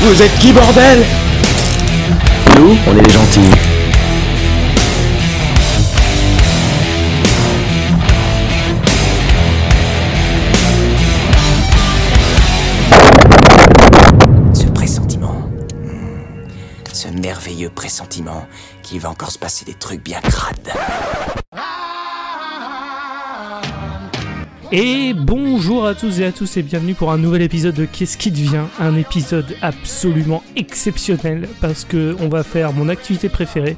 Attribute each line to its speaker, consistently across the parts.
Speaker 1: Vous êtes qui, bordel?
Speaker 2: Nous, on est les gentils.
Speaker 3: Ce pressentiment. Ce merveilleux pressentiment qu'il va encore se passer des trucs bien crades.
Speaker 4: Et bonjour à tous et à tous et bienvenue pour un nouvel épisode de Qu'est-ce qui devient? Un épisode absolument exceptionnel parce que on va faire mon activité préférée,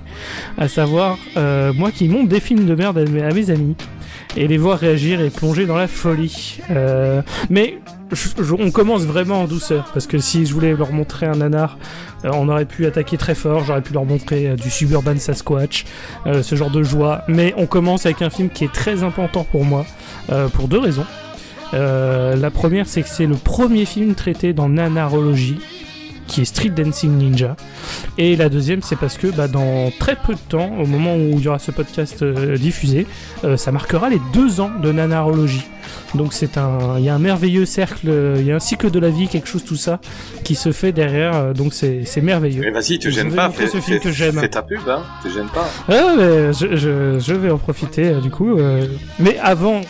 Speaker 4: à savoir euh, moi qui monte des films de merde à mes, à mes amis et les voir réagir et plonger dans la folie. Euh, mais on commence vraiment en douceur parce que si je voulais leur montrer un nanar, euh, on aurait pu attaquer très fort, j'aurais pu leur montrer euh, du Suburban Sasquatch, ce genre de joie. Mais on commence avec un film qui est très important pour moi pour deux raisons. La première, c'est que c'est le premier film traité dans nanarologie, qui est Street Dancing Ninja. Et la deuxième, c'est parce que bah, dans très peu de temps, au moment où il y aura ce podcast euh, diffusé, euh, ça marquera les deux ans de nanarologie. Donc c'est un, il y a un merveilleux cercle, euh, il y a un cycle de la vie, quelque chose tout ça, qui se fait derrière. donc c'est c'est merveilleux.
Speaker 5: Mais vas-y, te
Speaker 4: Je
Speaker 5: gêne
Speaker 4: vais
Speaker 5: pas, fais,
Speaker 4: ce film que j'aime.
Speaker 5: fais ta pub, hein, te gêne pas.
Speaker 4: Ah, mais je, je, je vais en profiter du coup. mais avant,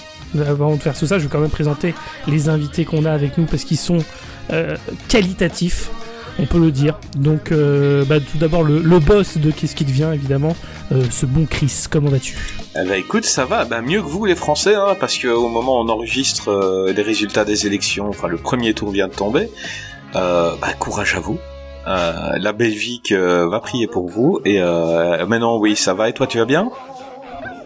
Speaker 4: avant de faire tout ça, je vais quand même présenter les invités qu'on a avec nous parce qu'ils sont euh, qualitatifs, on peut le dire. Donc, euh, bah, tout d'abord, le, le boss de Qu'est-ce qui devient, évidemment, euh, ce bon Chris. Comment vas-tu?
Speaker 5: Eh ben, écoute, ça va, ben, mieux que vous les Français, hein, parce que au moment où on enregistre euh, les résultats des élections, enfin le premier tour vient de tomber, euh, bah, courage à vous. Euh, la Belgique euh, va prier pour vous, et euh, maintenant oui, ça va, et toi tu vas bien?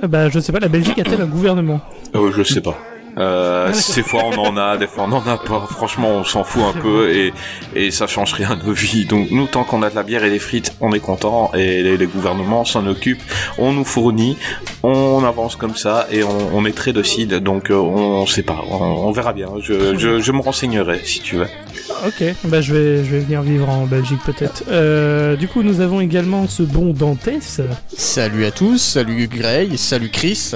Speaker 4: Bah, je sais pas, la Belgique a-t-elle un gouvernement?
Speaker 5: Euh, Je sais pas. Euh,
Speaker 4: Ah,
Speaker 5: des fois on en a, des fois on en a pas. Franchement, on s'en fout un peu et, et ça change rien à nos vies. Donc nous, tant qu'on a de la bière et des frites, on est content et les, les gouvernements s'en occupent. On nous fournit, on avance comme ça et on, on est très docile. Donc euh, on, on sait pas, on, on verra bien. Je, je, je me renseignerai si tu veux.
Speaker 4: Ok, bah je vais, je vais venir vivre en Belgique peut-être. Euh, du coup, nous avons également ce bon Dantès.
Speaker 1: Salut à tous, salut Gray, salut Chris.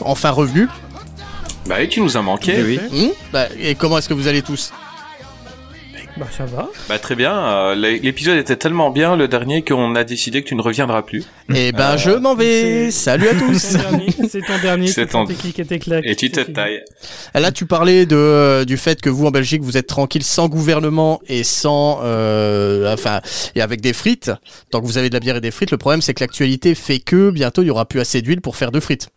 Speaker 1: Enfin revenu.
Speaker 5: Bah et tu nous as manqué.
Speaker 4: oui.
Speaker 1: Hmm Bah, et comment est-ce que vous allez tous?
Speaker 4: Bah ça va.
Speaker 5: Bah très bien. euh, l'é- L'épisode était tellement bien le dernier qu'on a décidé que tu ne reviendras plus.
Speaker 1: Eh ben,
Speaker 5: Euh,
Speaker 1: je m'en vais. Salut à
Speaker 4: C'est
Speaker 1: tous.
Speaker 4: dernier, c'est ton dernier,
Speaker 5: C'est ton-
Speaker 4: clic et
Speaker 5: tu te tailles.
Speaker 1: Là, tu parlais de euh, du fait que vous en Belgique, vous êtes tranquille sans gouvernement et sans, euh, enfin, et avec des frites. Tant que vous avez de la bière et des frites, le problème c'est que l'actualité fait que bientôt il y aura plus assez d'huile pour faire de frites.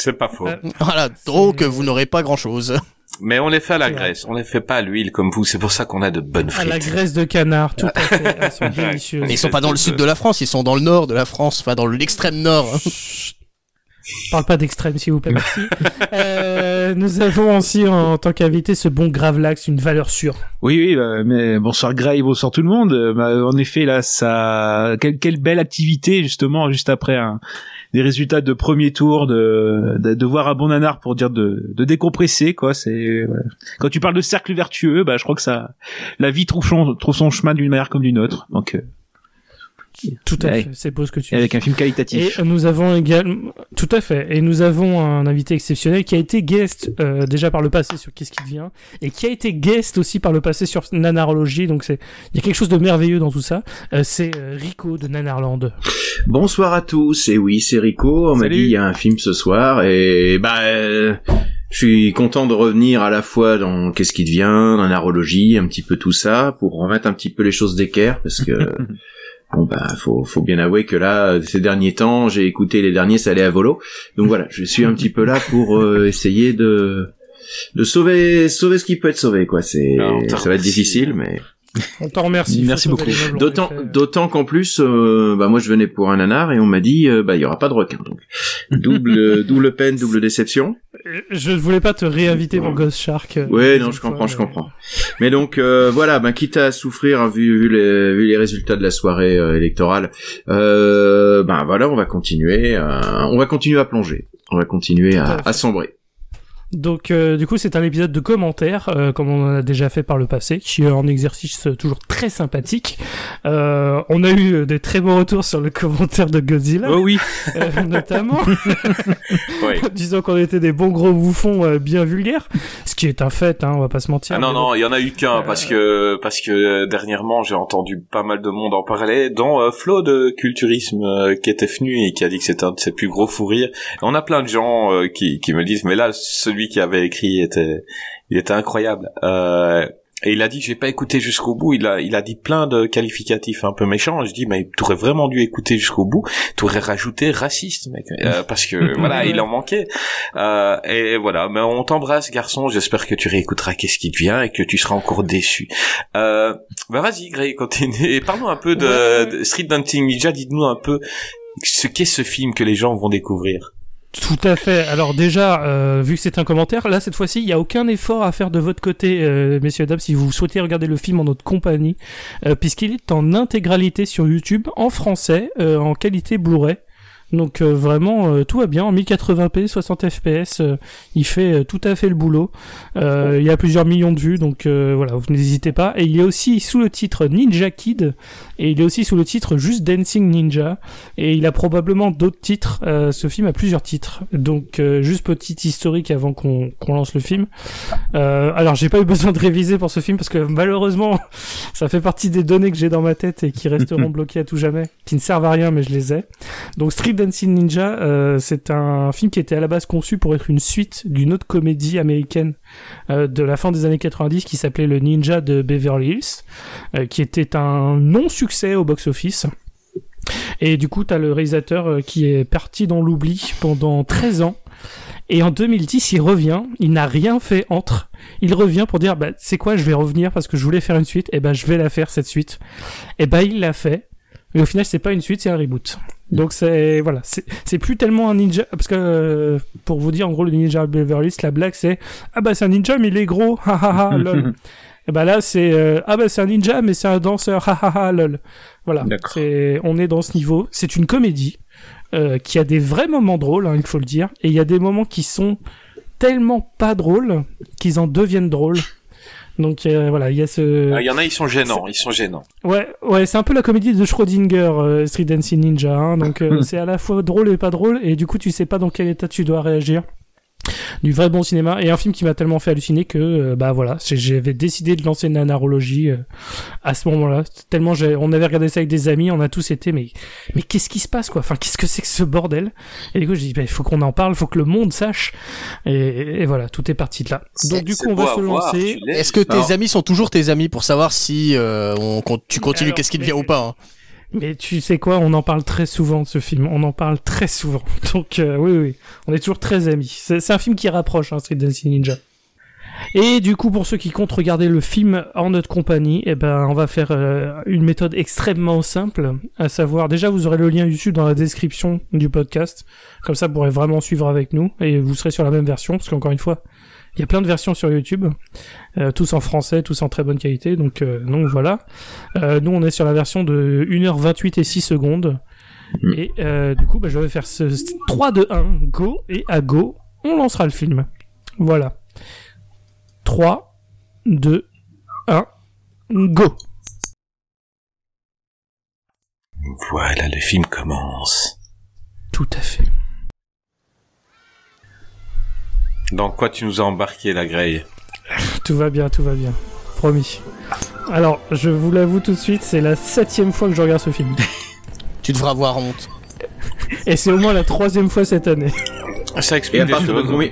Speaker 5: C'est pas faux.
Speaker 4: Euh,
Speaker 1: Voilà, donc vous n'aurez pas grand chose.
Speaker 5: Mais on les fait à la graisse, on les fait pas à l'huile comme vous, c'est pour ça qu'on a de bonnes
Speaker 4: À
Speaker 5: frites.
Speaker 4: la graisse de canard, tout à fait. Elles sont délicieuses.
Speaker 1: Mais ils sont pas dans le sud de la France, ils sont dans le nord de la France, enfin dans l'extrême nord.
Speaker 4: Parle pas d'extrême, s'il vous plaît, merci. Euh, nous avons aussi en, tant qu'invité ce bon Gravelax, une valeur sûre.
Speaker 6: Oui, oui, bah, mais bonsoir Gray, bonsoir tout le monde. Bah, en effet, là, ça, quelle, quelle belle activité justement, juste après un, des résultats de premier tour, de, de, de voir un bon nanar pour dire de, de décompresser, quoi. C'est quand tu parles de cercle vertueux, bah, je crois que ça, la vie trouve son, trouve son chemin d'une manière comme d'une autre. Donc, euh,
Speaker 4: Tout à
Speaker 6: Ouais.
Speaker 4: fait, c'est beau ce que tu
Speaker 6: et
Speaker 4: dis.
Speaker 6: avec un film
Speaker 4: Et
Speaker 6: qualitatif.
Speaker 4: euh, nous avons également, tout à fait, et nous avons un invité exceptionnel qui a été guest euh, déjà par le passé sur Qu'est-ce qui devient, et qui a été guest aussi par le passé sur Nanarologie, donc c'est, il y a quelque chose de merveilleux dans tout ça. Euh, c'est euh, Rico de Nanarland.
Speaker 7: Bonsoir à tous, et oui, c'est Rico, on m'a dit il y a un film ce soir, et bah, euh, je suis content de revenir à la fois dans Qu'est-ce qui devient, dans narologie, un petit peu tout ça, pour remettre un petit peu les choses d'équerre, parce que, bon bah, faut, faut bien avouer que là, ces derniers temps, j'ai écouté les derniers, ça allait à volo, donc voilà, je suis un petit peu là pour euh, essayer de de sauver sauver ce qui peut être sauvé quoi. C'est
Speaker 5: t'as
Speaker 7: ça va être difficile mais
Speaker 4: On t'en remercie.
Speaker 6: Merci beaucoup.
Speaker 7: D'autant, d'autant qu'en plus, euh, bah moi je venais pour un nanar et on m'a dit, euh, bah il y aura pas de requin. Donc double, double peine, double déception.
Speaker 4: Je ne voulais pas te réinviter pour Ghost Shark.
Speaker 7: Ouais,
Speaker 4: une
Speaker 7: non, je
Speaker 4: fois,
Speaker 7: comprends, je
Speaker 4: mais-
Speaker 7: comprends. Mais donc euh, voilà, ben quitte à souffrir hein, vu, vu, les, vu les résultats de la soirée euh, électorale, euh, ben voilà, on va continuer, euh, on va continuer à plonger, on va continuer
Speaker 4: à
Speaker 7: à, à sombrer.
Speaker 4: Donc euh, du coup c'est un épisode de commentaires euh, comme on en a déjà fait par le passé, qui est un exercice toujours très sympathique. Euh, on a eu euh, des très bons retours sur le commentaire de Godzilla,
Speaker 6: Oh oui.
Speaker 4: euh, notamment,
Speaker 5: Ouais.
Speaker 4: disant qu'on était des bons gros bouffons euh, bien vulgaires, ce qui est un fait, hein, on va pas se mentir.
Speaker 5: Ah non non, il y en a eu qu'un parce que parce que dernièrement j'ai entendu pas mal de monde en parler, dont euh, Flo de Culturisme euh, qui était venu et qui a dit que c'était un de ses plus gros fous rires. On a plein de gens euh, qui qui me disent mais là celui qui avait écrit était il était incroyable. Euh, et il a dit j'ai pas écouté jusqu'au bout. Il a, il a dit plein de qualificatifs un peu méchants. Je dis, mais t'aurais vraiment dû écouter jusqu'au bout. T'aurais rajouté raciste, mec, Euh, parce que voilà, il en manquait. Euh, et voilà. Mais on t'embrasse, garçon. J'espère que tu réécouteras qu'est-ce qui te vient et que tu seras encore déçu. Euh, bah vas-y, Gray, continue. Et parlons un peu de Street Dancing Ninja. Dites-nous un peu ce qu'est ce film que les gens vont découvrir.
Speaker 4: Tout à fait. Alors déjà, euh, vu que c'est un commentaire, là cette fois-ci, il n'y a aucun effort à faire de votre côté, euh, messieurs dames, si vous souhaitez regarder le film en notre compagnie, euh, puisqu'il est en intégralité sur YouTube, en français, euh, en qualité Blu-ray. Donc vraiment, tout va bien, en 1080p, 60 fps, il fait tout à fait le boulot. Il y a plusieurs millions de vues, donc voilà, vous n'hésitez pas. Et il est aussi sous le titre Ninja Kid, et il est aussi sous le titre juste Dancing Ninja. Et il a probablement d'autres titres. Euh, ce film a plusieurs titres. Donc, euh, juste petite historique avant qu'on qu'on lance le film. Euh, alors, j'ai pas eu besoin de réviser pour ce film parce que malheureusement, ça fait partie des données que j'ai dans ma tête et qui resteront bloquées à tout jamais, qui ne servent à rien, mais je les ai. Donc, Street Dancing Ninja, euh, c'est un film qui était à la base conçu pour être une suite d'une autre comédie américaine euh, de la fin des années 90 qui s'appelait Le Ninja de Beverly Hills, euh, qui était un non-succès au box-office. Et du coup, t'as le réalisateur euh, qui est parti dans l'oubli pendant 13 ans. Et en 2010, il revient. Il n'a rien fait entre. Il revient pour dire, bah, c'est quoi, je vais revenir parce que je voulais faire une suite. Et ben, je vais la faire, cette suite. Et ben, il l'a fait. Mais au final, c'est pas une suite, c'est un reboot. Donc c'est voilà, c'est c'est plus tellement un ninja parce que euh, pour vous dire en gros le ninja Beverly Hills, la blague c'est ah bah c'est un ninja mais il est gros, ha ha ha lol. Et bah là c'est euh, ah bah c'est un ninja mais c'est un danseur, ha ha ha lol. Voilà, c'est on est dans ce niveau. C'est une comédie euh, qui a des vrais moments drôles, hein, il faut le dire, et il y a des moments qui sont tellement pas drôles qu'ils en deviennent drôles. Donc euh, voilà, il y a ce
Speaker 5: Ah, Il y en a, ils sont gênants. Ils sont gênants.
Speaker 4: Ouais, ouais, c'est un peu la comédie de Schrödinger, euh, Street Dancing Ninja. Hein, donc euh, c'est à la fois drôle et pas drôle, et du coup tu sais pas dans quel état tu dois réagir. Du vrai bon cinéma et un film qui m'a tellement fait halluciner que euh, bah voilà, j'avais décidé de lancer une nanarologie euh, à ce moment-là. Tellement on avait regardé ça avec des amis, on a tous été mais mais qu'est-ce qui se passe quoi? Enfin qu'est-ce que c'est que ce bordel? Et du coup j'ai dit bah, il faut qu'on en parle, il faut que le monde sache. Et, et voilà, tout est parti de là. Donc du coup on va se lancer.
Speaker 1: Est-ce que tes amis sont toujours tes amis pour savoir si euh, on, tu continues qu'est-ce qui
Speaker 4: mais-
Speaker 1: devient ou pas hein?
Speaker 4: Mais tu sais quoi, on en parle très souvent de ce film, on en parle très souvent. Donc euh, oui, oui, on est toujours très amis. C'est un film qui rapproche, hein, Street Dancing Ninja. Et du coup, pour ceux qui comptent regarder le film en notre compagnie, eh ben, on va faire euh, une méthode extrêmement simple, à savoir, déjà, vous aurez le lien YouTube dans la description du podcast. Comme ça, vous pourrez vraiment suivre avec nous et vous serez sur la même version, parce qu'encore une fois, il y a plein de versions sur YouTube, euh, tous en français, tous en très bonne qualité. Donc, euh, donc voilà. Euh, nous, on est sur la version de 1h28 et 6 secondes.
Speaker 7: Mhm.
Speaker 4: Et du coup, bah, je vais faire ce 3, 2, 1, go. Et à go, on lancera le film. Voilà. 3, 2, 1, go.
Speaker 5: Voilà, le film commence.
Speaker 4: Tout à fait.
Speaker 5: Dans quoi tu nous as embarqué, la Grey
Speaker 4: Tout va bien, tout va bien. Promis. Alors, je vous l'avoue tout de suite, c'est la septième fois que je regarde ce film.
Speaker 1: Tu devras avoir honte.
Speaker 4: Et c'est au moins la troisième fois cette année.
Speaker 5: Ça
Speaker 7: Et
Speaker 5: explique
Speaker 7: à
Speaker 5: des
Speaker 7: partir de
Speaker 5: choses.
Speaker 7: combien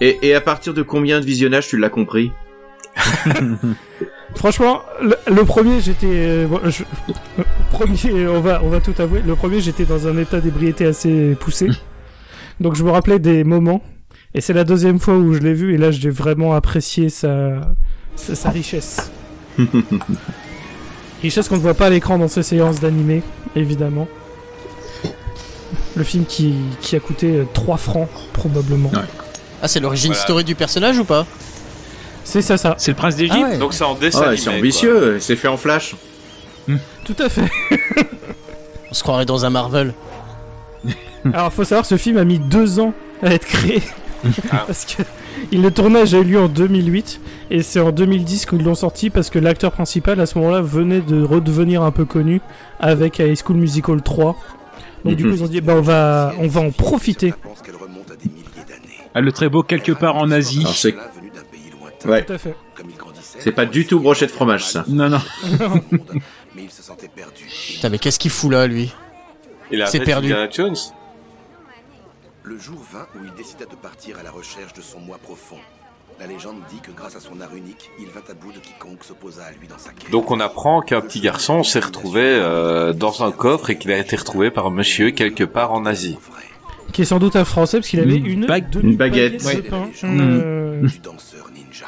Speaker 7: et, et à partir de combien de visionnages tu l'as compris?
Speaker 4: Franchement, le, le premier, j'étais... euh, bon, je- premier, on va, on va tout avouer, le premier, j'étais dans un état d'ébriété assez poussé. Donc je me rappelais des moments. Et c'est la deuxième fois où je l'ai vu, et là, j'ai vraiment apprécié sa, sa, sa richesse. Richesse qu'on ne voit pas à l'écran dans ces séances d'animé, évidemment. Le film qui, qui a coûté euh, 3 francs, probablement.
Speaker 6: Ouais.
Speaker 1: Ah, c'est l'origine
Speaker 5: Voilà.
Speaker 1: story du personnage ou pas?
Speaker 4: C'est ça, ça.
Speaker 6: C'est le prince d'Égypte
Speaker 1: Ah ouais.
Speaker 5: Donc c'est en dessin
Speaker 7: Ah, c'est ambitieux, c'est fait en flash.
Speaker 4: Tout à fait.
Speaker 1: On se croirait dans un Marvel.
Speaker 4: Alors, faut savoir, ce film a mis deux ans à être créé.
Speaker 5: Ah.
Speaker 4: parce que il- le tournage a eu lieu en 2008 et c'est en 2010 qu'ils l'ont sorti parce que l'acteur principal à ce moment-là venait de redevenir un peu connu avec High School Musical 3. Donc du coup
Speaker 7: Mhm.
Speaker 4: ils ont dit bah on va on va en profiter.
Speaker 6: Ah, le très beau quelque part en Asie.
Speaker 7: Alors c'est ouais,
Speaker 4: Tout à fait.
Speaker 7: C'est pas du tout brochette de fromage ça.
Speaker 6: Non, non.
Speaker 8: mais il se sentait perdu.
Speaker 1: Putain, mais qu'est-ce qu'il fout là, lui?
Speaker 5: Il a
Speaker 1: C'est perdu.
Speaker 5: Indiana Jones.
Speaker 8: Le jour vint où il décida de partir à la recherche de son moi profond. La légende dit que grâce à son art unique, il vint à bout de quiconque s'opposa à lui dans sa quête.
Speaker 5: Donc on apprend qu'un petit garçon s'est retrouvé euh, dans un coffre et qu'il a été retrouvé par un monsieur quelque part en Asie.
Speaker 4: Qui est sans doute un français parce qu'il avait
Speaker 6: Une
Speaker 4: demi-
Speaker 7: une baguette.
Speaker 4: de
Speaker 8: Ouais.
Speaker 4: pain. Euh,
Speaker 8: Du danseur ninja.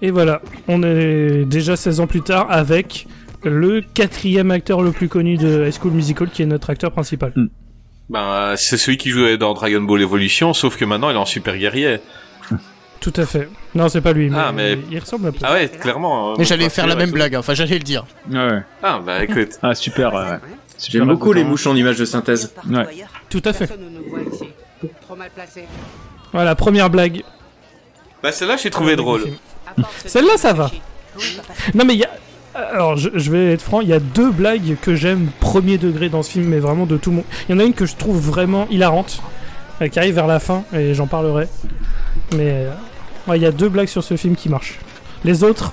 Speaker 4: Et voilà, on est déjà 16 ans plus tard avec le quatrième acteur le plus connu de High School Musical qui est notre acteur principal.
Speaker 5: Ben euh, c'est celui qui jouait dans Dragon Ball Evolution, sauf que maintenant il est en super guerrier.
Speaker 4: Tout à fait. Non, c'est pas lui, mais,
Speaker 5: Ah, mais-
Speaker 4: il ressemble un peu.
Speaker 5: Ah ouais, clairement. euh,
Speaker 1: Mais j'allais faire la même blague, hein. enfin j'allais le dire.
Speaker 6: Ouais.
Speaker 5: Ah bah écoute.
Speaker 6: Ah, super.
Speaker 7: J'aime beaucoup les mouches en images de synthèse.
Speaker 6: Ouais.
Speaker 4: Tout à fait. Voilà, première blague.
Speaker 5: Bah celle-là j'ai trouvé drôle.
Speaker 4: Celle-là, ça va. Non mais il y a... Alors je, je vais être franc, il y a deux blagues que j'aime premier degré dans ce film, mais vraiment de tout mon... Il y en a une que je trouve vraiment hilarante, euh, qui arrive vers la fin, et j'en parlerai. Mais euh, ouais, il y a deux blagues sur ce film qui marchent. Les autres,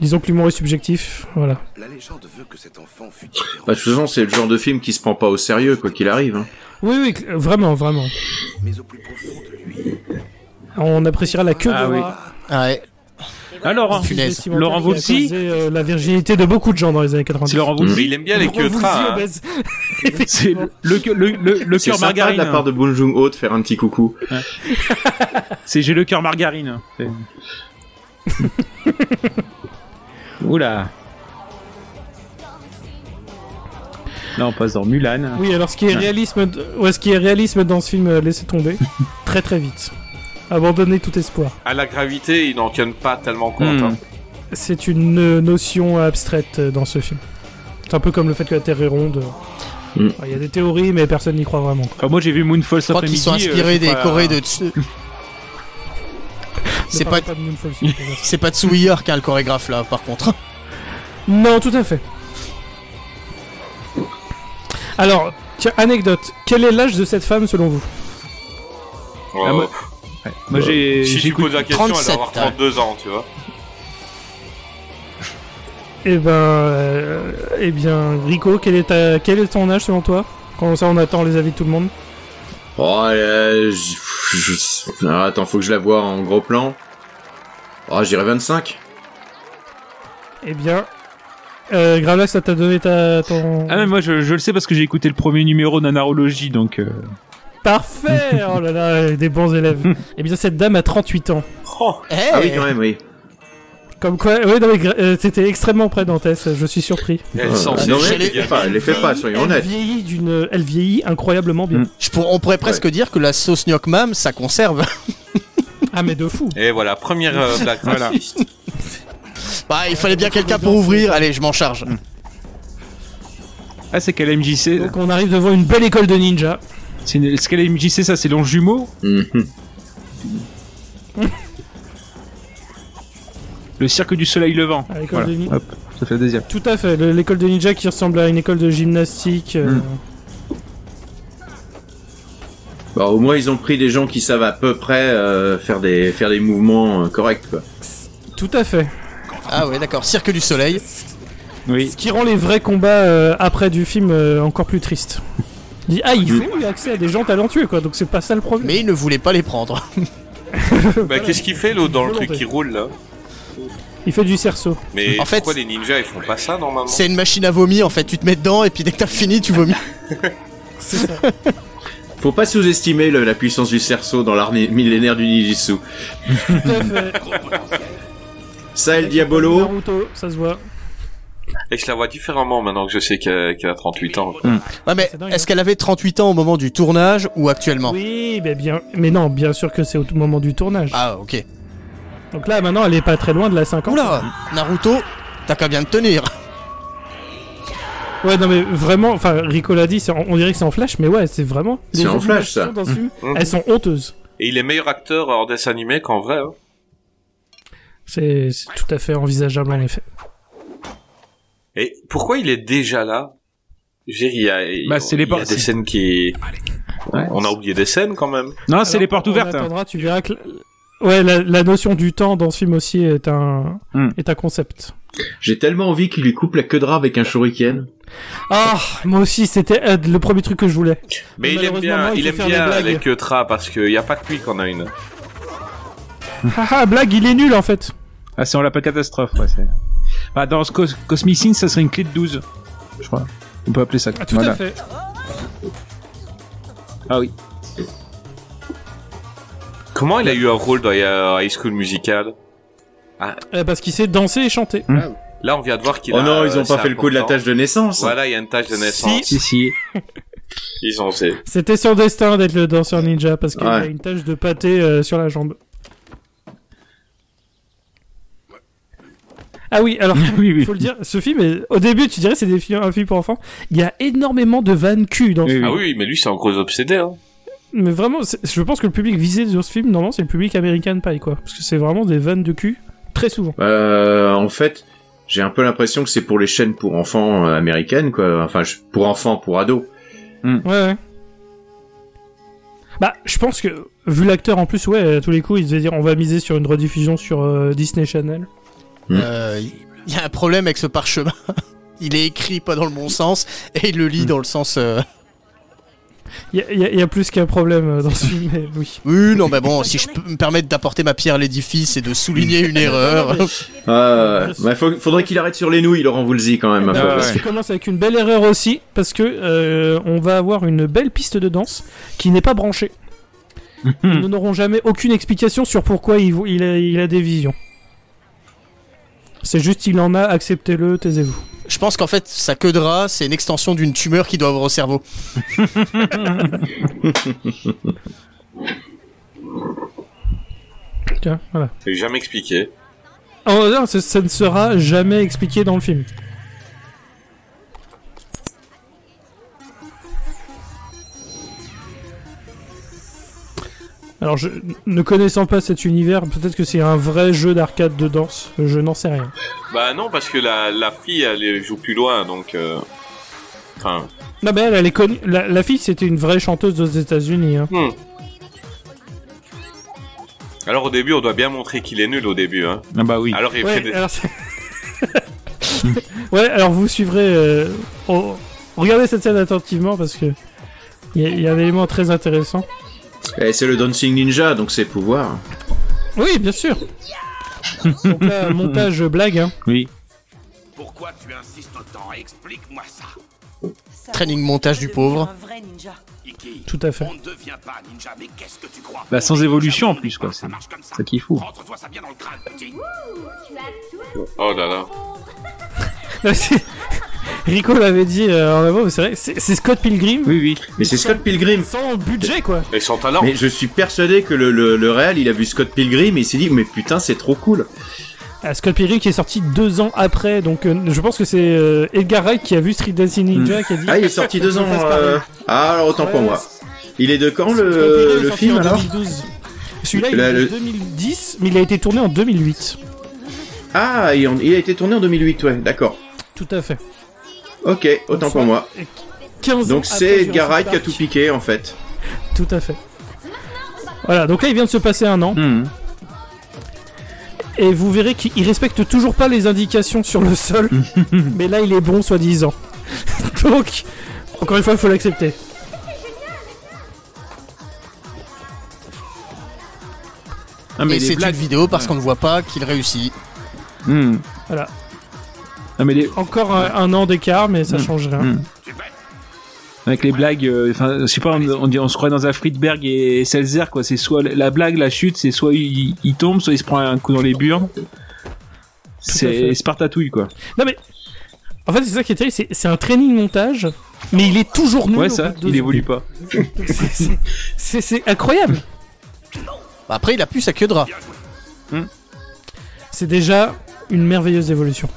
Speaker 4: disons que l'humour est subjectif, voilà.
Speaker 8: La légende veut que cet enfant fut différent.
Speaker 7: Bah, de toute façon, c'est le genre de film qui se prend pas au sérieux, quoi qu'il arrive. hein.
Speaker 4: Oui, oui, vraiment, vraiment.
Speaker 8: Mais au plus profond de lui,
Speaker 4: On appréciera la queue
Speaker 6: Ah
Speaker 4: de
Speaker 6: oui.
Speaker 1: Ah ouais.
Speaker 6: Alors,
Speaker 4: vestimentaire
Speaker 6: Laurent Voulzy
Speaker 4: causé, euh, la virginité de beaucoup de gens dans les années 90.
Speaker 6: c'est Laurent Voulzy.
Speaker 5: il aime bien les queues hein.
Speaker 6: C'est le, le, le, le, cœur
Speaker 7: sympa de
Speaker 6: margarine.
Speaker 7: la part de Bong Joon-ho de faire un petit coucou.
Speaker 6: C'est j'ai le cœur margarine. Oula. Là, on passe dans Mulan.
Speaker 4: Oui, alors ce qui est réalisme, ouais, ce qui est réalisme dans ce film, euh, laissez tomber très très vite. Abandonnez tout espoir.
Speaker 5: À la gravité, il n'en tiennent pas tellement compte.
Speaker 6: Hmm.
Speaker 5: hein.
Speaker 4: C'est une euh, notion abstraite euh, dans ce film. C'est un peu comme le fait que la Terre est ronde.
Speaker 7: Mm.
Speaker 4: Ouais, Il y a des théories, mais personne n'y croit vraiment.
Speaker 6: Enfin, moi, j'ai vu Moonfall
Speaker 1: Je
Speaker 6: cet
Speaker 1: crois qu'ils
Speaker 6: après-midi.
Speaker 1: sont
Speaker 6: euh,
Speaker 1: inspirés des Corées de C'est pas, c'est pas Tsuhiyar qui a le chorégraphe là, par contre.
Speaker 4: Non, tout à fait. Alors, tiens, anecdote. Quel est l'âge de cette femme selon vous?
Speaker 5: Oh,
Speaker 6: Ah, moi- Ouais. Moi, j'ai
Speaker 5: si
Speaker 6: j'ai
Speaker 5: tu poses la question, elle
Speaker 1: 37,
Speaker 5: doit avoir
Speaker 1: hein.
Speaker 5: 32 ans, tu vois.
Speaker 4: Eh ben, euh, eh bien, Rico, quel est, ta- quel est ton âge selon toi? Comme ça, on attend les avis de tout le monde?
Speaker 7: Oh, euh, je- je- Alors, attends, faut que je la vois en gros plan. Oh, j'irais 25.
Speaker 4: Eh bien, euh, Gravelax, ça t'a donné ta, ton...
Speaker 6: Ah, mais moi, je, je le sais parce que j'ai écouté le premier numéro d'Anarologie, donc. euh,
Speaker 4: Parfait Oh là là, des bons élèves. eh bien, cette dame a 38 ans.
Speaker 5: Oh,
Speaker 1: Eh
Speaker 7: Ah oui, quand même, oui.
Speaker 4: Comme quoi, oui, non, mais gra- euh, t'étais extrêmement près d'Antès, je suis surpris.
Speaker 5: elle s'en
Speaker 7: non, mais elle les pas, elle les fait pas, soyons
Speaker 4: Elle
Speaker 7: honnêtes.
Speaker 4: vieillit d'une, elle vieillit incroyablement bien.
Speaker 6: Mm.
Speaker 1: Je pour- on pourrait presque dire que la sauce gnoc mam, ça conserve.
Speaker 4: Ah mais de fou.
Speaker 5: Et voilà, première euh, blague
Speaker 6: Voilà.
Speaker 1: Bah, il fallait bien quelqu'un pour ouvrir. Allez, je m'en charge.
Speaker 6: Ah, c'est quel MJC
Speaker 4: Donc on arrive devant une belle école de ninja.
Speaker 6: C'est une- Ce qu'elle MJC, ça, c'est l'ange jumeau
Speaker 7: Mhm.
Speaker 6: Le cirque du soleil levant.
Speaker 4: À l'école
Speaker 6: Voilà.
Speaker 4: de ninja.
Speaker 6: Hop, ça fait le deuxième.
Speaker 4: Tout à fait, le- l'école de ninja qui ressemble à une école de gymnastique. euh,
Speaker 6: Mm.
Speaker 7: Bah, au moins, ils ont pris des gens qui savent à peu près euh, faire des faire des mouvements euh, corrects, quoi.
Speaker 4: Tout à fait.
Speaker 1: Ah ouais, d'accord. Cirque du soleil.
Speaker 6: Oui.
Speaker 4: Ce qui rend les vrais combats euh, après du film euh, encore plus tristes. Il dit, ah, il faut eu accès à des gens talentueux, quoi, donc c'est pas ça le problème.
Speaker 1: Mais ils ne voulaient pas les prendre.
Speaker 5: Bah, qu'est-ce qu'il fait l'autre dans le truc qui roule là?
Speaker 4: Il fait du cerceau.
Speaker 5: Mais
Speaker 1: En fait,
Speaker 5: pourquoi les ninjas ils font pas ça normalement?
Speaker 1: C'est une machine à vomir en fait. Tu te mets dedans et puis dès que t'as fini, tu vomis.
Speaker 4: C'est ça.
Speaker 7: Faut pas sous-estimer le- la puissance du cerceau dans l'armée millénaire du Nijitsu.
Speaker 4: Tout à fait.
Speaker 7: Ça et le Diabolo.
Speaker 4: Naruto, ça se voit.
Speaker 5: Et je la vois différemment maintenant que je sais qu'elle a 38 ans.
Speaker 1: Ouais, mais est-ce qu'elle avait 38 ans au moment du tournage ou actuellement?
Speaker 4: Oui, mais bien, mais non, bien sûr que c'est au tout moment du tournage.
Speaker 1: Ah, ok.
Speaker 4: Donc là, maintenant, elle est pas très loin de la 50.
Speaker 1: Oula, Naruto, t'as qu'à bien te tenir.
Speaker 4: Ouais, non, mais vraiment, enfin, Rico l'a dit, on dirait que c'est en flash, mais ouais, c'est vraiment.
Speaker 7: C'est
Speaker 4: les
Speaker 7: en flash, ça.
Speaker 4: film,
Speaker 5: Mhm.
Speaker 4: elles sont honteuses.
Speaker 5: Et il est meilleur acteur en dessin animé qu'en vrai. hein.
Speaker 4: C'est tout à fait envisageable en effet.
Speaker 5: Et pourquoi il est déjà là? Je veux dire, il y a, il
Speaker 6: Bah, c'est les
Speaker 5: il y a
Speaker 6: por-
Speaker 5: des scènes qui...
Speaker 6: Ouais.
Speaker 5: On a oublié des scènes quand même.
Speaker 6: Non, c'est les portes
Speaker 4: on
Speaker 6: ouvertes. hein.
Speaker 4: attendra, tu verras que. Ouais, la, la notion du temps dans ce film aussi est un,
Speaker 6: Hmm.
Speaker 4: est un concept.
Speaker 7: J'ai tellement envie qu'il lui coupe la queue de rat avec un shuriken.
Speaker 4: Ah, moi aussi, c'était euh, le premier truc que je voulais.
Speaker 5: Mais il aime bien,
Speaker 4: non, il
Speaker 5: il
Speaker 4: faut
Speaker 5: aime
Speaker 4: faire des
Speaker 5: bien
Speaker 4: blagues.
Speaker 5: les queutras parce qu'il n'y a pas que lui qu'on a une.
Speaker 4: Haha, blague, il est nul en fait.
Speaker 6: Ah, c'est on l'appelle catastrophe, ouais. c'est- Bah, dans ce Cos Cosmic Sin, ça serait une clé de 12. Je crois. On peut appeler ça.
Speaker 4: Ah, tout
Speaker 6: Voilà.
Speaker 4: à fait.
Speaker 6: Ah oui.
Speaker 5: Comment il a eu un rôle dans euh, High School Musical?
Speaker 4: Euh, parce qu'il sait danser et chanter.
Speaker 5: Là, on vient de voir qu'il
Speaker 7: Oh
Speaker 5: a...
Speaker 7: non, ils ont pas fait le coup de la tâche de naissance.
Speaker 5: Voilà, il y a une tâche de naissance.
Speaker 6: Si, si.
Speaker 5: Ils ont fait.
Speaker 4: C'était son destin d'être le danseur ninja parce qu'il
Speaker 7: Ouais.
Speaker 4: a une tache de pâté euh, sur la jambe. Ah oui, alors,
Speaker 6: oui, oui.
Speaker 4: faut le dire, ce film, est- au début, tu dirais c'est des films, un film pour enfants. Il y a énormément de vannes cul dans ce
Speaker 6: Oui,
Speaker 4: film.
Speaker 5: Ah oui, mais lui, c'est un gros obsédé. Hein.
Speaker 4: Mais vraiment, c'est- je pense que le public visé sur ce film, normalement, c'est le public American Pie, quoi. Parce que c'est vraiment des vannes de cul, très souvent.
Speaker 7: Euh, en fait, j'ai un peu l'impression que c'est pour les chaînes pour enfants euh, américaines, quoi. Enfin, pour enfants, pour ados.
Speaker 4: Ouais, ouais. Bah, je pense que, vu l'acteur en plus, ouais, à tous les coups, il devait dire on va miser sur une rediffusion sur euh, Disney Channel.
Speaker 1: Euh, Il y a un problème avec ce parchemin. Il est écrit pas dans le bon sens et il le lit dans le sens. euh,
Speaker 4: Il y, a- y y plus qu'un problème dans ce film, mais oui.
Speaker 1: Oui, non, mais bon, si je peux me permettre d'apporter ma pierre à l'édifice et de souligner une erreur.
Speaker 7: Euh, bah, faut- faudrait qu'il arrête sur les nouilles, Laurent Voulzy, quand même. un peu,
Speaker 6: Ah, ouais.
Speaker 7: que-
Speaker 4: Ça commence avec une belle erreur aussi, parce que euh, on va avoir une belle piste de danse qui n'est pas branchée. Nous n'aurons jamais aucune explication sur pourquoi il, vo- il, a, il a des visions. C'est juste il en a, acceptez-le, taisez-vous.
Speaker 1: Je pense qu'en fait, sa queue de rat, c'est une extension d'une tumeur qui doit avoir au cerveau.
Speaker 4: Tiens, voilà.
Speaker 5: C'est jamais expliqué.
Speaker 4: Oh, non, ça, ça ne sera jamais expliqué dans le film. Alors, je, ne connaissant pas cet univers, peut-être que c'est un vrai jeu d'arcade de danse. Je n'en sais rien.
Speaker 5: Bah non, parce que la, la fille, elle joue plus loin, donc... euh, Enfin...
Speaker 4: Non, mais elle, elle est connue. La, la fille, c'était une vraie chanteuse aux États-Unis. hein.
Speaker 5: hmm. Alors au début, on doit bien montrer qu'il est nul au début. Hein.
Speaker 6: Ah bah oui.
Speaker 5: Alors il fait
Speaker 4: Ouais,
Speaker 5: des...
Speaker 4: alors ouais, alors vous suivrez. euh, oh, regardez cette scène attentivement parce que il y, y a un élément très intéressant.
Speaker 7: Eh, c'est le Dancing Ninja, donc c'est pouvoir.
Speaker 4: Oui, bien sûr. Donc là, montage blague. Hein.
Speaker 6: Oui.
Speaker 8: Pourquoi tu insistes autant? Explique-moi ça.
Speaker 1: Training montage du pauvre.
Speaker 4: Tout à fait.
Speaker 8: on ne devient pas ninja, mais qu'est-ce que tu crois?
Speaker 6: Bah, sans évolution, en plus, quoi,
Speaker 8: Ça
Speaker 6: c'est-
Speaker 8: marche comme ça.
Speaker 6: Qui est fou.
Speaker 8: Rentre-toi ça bien dans le crâne, petit.
Speaker 5: Oh là là.
Speaker 4: Rico l'avait dit euh, en avant, c'est vrai, c'est Scott Pilgrim
Speaker 6: Oui, oui.
Speaker 7: Mais c'est Scott Pilgrim.
Speaker 4: sans budget quoi.
Speaker 5: Et son talent.
Speaker 7: Mais je suis persuadé que le, le, il a vu Scott Pilgrim et il s'est dit, mais putain, c'est trop cool.
Speaker 4: Ah, Scott Pilgrim qui est sorti deux ans après, donc euh, je pense que c'est euh, Edgar Wright qui a vu Street Dancing Ninja qui a dit.
Speaker 7: Ah, il est sorti deux ans. euh. Ah, alors autant pour moi. Il est de quand le, le film
Speaker 4: en
Speaker 7: alors
Speaker 4: 2012. Celui-là, il est
Speaker 7: le-
Speaker 4: de 2010, mais il a été tourné en 2008.
Speaker 7: Ah, il a été tourné en 2008, ouais, d'accord.
Speaker 4: Tout à fait.
Speaker 7: Ok, autant
Speaker 4: Donc,
Speaker 7: pour moi.
Speaker 4: 15 ans
Speaker 7: Donc c'est Wright qui a tout piqué en fait.
Speaker 4: Tout à fait. Voilà, donc là il vient de se passer un an,
Speaker 6: Hmm.
Speaker 4: et vous verrez qu'il il respecte toujours pas les indications sur le sol, mais là il est bon soi-disant. donc, encore une fois, il faut l'accepter.
Speaker 6: Ah, mais
Speaker 1: et c'est
Speaker 6: blagues.
Speaker 1: une vidéo parce qu'on ne voit pas qu'il réussit.
Speaker 6: Hmm.
Speaker 4: Voilà.
Speaker 6: Mais les.
Speaker 4: Encore un, un an d'écart, mais ça
Speaker 6: Mm.
Speaker 4: change rien.
Speaker 6: Hmm. Avec les blagues. euh, Enfin, je sais pas, on, on, dit- on se croit dans un Friedberg et Selzer quoi. C'est soit la blague, la chute, c'est soit il, il tombe, soit il se prend un coup dans les burnes. C'est. Spartatouille quoi.
Speaker 4: Non mais en fait c'est ça qui est terrible, c'est un training montage, mais il est toujours nul.
Speaker 6: Ouais,
Speaker 4: au
Speaker 6: ça,
Speaker 4: bout de deux
Speaker 6: il évolue pas.
Speaker 4: C'est- incroyable.
Speaker 1: Bah, Après, il a plus sa queue de rat.
Speaker 4: C'est déjà une merveilleuse évolution.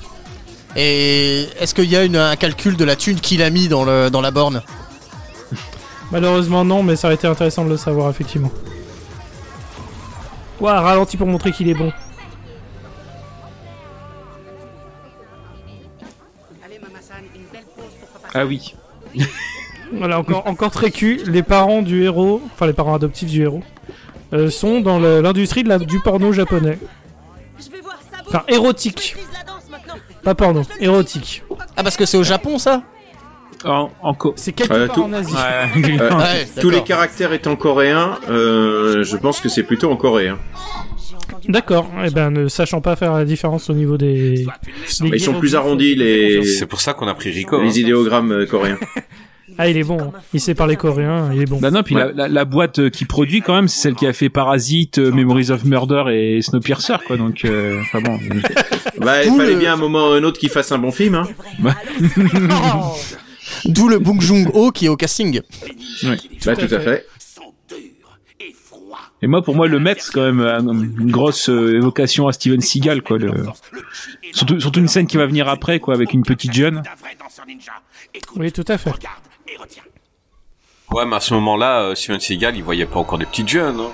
Speaker 1: Et est-ce qu'il y a une- un calcul de la thune qu'il a mis dans, le, dans la borne?
Speaker 4: Malheureusement non, mais ça aurait été intéressant de le savoir effectivement. Ouah, ralenti pour montrer qu'il est bon.
Speaker 6: Ah oui.
Speaker 4: Voilà, encore, encore très cul. Les parents du héros, enfin les parents adoptifs du héros, euh, sont dans l'industrie du porno japonais. Enfin, érotique. Pas porno, érotique.
Speaker 1: Ah, parce que c'est au Japon ça
Speaker 6: En, en co-
Speaker 4: C'est quelque
Speaker 7: Euh,
Speaker 4: part
Speaker 7: tout-
Speaker 4: en Asie.
Speaker 6: Ouais.
Speaker 7: Euh,
Speaker 1: Ouais,
Speaker 7: tous les caractères étant coréens, euh, je pense que c'est plutôt en coréen.
Speaker 4: D'accord. Eh ben, ne sachant pas faire la différence au niveau des. des
Speaker 7: Ils sont plus arrondis les,
Speaker 5: C'est pour ça qu'on a pris Rico. hein.
Speaker 7: les idéogrammes euh, coréens.
Speaker 4: Ah, il est bon. Il sait parler coréen, il est bon.
Speaker 6: Bah non, puis
Speaker 7: Ouais.
Speaker 6: la, la, la boîte qui produit quand même, c'est celle qui a fait Parasite, euh, Memories of Murder et Snowpiercer quoi. Donc, euh, enfin bon.
Speaker 7: Bah, il fallait
Speaker 1: le-
Speaker 7: bien un moment ou un autre qu'il fasse un bon film. Hein.
Speaker 1: D'où le Bong Joon-ho qui est au casting.
Speaker 6: Ouais.
Speaker 7: Bah, tout à fait.
Speaker 6: Et moi, pour moi, le maître, c'est quand même un- une grosse euh, évocation à Steven Seagal, quoi. Le... Surtout, surtout une scène qui va venir après, quoi, avec une petite jeune.
Speaker 4: Oui, tout à fait.
Speaker 5: Ouais, mais à ce moment-là, euh, Steven Seagal, il voyait pas encore des petites jeunes. hein.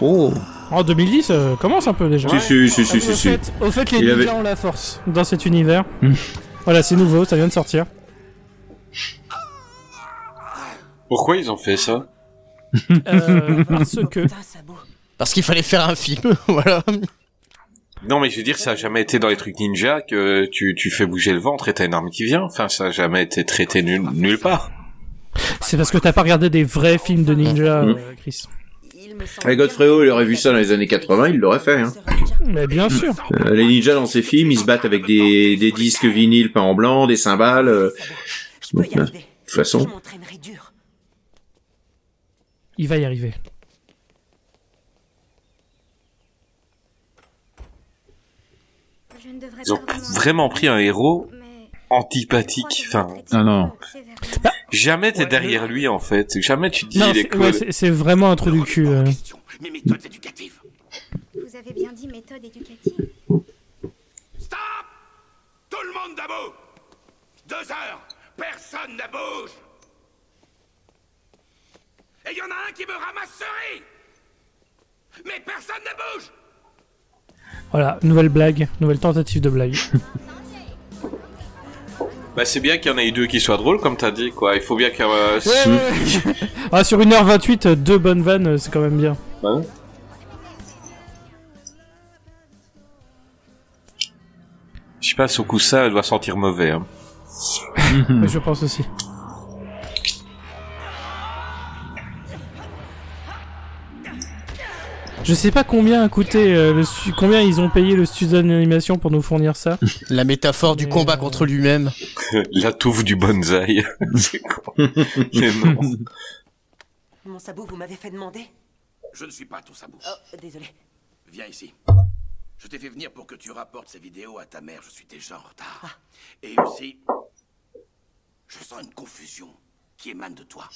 Speaker 6: Oh.
Speaker 4: En 2010, euh, commence un peu déjà.
Speaker 7: Si, si, si, si, si,
Speaker 4: au,
Speaker 7: si.
Speaker 4: fait, au fait, les
Speaker 7: Il
Speaker 4: ninjas
Speaker 7: avait-
Speaker 4: ont la force dans cet univers.
Speaker 6: Hmm.
Speaker 4: voilà, c'est nouveau, ça vient de sortir.
Speaker 5: Pourquoi ils ont fait ça?
Speaker 4: Euh, parce que.
Speaker 1: Parce qu'il fallait faire un film, voilà.
Speaker 5: Non, mais je veux dire, ça a jamais été dans les trucs ninja que tu, tu fais bouger le ventre et t'as une arme qui vient. Enfin, ça a jamais été traité nul- nulle part.
Speaker 4: C'est parce que t'as pas regardé des vrais films de ninja,
Speaker 7: Hmm.
Speaker 4: euh, Chris.
Speaker 7: Et Godfredo, il aurait vu ça dans les années 80, il l'aurait fait. Hein.
Speaker 4: Mais bien sûr.
Speaker 7: Euh, les ninjas dans ces films, ils se battent avec des, des disques vinyles peints en blanc, des cymbales. euh, donc, euh, de toute façon,
Speaker 4: Il va y arriver.
Speaker 5: Ils ont vraiment pris un héros antipathique. Enfin,
Speaker 6: Ah non.
Speaker 5: jamais t'es derrière lui, en fait. Jamais tu te dis,
Speaker 4: Non,
Speaker 5: il est
Speaker 4: c'est
Speaker 5: cool.
Speaker 4: ouais, c'est- vraiment un trou du cul. euh.
Speaker 8: Mes méthodes éducatives.
Speaker 9: Vous avez bien dit méthode éducative.
Speaker 8: Stop Tout le monde debout Deux heures Personne ne bouge Et il y en a un qui me ramasse ce riz Mais personne ne bouge
Speaker 4: Voilà, nouvelle blague, nouvelle tentative de blague.
Speaker 5: Bah, c'est bien qu'il y en ait deux qui soient drôles, comme t'as dit, quoi. Il faut bien qu'il y ait... euh,
Speaker 4: ah, sur 1h28, euh, deux bonnes vannes, euh, c'est quand même bien.
Speaker 5: Bah ouais. Je sais pas, ça, elle doit sentir mauvais. Hein.
Speaker 4: Je pense aussi. Je sais pas combien a coûté euh, le stu- combien ils ont payé le studio d'animation pour nous fournir ça.
Speaker 1: La métaphore du combat contre lui-même.
Speaker 5: La touffe du bonsaï. c'est con.
Speaker 10: Mon sabot, vous m'avez fait demander
Speaker 8: Je ne suis pas ton sabot.
Speaker 10: Oh, désolé.
Speaker 8: Viens ici. Je t'ai fait venir pour que tu rapportes ces vidéos à ta mère. Je suis déjà en retard. Et aussi, je sens une confusion qui émane de toi.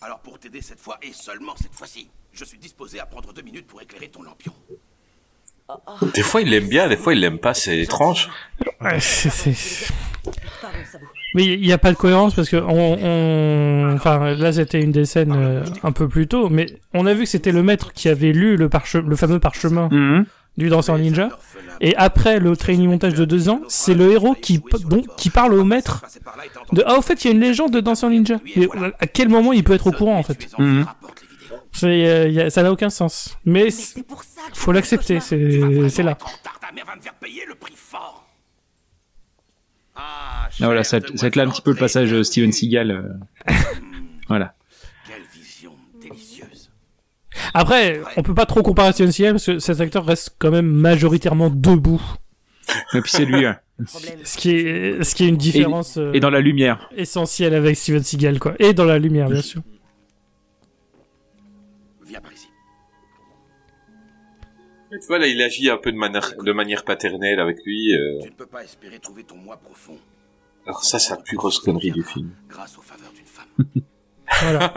Speaker 8: Alors pour t'aider cette fois, et seulement cette fois-ci, je suis disposé à prendre deux minutes pour éclairer ton lampion.
Speaker 5: Des fois, il l'aime bien, des fois, il l'aime pas, c'est étrange.
Speaker 4: Ouais, c'est- c'est- Mais il n'y a pas de cohérence parce que on, on- enfin là c'était une des scènes euh, un peu plus tôt, mais on a vu que c'était le maître qui avait lu le, parche- le fameux parchemin
Speaker 6: Mhm.
Speaker 4: du danseur ninja, et après le training montage de deux ans, c'est le héros qui p- donc qui parle au maître de ah au fait il y a une légende de danseur ninja. Mais à quel moment il peut être au courant en fait. C'est, euh, ça n'a aucun sens. Mais c'est- faut l'accepter, c'est c'est là.
Speaker 8: Ta mère va me faire payer le prix fort.
Speaker 6: Ah, voilà, ça, ça là un petit peu le passage euh, Steven Seagal. euh. voilà.
Speaker 8: Quelle vision délicieuse.
Speaker 4: Après, on peut pas trop comparer à Steven Seagal parce que cet acteur reste quand même majoritairement debout.
Speaker 6: Et puis c'est lui. hein.
Speaker 4: Ce qui est, ce qui est une différence.
Speaker 6: Et dans la lumière.
Speaker 4: essentielle avec Steven Seagal, quoi. Et dans la lumière, bien sûr.
Speaker 5: Tu vois, là, il agit un peu de manière, de manière paternelle avec lui. euh.
Speaker 8: Tu ne peux pas espérer trouver ton moi profond
Speaker 5: Alors ça, c'est la plus grosse connerie du film.
Speaker 8: grâce aux faveurs d'une femme.
Speaker 4: Voilà.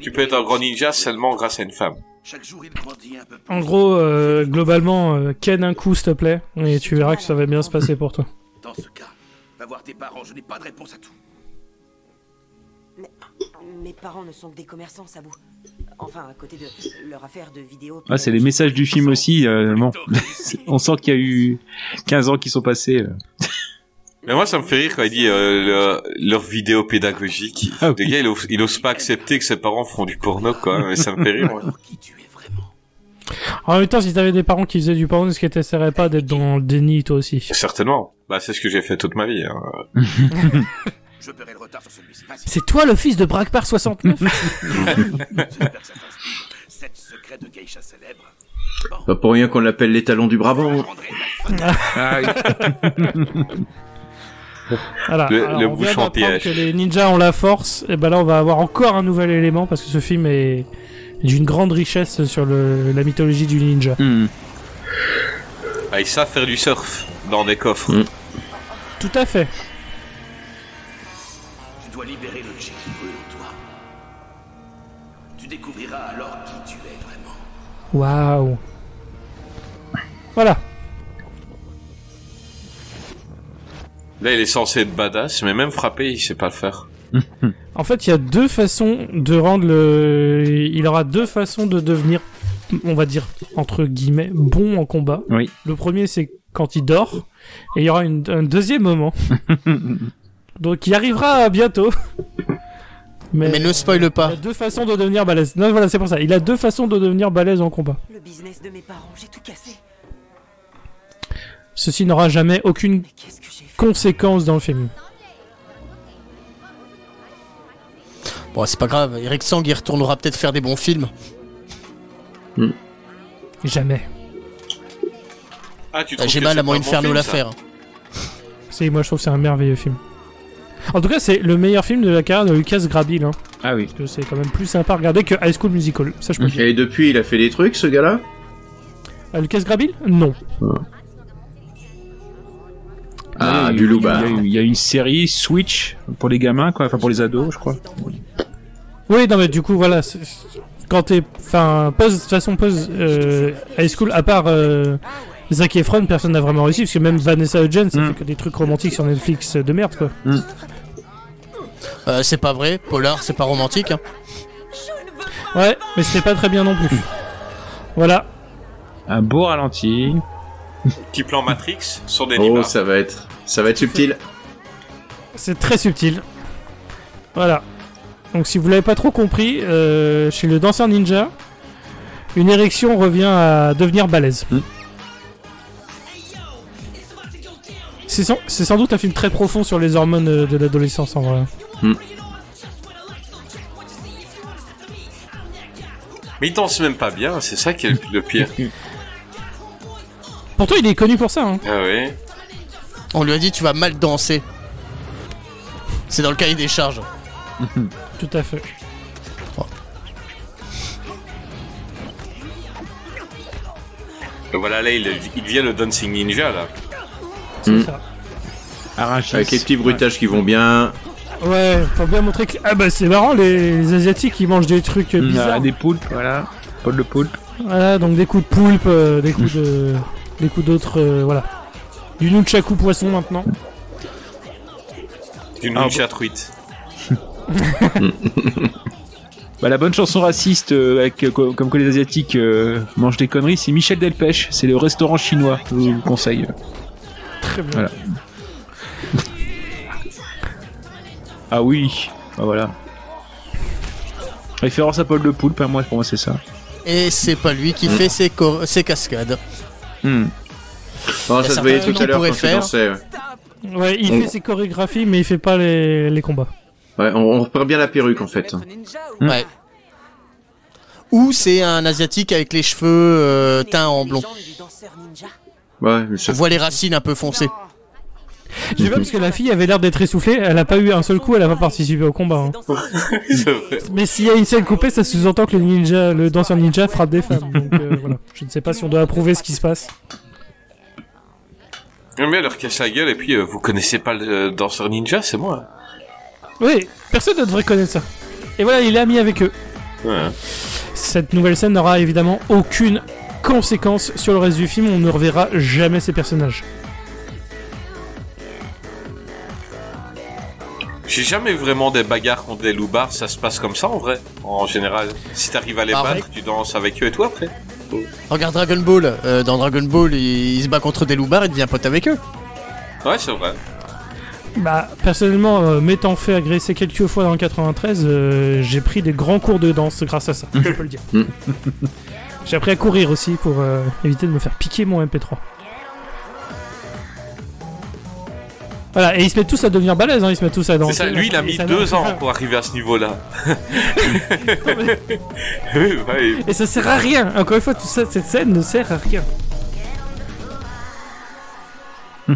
Speaker 5: Tu peux être un grand ninja seulement grâce à une femme.
Speaker 8: Chaque jour, il grandit un peu plus.
Speaker 4: En gros, euh, globalement, euh, ken un coup, s'il te plaît, et tu verras que ça va bien se passer pour toi.
Speaker 8: Dans ce cas, va voir tes parents. Je n'ai pas de réponse à tout.
Speaker 10: Mes parents ne sont que des commerçants, ça vous. Enfin, à côté de leur affaire de vidéo.
Speaker 6: Ah, c'est les messages du film aussi. euh, bon, on sent qu'il y a eu 15 ans qui sont passés. euh.
Speaker 5: Mais moi, ça me fait rire quand il dit euh, le- leur vidéo pédagogique.
Speaker 6: Ah
Speaker 5: Le gars, il ose, il ose pas accepter que ses parents font du porno, quoi. Mais ça me fait rire. moi.
Speaker 4: En même temps, si t'avais des parents qui faisaient du porno, est-ce que t'essaierais pas d'être dans le déni, toi aussi?
Speaker 5: Certainement. Bah, c'est ce que j'ai fait toute ma vie. hein.
Speaker 8: Je paierai le retard sur celui-ci. Vas-y.
Speaker 4: C'est toi le fils de Bragpar 69
Speaker 8: J'espère que ça t'inspire. Sept secrets de geisha célèbres.
Speaker 7: Pas pour rien qu'on l'appelle l'étalon du Brabant.
Speaker 4: Voilà.
Speaker 5: Le-
Speaker 4: Alors,
Speaker 5: le
Speaker 4: on vient
Speaker 5: bouchon
Speaker 4: d'apprendre
Speaker 5: piège.
Speaker 4: que les ninjas ont la force, et ben là on va avoir encore un nouvel élément parce que ce film est d'une grande richesse sur le, la mythologie du ninja.
Speaker 6: Hmm.
Speaker 5: Ah, ils savent faire du surf dans des coffres.
Speaker 7: Mm.
Speaker 4: Tout à fait.
Speaker 8: Tu dois libérer le chi qui brûle en toi. Tu découvriras alors qui tu es vraiment.
Speaker 4: Waouh. Voilà.
Speaker 5: Là, il est censé être badass, mais même frapper, il sait pas le faire.
Speaker 4: En fait, il y a deux façons de rendre le. Il aura deux façons de devenir, on va dire, entre guillemets, bon en combat.
Speaker 6: Oui.
Speaker 4: Le premier, c'est quand il dort. Et il y aura une- un deuxième moment. Donc, il arrivera bientôt.
Speaker 1: Mais ne spoile pas.
Speaker 4: Il a deux façons de devenir balèze. Non, voilà, c'est pour ça. Il a deux façons de devenir balèze en combat.
Speaker 10: Le business de mes parents, j'ai tout cassé.
Speaker 4: Ceci n'aura jamais aucune conséquence dans le film.
Speaker 1: Bon, c'est pas grave. Eric Sang, il retournera peut-être faire des bons films.
Speaker 4: Jamais.
Speaker 5: Ah, tu
Speaker 1: Euh, J'ai mal à mon Inferno l'affaire.
Speaker 4: Si, moi je trouve que c'est un merveilleux film. En tout cas, c'est le meilleur film de la carrière de Lucas Grabil. Hein,
Speaker 6: Ah oui.
Speaker 4: parce que c'est quand même plus sympa à regarder que High School Musical. Ça, je peux le dire.
Speaker 7: Et depuis, il a fait des trucs, ce gars-là?
Speaker 4: Euh, Lucas Grabil? Non.
Speaker 7: Ah,
Speaker 6: Il y a
Speaker 7: du
Speaker 6: eu-
Speaker 7: loup-bar.
Speaker 6: Il y, a eu- il y a une série Switch pour les gamins, quoi. Enfin, pour les ados, je crois.
Speaker 4: Oui, non, mais du coup, voilà. Quand t'es. Enfin, pause, de toute façon, pause. Euh, high School, à part. Euh, Zac Efron, personne n'a vraiment réussi, parce que même Vanessa Hudgens, ça
Speaker 6: Mm.
Speaker 4: fait que des trucs romantiques sur Netflix de merde, quoi.
Speaker 1: Euh, c'est pas vrai. Polar, c'est pas romantique. hein.
Speaker 4: Ouais, mais c'était pas très bien non plus. Voilà.
Speaker 6: Un beau ralenti.
Speaker 5: Petit plan Matrix sur des
Speaker 7: Oh, ça va être, ça va être subtil.
Speaker 4: C'est très subtil. Voilà. Donc si vous l'avez pas trop compris, euh, chez le danseur ninja, une érection revient à devenir balèze. C'est sans, c'est sans doute un film très profond sur les hormones de l'adolescence en vrai.
Speaker 5: Mais il danse même pas bien, c'est ça qui est le- pire.
Speaker 4: Pourtant il est connu pour ça. Hein.
Speaker 5: ah oui.
Speaker 1: On lui a dit tu vas mal danser. C'est dans le cahier des charges.
Speaker 4: Tout à fait.
Speaker 5: Et voilà, là, il, il devient le Dancing Ninja, là.
Speaker 4: C'est
Speaker 7: Mm.
Speaker 4: ça.
Speaker 6: Arrachis.
Speaker 7: Avec les petits bruitages qui vont bien.
Speaker 4: Ouais, faut bien montrer que... Ah bah c'est marrant, les, les asiatiques ils mangent des trucs euh,
Speaker 6: Mm,
Speaker 4: bizarres.
Speaker 6: ah, des poulpes, voilà. Paul de poulpe.
Speaker 4: Voilà, donc des coups de poulpe, euh, des coups de, des coups d'autres, euh, voilà. Du nunchaku poisson maintenant.
Speaker 5: Du
Speaker 6: Ah,
Speaker 5: Nuncha truite.
Speaker 6: Bah, la bonne chanson raciste, euh, avec, euh, co- comme que les Asiatiques euh, mangent des conneries, c'est Michel Delpech. C'est le restaurant chinois, je vous le conseille.
Speaker 4: Très bien.
Speaker 6: Voilà. ah oui, bah voilà. Référence à Paul de Poulpe, hein, moi, pour moi c'est ça.
Speaker 1: Et c'est pas lui qui
Speaker 7: Mm.
Speaker 1: fait ses, cor- ses cascades.
Speaker 6: Hmm.
Speaker 1: A
Speaker 7: ça se voyait tout à l'heure quand
Speaker 1: faire.
Speaker 7: ouais.
Speaker 4: Ouais, il
Speaker 7: On-
Speaker 4: fait ses chorégraphies, mais il fait pas les, les combats.
Speaker 7: Ouais, on, on repère bien la perruque en fait.
Speaker 1: Ouais. Ou c'est un asiatique avec les cheveux euh, teints en blond.
Speaker 7: Ouais, mais ça-
Speaker 1: On voit les racines un peu foncées.
Speaker 4: J'ai pas parce que la fille avait l'air d'être essoufflée, elle a pas eu un seul coup, elle a pas participé au combat. hein. Mais s'il y a une scène coupée, ça sous-entend que le ninja, le danseur ninja frappe des femmes. Donc euh, voilà, je ne sais pas si on doit approuver ce qui se passe.
Speaker 5: Non, mais elle leur casse la gueule et puis euh, vous connaissez pas le euh, danseur ninja, c'est moi.
Speaker 4: Oui, personne ne devrait connaître ça. Et voilà, il est ami avec eux.
Speaker 5: Ouais.
Speaker 4: Cette nouvelle scène n'aura évidemment aucune conséquence sur le reste du film, on ne reverra jamais ces personnages.
Speaker 5: J'ai jamais vraiment des bagarres contre des loupards, ça se passe comme ça en vrai, en général. Si t'arrives à les
Speaker 1: Bah,
Speaker 5: battre, tu danses avec eux et toi après.
Speaker 1: Regarde Dragon Ball. euh, dans Dragon Ball, il, il se bat contre des loupards, il devient pote avec eux.
Speaker 5: Ouais, c'est vrai.
Speaker 4: Bah, personnellement, euh, m'étant fait agresser quelques fois dans le 93, euh, j'ai pris des grands cours de danse grâce à ça, je peux le dire. j'ai appris à courir aussi pour euh, éviter de me faire piquer mon MP3. Voilà, et ils se mettent tous à devenir balèzes, hein, ils se mettent tous à
Speaker 5: C'est
Speaker 4: danser.
Speaker 5: ça, lui il a mis deux ans pour arriver à ce niveau-là. Ouais.
Speaker 4: Et ça sert à rien, encore une fois, tout ça, cette scène ne sert à rien.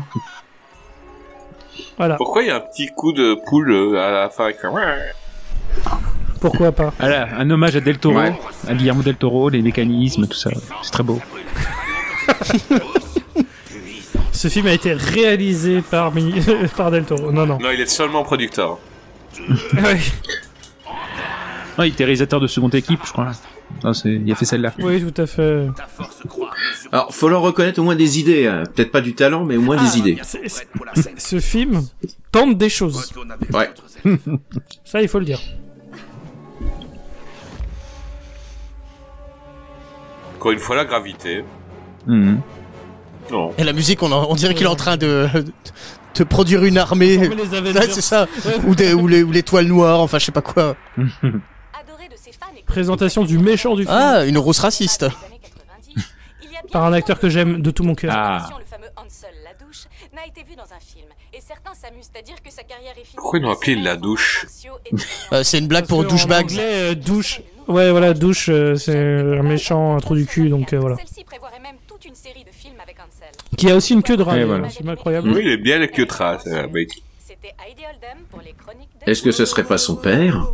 Speaker 4: voilà,
Speaker 5: Pourquoi il y a un petit coup de poule euh, à la fin comme...
Speaker 4: pourquoi pas.
Speaker 6: Voilà, un hommage à Del Toro,
Speaker 7: Ouais.
Speaker 6: à Guillermo Del Toro, les mécanismes, tout ça. C'est très beau.
Speaker 4: Ce film a été réalisé par, Mi- par Del Toro. Non, non.
Speaker 5: Non, il est seulement producteur.
Speaker 4: Ouais.
Speaker 6: Ouais, il était réalisateur de seconde équipe, je crois. Non, c'est, il a fait celle-là.
Speaker 4: Oui, tout à fait.
Speaker 7: Alors, faut leur reconnaître au moins des idées. hein. Peut-être pas du talent, mais au moins des idées.
Speaker 4: C'est- c'est- Ce film tente des choses.
Speaker 7: Ouais.
Speaker 4: Ça, il faut le dire.
Speaker 5: Encore une fois, la gravité.
Speaker 6: Mhm.
Speaker 5: Non.
Speaker 1: Et la musique, on, en- on dirait qu'il est en train de, de produire une armée. C'est ça. ou, des, ou, les, ou l'étoile noire, enfin, je sais pas quoi.
Speaker 4: Présentation du méchant du film
Speaker 1: Ah, une rose raciste.
Speaker 4: par un acteur que j'aime de tout mon cœur.
Speaker 6: Ah.
Speaker 11: Le fameux Hansel Ladouche n'a été vu dans un film. Et certains s'amusent à dire que sa carrière est finie.
Speaker 5: Pourquoi ils l'ont appelé la douche
Speaker 1: Euh, c'est une blague pour
Speaker 4: en
Speaker 1: douchebag.
Speaker 4: anglais, euh, douche. Ouais, voilà, douche, euh, c'est un méchant, un trou du cul, donc euh, voilà.
Speaker 11: Celle-ci prévoirait même toute une série de films avec Hansel.
Speaker 4: Qui a aussi une queue de rat.
Speaker 6: Et voilà.
Speaker 4: C'est incroyable.
Speaker 5: Oui, il est bien le queue de rat, mec.
Speaker 11: C'était Heidi Oldham pour les chroniques de...
Speaker 7: Est-ce que ce serait pas son père?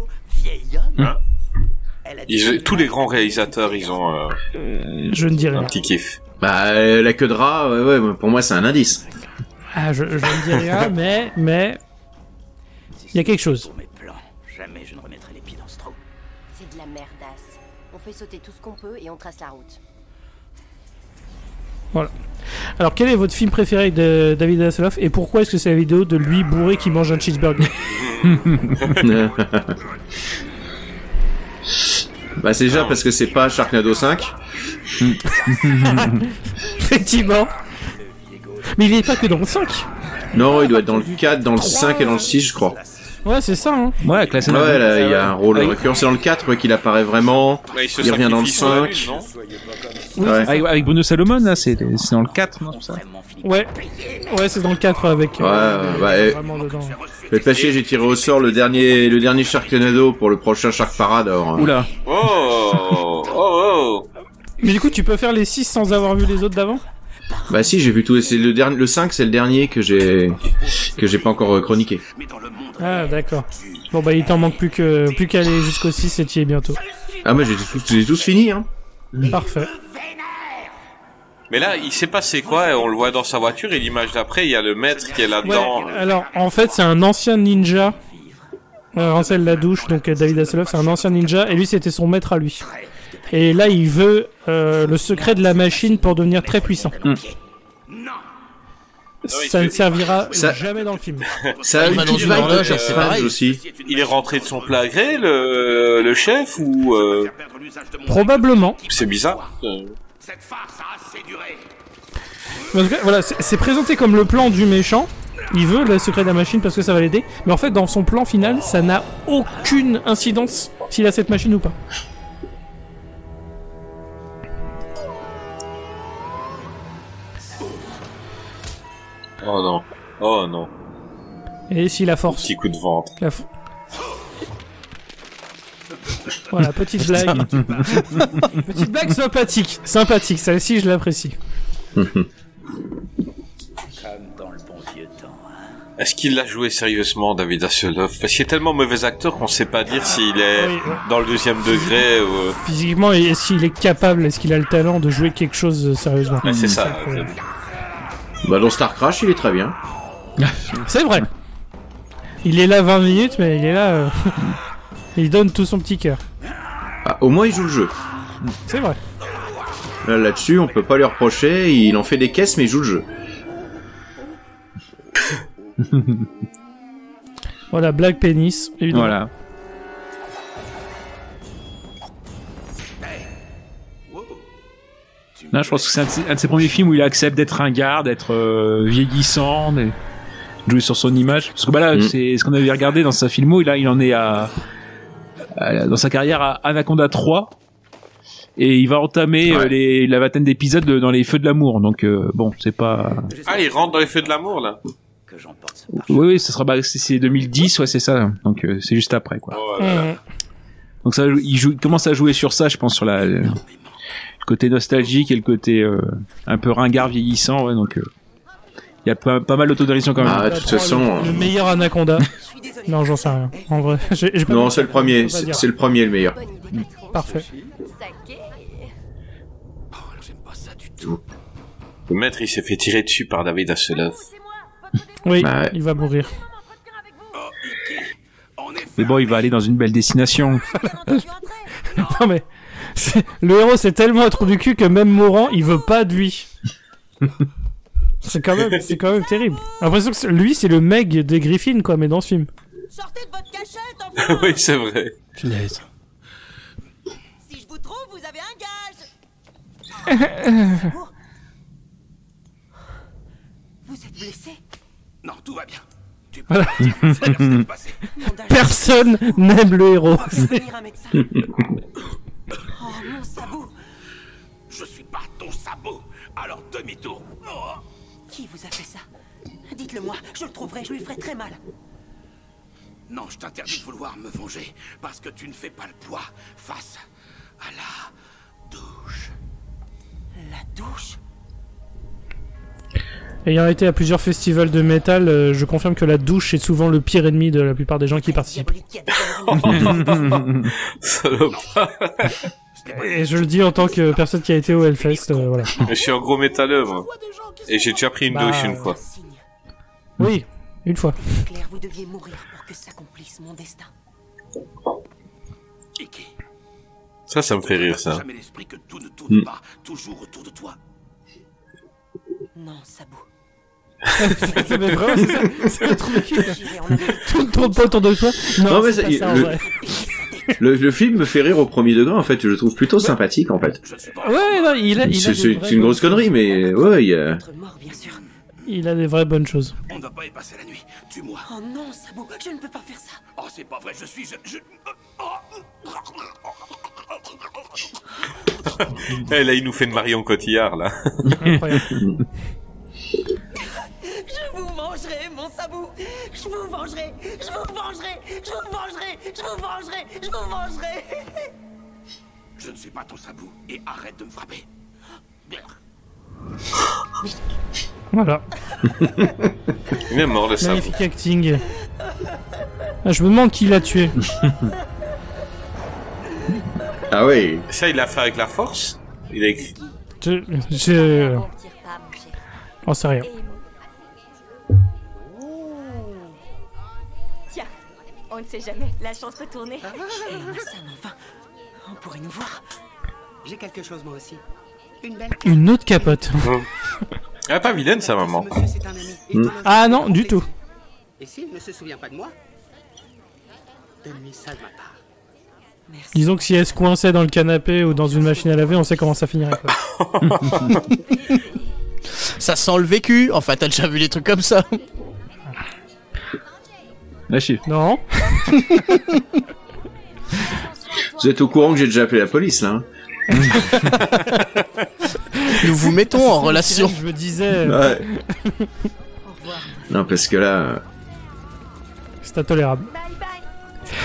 Speaker 5: Ils- tous les grands réalisateurs, ils ont euh,
Speaker 4: Je ne dirais
Speaker 5: un
Speaker 4: rien.
Speaker 5: petit kiff.
Speaker 7: Bah, euh, la queue de rat, ouais, ouais, pour moi, c'est un indice.
Speaker 4: Ah, je, je ne dis rien, mais, mais, il y a quelque chose.
Speaker 8: Pour mes plans, jamais je ne
Speaker 12: fait sauter tout ce qu'on peut et on trace la route.
Speaker 4: Voilà. Alors, quel est votre film préféré de David Hasselhoff et pourquoi est-ce que c'est la vidéo de lui bourré qui mange un cheeseburger
Speaker 7: bah, c'est déjà parce que c'est pas Sharknado 5.
Speaker 4: Effectivement. Mais il est pas que dans le 5.
Speaker 7: Non, il doit être dans le 4, dans le 5 et dans le 6, je crois.
Speaker 4: Ouais, c'est ça. Hein.
Speaker 6: Ouais, classé dans
Speaker 7: Ouais,
Speaker 6: le-
Speaker 7: là, il y a un rôle
Speaker 6: Avec-
Speaker 7: récurrent. C'est dans le 4 qu'il apparaît vraiment.
Speaker 5: Ouais, il se
Speaker 7: Il revient dans le
Speaker 5: sacrifie sur la
Speaker 7: 5.
Speaker 5: lune, non
Speaker 4: Oui,
Speaker 7: Ouais.
Speaker 6: Avec, avec Bruno Salomon, là, c'est, c'est dans le 4, non, ça
Speaker 4: Ouais. Ouais, c'est dans le 4 avec.
Speaker 7: Ouais,
Speaker 4: euh,
Speaker 7: bah, eh.
Speaker 4: vraiment dedans.
Speaker 7: Faites pas chier, j'ai tiré au sort le dernier, le dernier Sharknado pour le prochain Shark Parade. Alors, euh,
Speaker 6: Oula.
Speaker 5: Oh Oh Oh
Speaker 4: Mais du coup, tu peux faire les 6 sans avoir vu les autres d'avant?
Speaker 7: Bah si, j'ai vu tout. C'est le dernier, le 5, c'est le dernier que j'ai, que j'ai pas encore euh, chroniqué.
Speaker 4: Ah, d'accord. Bon, bah, il t'en manque plus que plus qu'à aller jusqu'au 6 et tu y es bientôt.
Speaker 7: Ah, moi j'ai tous, j'ai tous fini, hein.
Speaker 4: Parfait.
Speaker 5: Mais là, il s'est passé quoi? Et On le voit dans sa voiture et l'image d'après, il y a le maître qui est
Speaker 4: Ouais,
Speaker 5: là-dedans.
Speaker 4: alors, en fait, c'est un ancien ninja. Euh, Ansel Ladouche, donc euh, David Hasselhoff, c'est un ancien ninja, et lui, c'était son maître à lui. Et là, il veut euh, le secret de la machine pour devenir très puissant. Ça ne servira
Speaker 7: Ça-
Speaker 4: jamais dans le film.
Speaker 7: Ça a
Speaker 1: Il
Speaker 7: une petite vibe de aussi.
Speaker 5: Il est rentré de son plein gré, le, le chef, ou... euh,
Speaker 4: Probablement.
Speaker 5: C'est bizarre. euh.
Speaker 4: Mais en tout cas, voilà, c'est présenté comme le plan du méchant. Il veut le secret de la machine parce que ça va l'aider. Mais en fait, dans son plan final, ça n'a aucune incidence s'il a cette machine ou pas.
Speaker 5: Oh non. Oh non.
Speaker 4: Et si la force.
Speaker 5: Petit coup de ventre.
Speaker 4: La fo- Voilà, petite blague. petite blague sympathique. Sympathique, celle-ci je l'apprécie.
Speaker 8: Comme dans le bon vieux temps, hein.
Speaker 5: Est-ce qu'il l'a joué sérieusement, David Hasselhoff? Parce qu'il est tellement mauvais acteur qu'on sait pas dire s'il est
Speaker 4: Oui, ouais.
Speaker 5: dans le deuxième degré ou... euh,
Speaker 4: Physiquement, est-ce qu'il est capable, est-ce qu'il a le talent de jouer quelque chose euh, sérieusement?
Speaker 5: C'est ça.
Speaker 4: le problème.
Speaker 7: Bah, dans Star Crash, il est très bien.
Speaker 4: C'est vrai. Il est là 20 minutes, mais il est là. euh, il donne tout son petit cœur.
Speaker 7: Ah, au moins, il joue le jeu.
Speaker 4: C'est vrai.
Speaker 7: Là, Là-dessus, on peut pas lui reprocher. Il en fait des caisses, mais il joue le jeu.
Speaker 4: Voilà, Black Penis, évidemment.
Speaker 6: Voilà. Là, je pense que c'est un, de ses- un de ses premiers films où il accepte d'être ringard, d'être euh, vieillissant, de jouer sur son image. Parce que bah là,
Speaker 7: Mm.
Speaker 6: c'est ce qu'on avait regardé dans sa filmo. Là, il en est à, à- dans sa carrière à Anaconda 3. Et il va entamer
Speaker 5: Ouais.
Speaker 6: euh, les, la vingtaine d'épisodes de- dans les feux de l'amour. Donc euh, bon, c'est pas.
Speaker 5: Ah, il rentre dans les feux de l'amour, là
Speaker 6: Oui, oui, ce sera bah, c'est- c'est 2010, ouais, c'est ça. Donc euh, c'est juste après, quoi.
Speaker 5: Oh.
Speaker 4: Mmh.
Speaker 6: Donc ça, il, joue, il commence à jouer sur ça, je pense, sur la, le côté nostalgique et le côté euh, un peu ringard vieillissant. Ouais, donc euh, il y a pas, pas mal d'autodérision quand même.
Speaker 7: Ah, de toute façon.
Speaker 4: Le
Speaker 7: euh,
Speaker 4: meilleur Anaconda. non, j'en sais rien. En vrai, j'ai- j'ai pas-
Speaker 7: Non, c'est le premier. C'est le premier, le meilleur.
Speaker 4: Parfait.
Speaker 5: Le maître, il s'est fait tirer dessus par David Hasselhoff.
Speaker 4: Oui,
Speaker 7: Bah ouais.
Speaker 4: il va mourir.
Speaker 6: Mais bon, il va aller dans une belle destination.
Speaker 4: non mais le héros c'est tellement un trou du cul que même mourant, il veut pas de lui. c'est quand même, c'est quand même terrible. J'ai l'impression que c'est- lui c'est le Meg des Griffins quoi, mais dans ce film.
Speaker 5: oui, c'est vrai.
Speaker 4: Punaise.
Speaker 10: Si je vous trouve, vous avez un gage. Vous êtes blessé?
Speaker 8: Non, tout va bien. Tu peux.
Speaker 4: Personne n'aime le héros.
Speaker 10: Oh, mon sabot.
Speaker 8: Je suis pas ton sabot. Alors demi-tour. Oh.
Speaker 10: Qui vous a fait ça? Dites-le moi, je le trouverai, je lui ferai très mal.
Speaker 8: Non, je t'interdis de vouloir me venger parce que tu ne fais pas le poids face à la douche.
Speaker 10: La douche?
Speaker 4: Ayant été à plusieurs festivals de métal, euh, je confirme que la douche est souvent le pire ennemi de la plupart des gens qui participent.
Speaker 5: Salopard.
Speaker 4: Et je le dis en tant que personne qui a été au Hellfest, euh, voilà.
Speaker 5: Je suis un gros métalleux, moi. Et j'ai déjà pris une
Speaker 4: Bah,
Speaker 5: douche une fois.
Speaker 4: Oui, une fois.
Speaker 10: Claire, vous deviez mourir pour que s'accomplisse mon destin.
Speaker 5: Ça, ça me fait rire, ça.
Speaker 8: Jamais l'esprit que tout ne tourne
Speaker 5: Hmm.
Speaker 8: pas toujours autour de toi.
Speaker 10: Non, Sabot.
Speaker 4: C'est mais vraiment, c'est ça, c'est cul. Tout ne tourne pas autour de toi. Non,
Speaker 7: Non, mais
Speaker 4: c'est
Speaker 7: ça-
Speaker 4: pas ça, en
Speaker 7: le-
Speaker 4: vrai.
Speaker 7: Le, le film me fait rire au premier degré, en fait. Je le trouve plutôt sympathique, en fait.
Speaker 4: Ouais, non, il a, il a
Speaker 7: C'est une grosse
Speaker 4: bonnes
Speaker 7: connerie,
Speaker 4: choses.
Speaker 7: mais ouais, il y a...
Speaker 4: Il a des vraies bonnes choses.
Speaker 8: On ne va pas y passer la nuit. Tue-moi.
Speaker 10: Oh non, Sabot, je ne peux pas faire ça.
Speaker 8: Oh, c'est pas vrai, je suis. Je. je...
Speaker 5: Eh, là, il nous fait une Marion Cotillard, là.
Speaker 4: Incroyable.
Speaker 10: Je vous vengerai, mon Sabot. Je vous vengerai. Je vous vengerai. Je vous vengerai. Je vous vengerai. Je vous vengerai.
Speaker 8: Je ne suis pas ton sabot et arrête de me frapper.
Speaker 4: Voilà.
Speaker 5: Il est mort, le sabot.
Speaker 4: Magnifique acting. Ah, je me demande qui l'a tué.
Speaker 7: Ah oui.
Speaker 5: Ça, il l'a fait avec la force Il a écrit...
Speaker 4: Je. je... On sait rien.
Speaker 11: On ne sait jamais. La chance peut tourner.
Speaker 10: Hassan, enfin, on pourrait nous voir.
Speaker 13: J'ai quelque chose moi aussi. Une belle
Speaker 4: Une autre capote.
Speaker 5: Ah, pas vilaine, sa maman.
Speaker 13: monsieur,
Speaker 4: Mm.
Speaker 13: invité
Speaker 4: Ah non, du tout.
Speaker 13: Et s'il ne se souvient pas de moi, donne-lui ça de ma part.
Speaker 4: Disons que si elle se coinçait dans le canapé ou dans une machine à laver, on sait comment ça finirait. quoi.
Speaker 1: Ça sent le vécu. Enfin, t'as déjà vu les trucs comme ça.
Speaker 6: Lâchez.
Speaker 4: Non.
Speaker 7: Vous êtes au courant que j'ai déjà appelé la police, là hein
Speaker 1: Nous vous mettons en relation.
Speaker 4: Je me disais.
Speaker 7: Ouais. Non, parce que là... euh,
Speaker 4: C'est intolérable.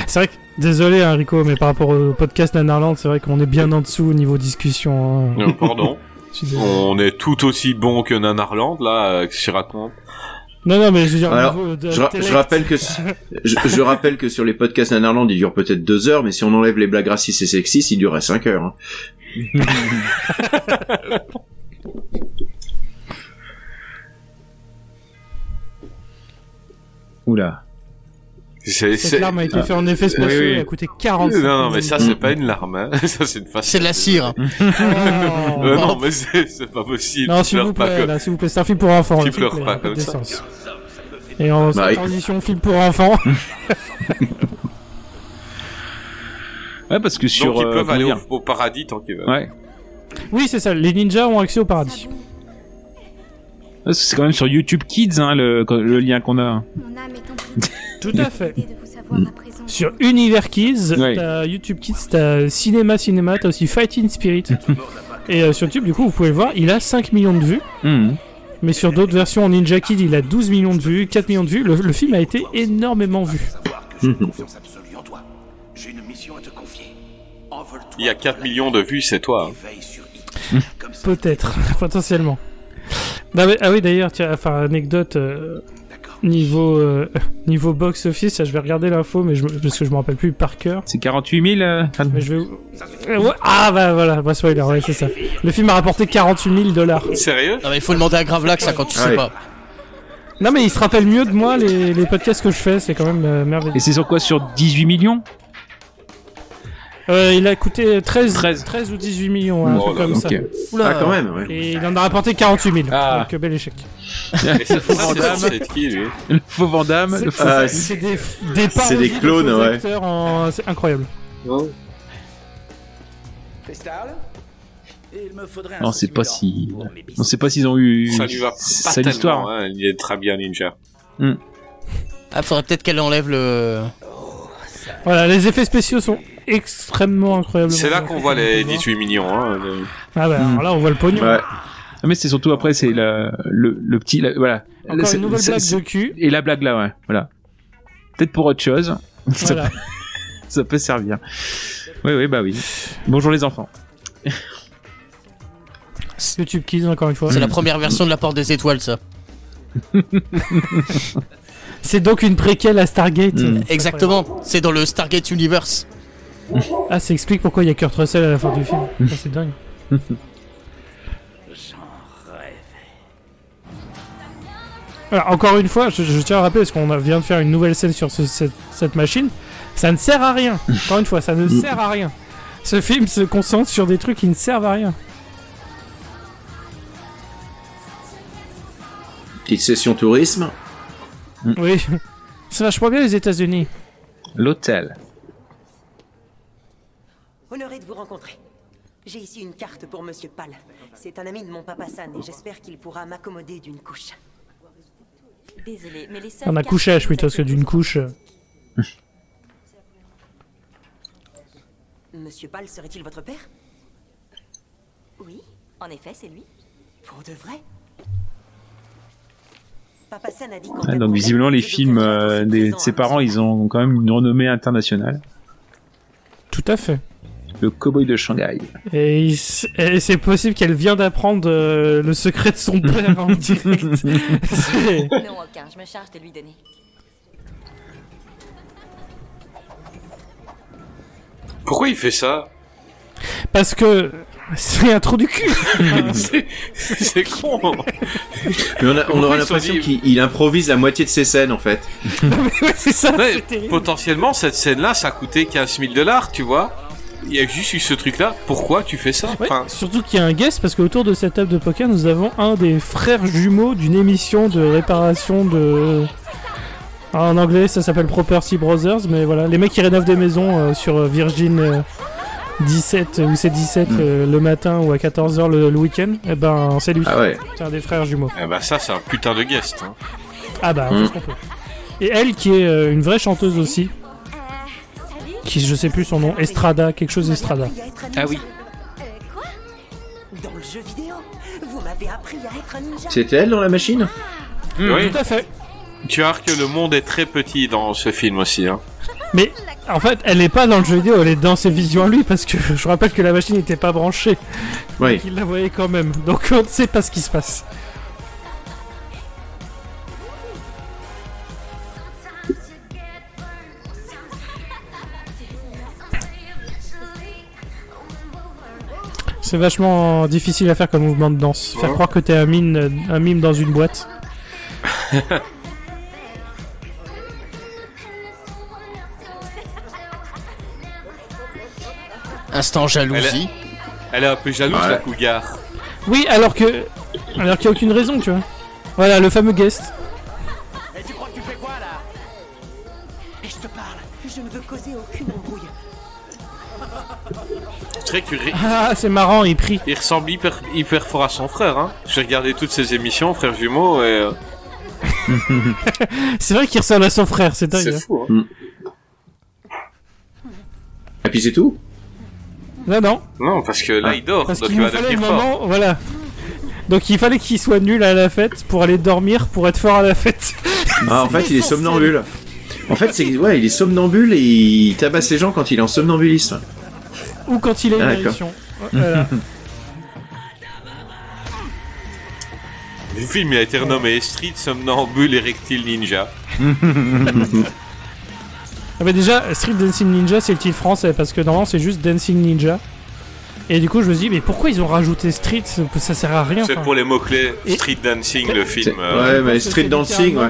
Speaker 4: C'est vrai que, désolé hein, Rico, mais par rapport au podcast Nanarland, c'est vrai qu'on est bien en dessous au niveau discussion. hein.
Speaker 5: Non, pardon.
Speaker 4: Je.
Speaker 5: On est tout aussi bon que Nanarland, là, euh, que tu racontes?
Speaker 4: Non, non, mais je veux dire,
Speaker 7: Alors,
Speaker 4: niveau
Speaker 7: je, ra-
Speaker 4: d'intellect.
Speaker 7: je rappelle que je, je rappelle que sur les podcasts Nanarland, ils durent peut-être deux heures, mais si on enlève les blagues racistes et sexistes, ils dureraient cinq heures. hein.
Speaker 6: Oula.
Speaker 5: C'est,
Speaker 4: Cette larme a été faite en effet spéciaux,
Speaker 5: Oui, oui.
Speaker 4: elle a coûté 45
Speaker 5: Non, non, mais ça, c'est pas une larme, hein. Ça, c'est une façon.
Speaker 1: C'est de la cire.
Speaker 5: Euh, non, mais c'est, c'est pas possible.
Speaker 4: Non,
Speaker 5: Tu
Speaker 4: s'il vous
Speaker 5: pleures pas
Speaker 4: plaît,
Speaker 5: comme-
Speaker 4: là, s'il vous plaît, c'est un film pour enfants.
Speaker 5: Tu pleures pas
Speaker 4: peu
Speaker 5: comme ça.
Speaker 4: Et en
Speaker 7: Bah,
Speaker 4: transition, film pour enfants.
Speaker 6: Ouais, parce que sur.
Speaker 5: Donc, ils
Speaker 6: euh,
Speaker 5: peuvent aller au paradis tant qu'ils veulent.
Speaker 6: Ouais.
Speaker 4: oui, c'est ça, les ninjas ont accès au paradis.
Speaker 6: Parce que C'est quand même sur YouTube Kids, hein, le, le lien qu'on a.
Speaker 9: Mon âme est emplie.
Speaker 4: Tout à fait. Sur Univers Kids,
Speaker 6: Ouais.
Speaker 4: YouTube Kids, t'as Cinéma Cinéma, t'as aussi Fighting Spirit. Et euh, sur YouTube, du coup, vous pouvez le voir, il a 5 millions de vues.
Speaker 6: Mhm.
Speaker 4: Mais sur d'autres versions en Ninja Kid, il a 12 millions de vues, 4 millions de vues. Le, le film a été énormément vu.
Speaker 5: Il y a 4 millions de vues, c'est toi. hein.
Speaker 4: Peut-être, potentiellement. Non, mais- ah oui, d'ailleurs, tiens, enfin, anecdote. euh, niveau, euh, niveau box-office, je vais regarder l'info, mais je, me- parce que je me rappelle plus par cœur.
Speaker 6: C'est 48 000. euh,
Speaker 4: Mais je vais. Euh, ouais, ah bah voilà, bah spoiler, ouais, c'est ça. Le film a rapporté 48 000 dollars.
Speaker 5: Sérieux?
Speaker 1: Non, mais il faut demander à Gravelax ça quand tu
Speaker 7: Ah
Speaker 1: sais
Speaker 7: ouais.
Speaker 1: pas.
Speaker 4: Non, mais il se rappelle mieux de moi, les, les podcasts que je fais, c'est quand même euh, merveilleux.
Speaker 6: Et c'est sur quoi? Sur 18 millions?
Speaker 4: Euh, il a coûté 13,
Speaker 6: 13.
Speaker 4: 13 ou 18 millions, un
Speaker 5: Oh
Speaker 4: truc
Speaker 5: là
Speaker 4: comme
Speaker 6: là,
Speaker 4: ça.
Speaker 1: Oula.
Speaker 7: Ah, quand même, ouais.
Speaker 4: Et il en a rapporté 48 000.
Speaker 6: Ah.
Speaker 4: Donc, euh, bel échec.
Speaker 5: C'est c'est qui, lui
Speaker 6: Le faux Vandame, le faux.
Speaker 7: Ah,
Speaker 4: C'est
Speaker 7: c'est-
Speaker 4: des, des
Speaker 7: c'est des
Speaker 4: de
Speaker 7: clones,
Speaker 4: faux
Speaker 7: ouais.
Speaker 4: en- C'est incroyable.
Speaker 13: Cristal Il me faudrait un
Speaker 6: Non, c'est pas si. On sait pas s'ils ont eu.
Speaker 5: Ça lui va pas
Speaker 6: C'est l'histoire.
Speaker 5: hein. Il est très bien ninja.
Speaker 1: Ah, faudrait peut-être qu'elle enlève le.
Speaker 4: Voilà, les effets spéciaux sont extrêmement incroyables.
Speaker 5: C'est là qu'on voit les 18 millions. Hein. le-
Speaker 4: Ah bah, alors là, on voit le pognon.
Speaker 7: Ouais.
Speaker 6: Ah, mais c'est surtout après, c'est le, le petit. la- voilà.
Speaker 4: Encore
Speaker 6: C'est-
Speaker 4: une nouvelle blague de cul.
Speaker 6: Et la blague là, ouais. Voilà. Peut-être pour autre chose. Ça, peut, ça peut servir. Oui, oui, bah oui. Bonjour les enfants.
Speaker 4: YouTube Kids, encore une fois.
Speaker 1: C'est la première version de la porte des étoiles, ça.
Speaker 4: C'est donc une préquelle à Stargate.
Speaker 6: Mm.
Speaker 1: Exactement. C'est dans le Stargate Universe.
Speaker 4: Ah, ça explique pourquoi il y a Kurt Russell à la fin du film. Ah, c'est dingue. Alors, encore une fois, je, je tiens à rappeler, parce qu'on a- vient de faire une nouvelle scène sur ce- cette, cette machine, ça ne sert à rien. Encore une fois, ça ne sert à rien. Ce film se concentre sur des trucs qui ne servent à rien.
Speaker 7: Petite session tourisme.
Speaker 4: Oui. Ça vachement bien les États-Unis.
Speaker 6: L'hôtel.
Speaker 10: Honoré de vous rencontrer. J'ai ici une carte pour Monsieur Pal. C'est un ami de mon papa San et j'espère qu'il pourra m'accommoder d'une couche.
Speaker 12: Désolé, mais les seuls
Speaker 4: On a
Speaker 12: cartes
Speaker 4: couchage
Speaker 12: que
Speaker 4: plutôt que d'une couche.
Speaker 10: Monsieur Pal serait-il votre père?
Speaker 12: Oui, en effet, c'est lui.
Speaker 10: Pour de vrai? Papa San a dit qu'en
Speaker 6: Ouais, donc visiblement les films euh, des- de ses parents, ils ont quand même une renommée internationale.
Speaker 4: Tout à fait.
Speaker 6: Le cowboy de Shanghai.
Speaker 4: Et, c'est possible qu'elle vient d'apprendre euh, le secret de son père en direct.
Speaker 12: Non, aucun, je me charge de lui donner.
Speaker 5: Pourquoi il fait ça?
Speaker 4: Parce que c'est un trou du cul.
Speaker 5: C'est con.
Speaker 7: Mais on, a- on aura l'impression
Speaker 5: dit-
Speaker 7: qu'il il improvise la moitié de ses scènes en fait.
Speaker 4: Ouais, c'est ça,
Speaker 5: Ouais,
Speaker 4: c'est terrible.
Speaker 5: potentiellement, cette scène-là, ça a coûté 15 000 dollars, tu vois. Il y a juste eu ce truc-là. Pourquoi tu fais ça
Speaker 4: Ouais,
Speaker 5: Enfin,
Speaker 4: surtout qu'il y a un guest parce qu'autour de cette table de poker, nous avons un des frères jumeaux d'une émission de réparation de. En anglais, ça s'appelle Property Brothers, mais voilà, les mecs qui rénovent des maisons euh, sur euh, Virgin euh, 17 ou c'est 17 euh, le matin ou à 14h le, le week-end, et ben c'est lui.
Speaker 7: Ah ouais.
Speaker 4: C'est un des frères jumeaux.
Speaker 5: eh ben ça, c'est un putain de guest. hein.
Speaker 4: Ah bah, on fait
Speaker 7: Mm.
Speaker 4: ce qu'on peut. Et elle qui est euh, une vraie chanteuse aussi, qui je sais plus son nom, Estrada, quelque chose Estrada.
Speaker 6: Ah oui.
Speaker 10: Dans le jeu vidéo, vous m'avez appris à être un ninja.
Speaker 7: C'était elle dans la machine
Speaker 5: Oui.
Speaker 4: Tout à fait.
Speaker 5: Tu vois que le monde est très petit dans ce film aussi. Hein.
Speaker 4: Mais en fait, elle n'est pas dans le jeu vidéo, elle est dans ses visions à lui parce que je rappelle que la machine n'était pas branchée.
Speaker 7: Oui.
Speaker 4: Donc il la voyait quand même. Donc on ne sait pas ce qui se passe. C'est vachement difficile à faire comme mouvement de danse. Faire croire que t'es un mime, un mime dans une boîte.
Speaker 1: Instant jalousie.
Speaker 5: Elle est un peu jalouse,
Speaker 1: Ouais.
Speaker 5: la cougar.
Speaker 4: Oui, alors que. Alors qu'il n'y a aucune raison, tu vois. Voilà, le fameux guest.
Speaker 13: Et tu crois que tu fais quoi là?
Speaker 10: Et je te parle, je ne veux causer aucune embrouille.
Speaker 5: Qu'il
Speaker 4: Ah, c'est marrant, il prie.
Speaker 5: il ressemble hyper, hyper fort à son frère. Hein. J'ai regardé toutes ses émissions, frère jumeau, et euh,
Speaker 4: C'est vrai qu'il ressemble à son frère, c'est dingue.
Speaker 5: c'est
Speaker 4: hein.
Speaker 5: fou. Hein.
Speaker 7: Et puis c'est tout?
Speaker 4: Non, non.
Speaker 5: Non, parce que là, il dort,
Speaker 4: Parce
Speaker 5: donc
Speaker 4: qu'il
Speaker 5: il
Speaker 4: nous
Speaker 5: va
Speaker 4: fallait le
Speaker 5: devenir fort.
Speaker 4: moment, voilà. Donc il fallait qu'il soit nul à la fête pour aller dormir pour être fort à la fête.
Speaker 7: Ah, en fait, il est somnambule. En fait, c'est ouais, il est somnambule et il tabasse les gens quand il est en somnambulisme.
Speaker 4: Ou quand il a une
Speaker 7: Ah,
Speaker 4: érection. Voilà.
Speaker 5: Le film il a été renommé Street Somnambule Erectile Ninja.
Speaker 4: Ah bah déjà, Street Dancing Ninja, c'est le titre français, parce que normalement c'est juste Dancing Ninja. Et du coup, je me dis, mais pourquoi ils ont rajouté Street? Ça sert à rien.
Speaker 5: C'est pour les mots-clés.
Speaker 4: Et-
Speaker 5: Street Dancing, le film. Euh,
Speaker 7: ouais, mais street dancing, ouais.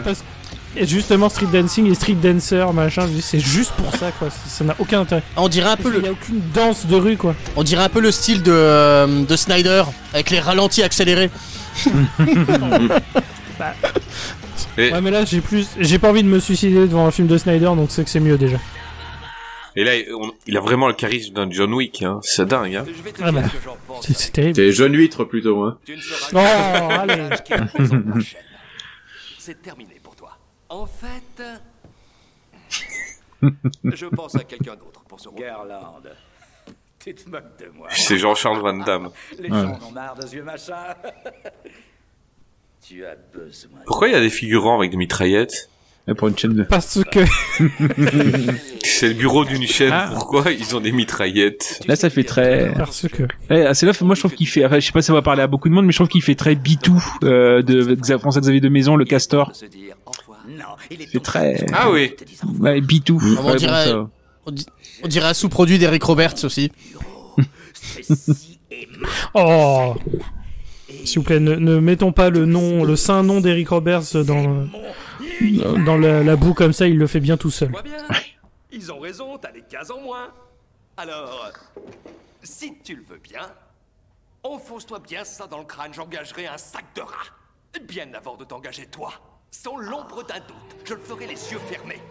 Speaker 4: Et justement, Street Dancing et Street Dancer, machin, c'est juste pour ça, quoi. Ça n'a aucun intérêt.
Speaker 1: On dirait un peu
Speaker 4: Il
Speaker 1: le,
Speaker 4: n'y a aucune danse de rue, quoi.
Speaker 1: on dirait un peu le style de, euh, de Snyder avec les ralentis accélérés.
Speaker 5: Et,
Speaker 4: Ouais, mais là, j'ai plus, j'ai pas envie de me suicider devant un film de Snyder, donc c'est que c'est mieux déjà.
Speaker 5: et là, on- il a vraiment le charisme d'un John Wick. Hein. C'est dingue. Hein.
Speaker 4: Ah bah, c'est c'est terrible.
Speaker 7: T'es jeune huître plutôt, hein.
Speaker 4: Oh, allez.
Speaker 8: C'est terminé. En fait, je pense à quelqu'un d'autre pour ce rôle.
Speaker 14: Garland. Tu te moques de moi.
Speaker 5: C'est Jean-Charles Van Damme.
Speaker 14: Les
Speaker 6: Ouais.
Speaker 14: gens en ont marre de ce vieux machin. tu as besoin.
Speaker 5: Pourquoi il y a des figurants avec des mitraillettes
Speaker 6: Et pour une chaîne de.
Speaker 4: Parce que.
Speaker 5: C'est le bureau d'une chaîne.
Speaker 6: Ah.
Speaker 5: Pourquoi ils ont des mitraillettes
Speaker 6: Là, ça fait très.
Speaker 4: Parce que.
Speaker 6: Eh, c'est là, moi je trouve qu'il fait. enfin, je sais pas si ça va parler à beaucoup de monde, mais je trouve qu'il fait très bitou euh, de François Xavier de Maison, le castor. C'est très.
Speaker 5: Ah oui.
Speaker 6: Ouais, bitou.
Speaker 1: On
Speaker 6: Ouais, bon,
Speaker 1: dirait, on, di- on dirait un sous-produit d'Eric Roberts aussi.
Speaker 4: Oh S'il vous plaît, ne, ne mettons pas le nom, le saint nom d'Eric Roberts dans, dans la, la boue comme ça, il le fait bien tout seul.
Speaker 8: Vois bien Ils ont raison, t'as des cases en moins. Alors, si tu le veux bien, enfonce-toi bien ça dans le crâne, j'engagerai un sac de rats. Bien avant de t'engager toi. Sans l'ombre d'un doute, je le ferai les yeux fermés.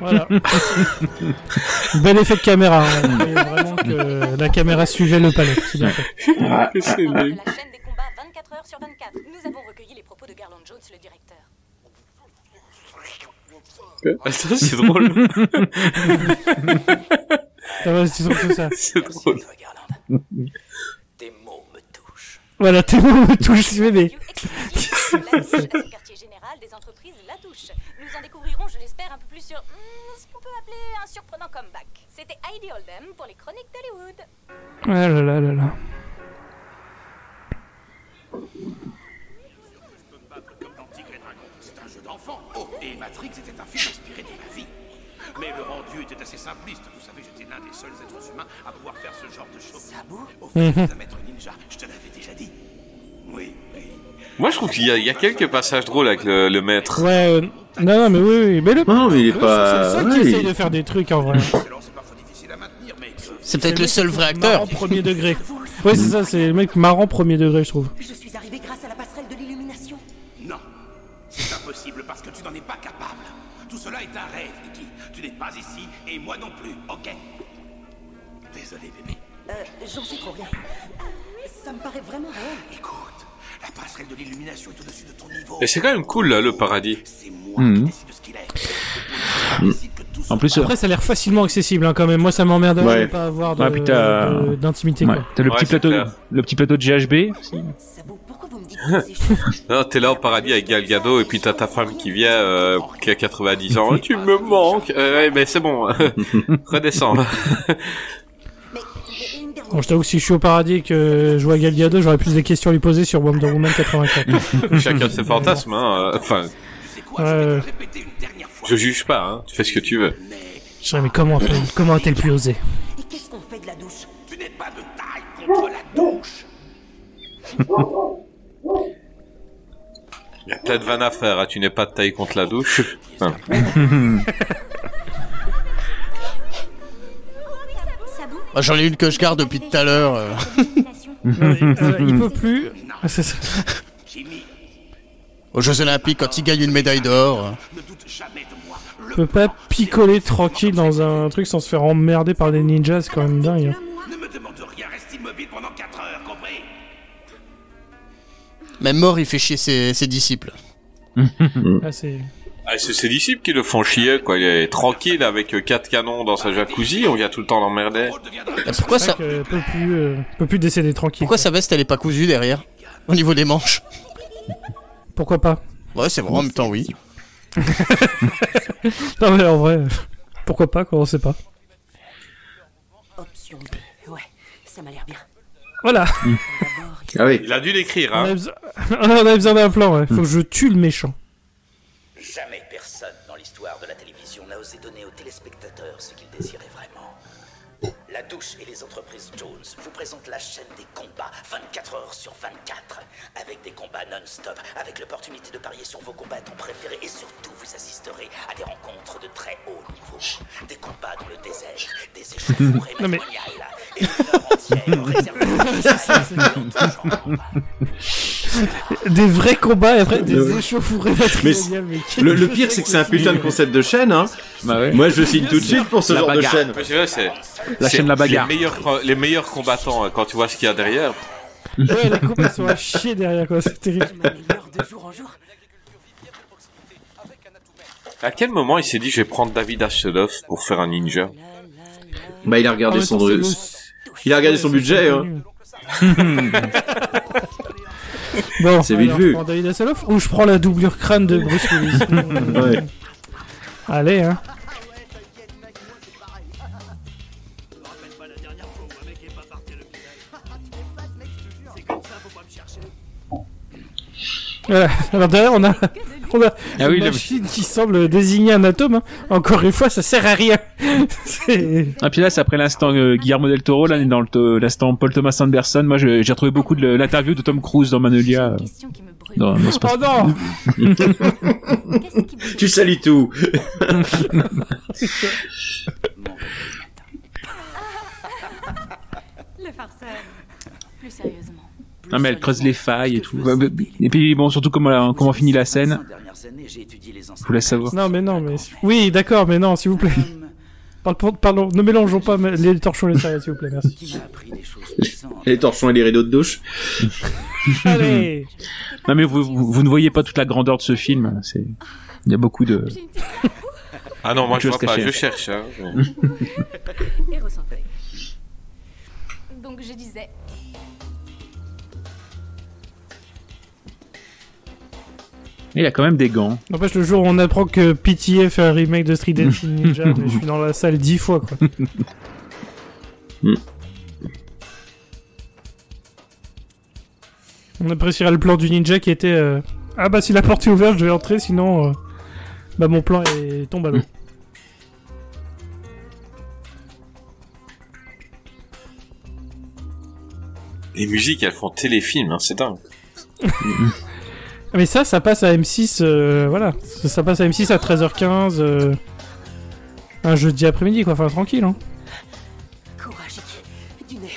Speaker 4: Voilà. Bel effet de caméra. hein. Vraiment que la caméra suivait le palais. C'est bien fait.
Speaker 11: De la chaîne des combats 24 heures sur 24. Nous avons recueilli les propos de Garland Jones, le directeur.
Speaker 5: Attends, c'est drôle.
Speaker 4: Ah ouais, c'est surtout ça.
Speaker 5: c'est drôle.
Speaker 14: Tes mots me touchent.
Speaker 4: Voilà, tes mots me touchent, mais...
Speaker 11: À ce quartier général des entreprises La Touche. Nous en découvrirons, je l'espère, un peu plus sur hmm, ce qu'on peut appeler un surprenant comeback. C'était Heidi Oldham pour les chroniques d'Hollywood.
Speaker 4: Ah là là là là.
Speaker 8: C'est un jeu d'enfant. Oh, et Matrix était un film inspiré de ma vie. Mais le rendu était assez simpliste. Vous savez, j'étais l'un des seuls êtres humains à pouvoir faire ce genre de choses. Sabou Au fait,
Speaker 4: Mhm.
Speaker 8: je
Speaker 5: Moi, je trouve qu'il y, a- il y a quelques passages drôles avec le, le maître.
Speaker 4: Ouais, euh, non, non, mais oui, oui, mais le.
Speaker 7: Non, mais il est
Speaker 4: le-
Speaker 7: pas-
Speaker 4: C'est ça
Speaker 7: ouais,
Speaker 4: qui
Speaker 7: il-
Speaker 4: essaye de faire des trucs en vrai.
Speaker 1: C'est peut-être le seul vrai
Speaker 4: Marrant
Speaker 1: acteur.
Speaker 4: premier degré. Ouais, c'est ça, c'est le mec marrant premier degré, je trouve.
Speaker 10: Je suis arrivé grâce à la passerelle de l'illumination.
Speaker 8: Non, c'est impossible parce que tu n'en es pas capable. Tout cela est un rêve, Nikki. Tu n'es pas ici et moi non plus, ok? Désolé, bébé.
Speaker 10: Euh, j'en sais trop rien. Ça me paraît vraiment réel.
Speaker 8: Écoute, la passerelle de l'illumination est au-dessus de ton niveau.
Speaker 5: Et c'est quand même cool, là, le paradis.
Speaker 6: Mhm. En plus, euh,
Speaker 4: Après, ça a l'air facilement accessible hein, quand même. Moi, ça m'emmerde de
Speaker 6: Ouais.
Speaker 4: pas avoir de-
Speaker 6: t'as-
Speaker 4: d'intimité.
Speaker 6: ouais, t'as le
Speaker 5: Ouais,
Speaker 6: petit plateau,
Speaker 5: clair.
Speaker 6: le petit plateau de GHB. aussi.
Speaker 5: Non, t'es là au paradis avec Gal Gadot et puis t'as ta femme qui vient, euh, qui a 90 ans. tu me manques. Euh, ouais, mais c'est bon. Redescends.
Speaker 4: Bon, je t'avoue que si je suis au paradis et que je vois Galdia 2, j'aurais plus des questions à lui poser sur Wonder Woman 84.
Speaker 5: Chacun ses fantasmes, hein. Enfin. Je juge pas, hein. Tu fais ce que tu veux.
Speaker 4: Je mais comment, a-t-elle pu oser
Speaker 10: Et qu'est-ce qu'on fait de la douche?
Speaker 8: Tu n'es pas de taille contre la douche
Speaker 5: Il y a plein de vannes à faire, hein, tu n'es pas de taille contre la douche.
Speaker 1: Ah, J'en ai une que je garde depuis tout à l'heure. euh.
Speaker 4: Euh, il peut plus. Ah, c'est ça.
Speaker 1: Aux Jeux Olympiques, quand il gagne une médaille d'or. euh.
Speaker 4: Il peut pas picoler tranquille dans un truc sans se faire emmerder par des ninjas, c'est quand même dingue. hein.
Speaker 1: Même mort, il fait chier ses, ses disciples.
Speaker 4: Ah, c'est...
Speaker 5: Ah, c'est ses disciples qui le font chier, quoi. Il est tranquille avec euh, quatre canons dans sa jacuzzi, on vient tout le temps l'emmerder.
Speaker 1: Pourquoi
Speaker 4: C'est
Speaker 1: ça,
Speaker 4: que peut plus, euh, peut plus décéder tranquille.
Speaker 1: pourquoi sa veste elle est pas cousue derrière Au niveau des manches?
Speaker 4: Pourquoi pas?
Speaker 1: Ouais, c'est vrai, en même temps, oui.
Speaker 4: Non mais en vrai, euh, pourquoi pas, quoi, on sait pas.
Speaker 10: Option B. Ouais, ça m'a l'air bien.
Speaker 4: Voilà.
Speaker 7: Ah oui.
Speaker 5: Il a dû l'écrire,
Speaker 4: On
Speaker 5: hein.
Speaker 4: avait besoin, on avait besoin d'un plan, ouais. Faut que je tue le méchant.
Speaker 14: Présentent la chaîne des combats 24 heures sur 24, avec des combats non-stop, avec l'opportunité de parier sur vos combattants préférés et surtout vous assisterez à des rencontres de très haut niveau, des combats dans le désert, des échauffourées
Speaker 4: mais-
Speaker 14: matrimoniales et une heure entière réservée
Speaker 4: Des vrais combats et après des échauffourées matrimoniales. mais
Speaker 7: le, le pire, c'est que c'est un putain de concept de chaîne, hein. Moi, je signe tout de suite pour ce
Speaker 6: La
Speaker 7: genre
Speaker 6: bagarre.
Speaker 7: de chaîne.
Speaker 5: Vrai, c'est-
Speaker 6: La chaîne de la bagarre.
Speaker 5: Les meilleurs, les meilleurs combattants, hein, quand tu vois ce qu'il y a derrière.
Speaker 4: Ouais, les combats sont à chier derrière, quoi, c'est terrible.
Speaker 10: De jour en jour.
Speaker 5: À quel moment il s'est dit, je vais prendre David Hasselhoff pour faire un ninja?
Speaker 7: Bah, il a regardé
Speaker 4: même
Speaker 7: son, il a regardé son budget, hein.
Speaker 4: Bon,
Speaker 7: C'est vite vu.
Speaker 4: Je prends David Hasselhoff ou je prends la doublure crâne de Bruce Willis.
Speaker 7: Ouais.
Speaker 4: Allez, hein. Voilà. Alors derrière, on a, on a
Speaker 6: Ah oui,
Speaker 4: une
Speaker 6: le-
Speaker 4: machine qui semble désigner un atome. hein. Encore une fois, ça sert à rien.
Speaker 6: Ah puis là, c'est après l'instant euh, Guillermo del Toro, là, dans to- l'instant Paul Thomas Anderson. Moi, j'ai retrouvé beaucoup de l'interview de Tom Cruise dans Manolia. euh, dans, dans ce
Speaker 4: Oh non
Speaker 7: Tu salis tout.
Speaker 11: Le farceur. Plus sérieusement.
Speaker 6: Non mais elle creuse les failles et tout. Et puis bon, surtout comment, comment finit la scène. Je vous laisse savoir.
Speaker 4: Non, mais non, mais. Oui, d'accord, mais non, s'il vous plaît. Parle Pardon, ne mélangeons pas les torchons et les céréales, s'il vous plaît, merci.
Speaker 7: Les torchons et les rideaux de douche.
Speaker 4: Allez
Speaker 6: Non mais vous, vous, vous ne voyez pas toute la grandeur de ce film. C'est il y a beaucoup de.
Speaker 5: Ah non, moi je vois pas, je cherche. Hein.
Speaker 11: Donc je disais.
Speaker 6: Il a quand même des gants.
Speaker 4: N'empêche, le jour où on apprend que PTA fait un remake de Street Dancing Ninja, mais je suis dans la salle dix fois, quoi. On apprécierait le plan du ninja qui était euh, Ah bah si la porte est ouverte, je vais entrer, sinon euh, bah mon plan est... tombe à l'eau.
Speaker 5: Les musiques, elles font téléfilm, hein, c'est dingue.
Speaker 4: Ah, Mais ça, ça passe à M6, euh, voilà. Ça, ça passe à M6 à 13h15, euh, un jeudi après-midi, quoi. Enfin, tranquille, hein.
Speaker 10: Courage, du nerf.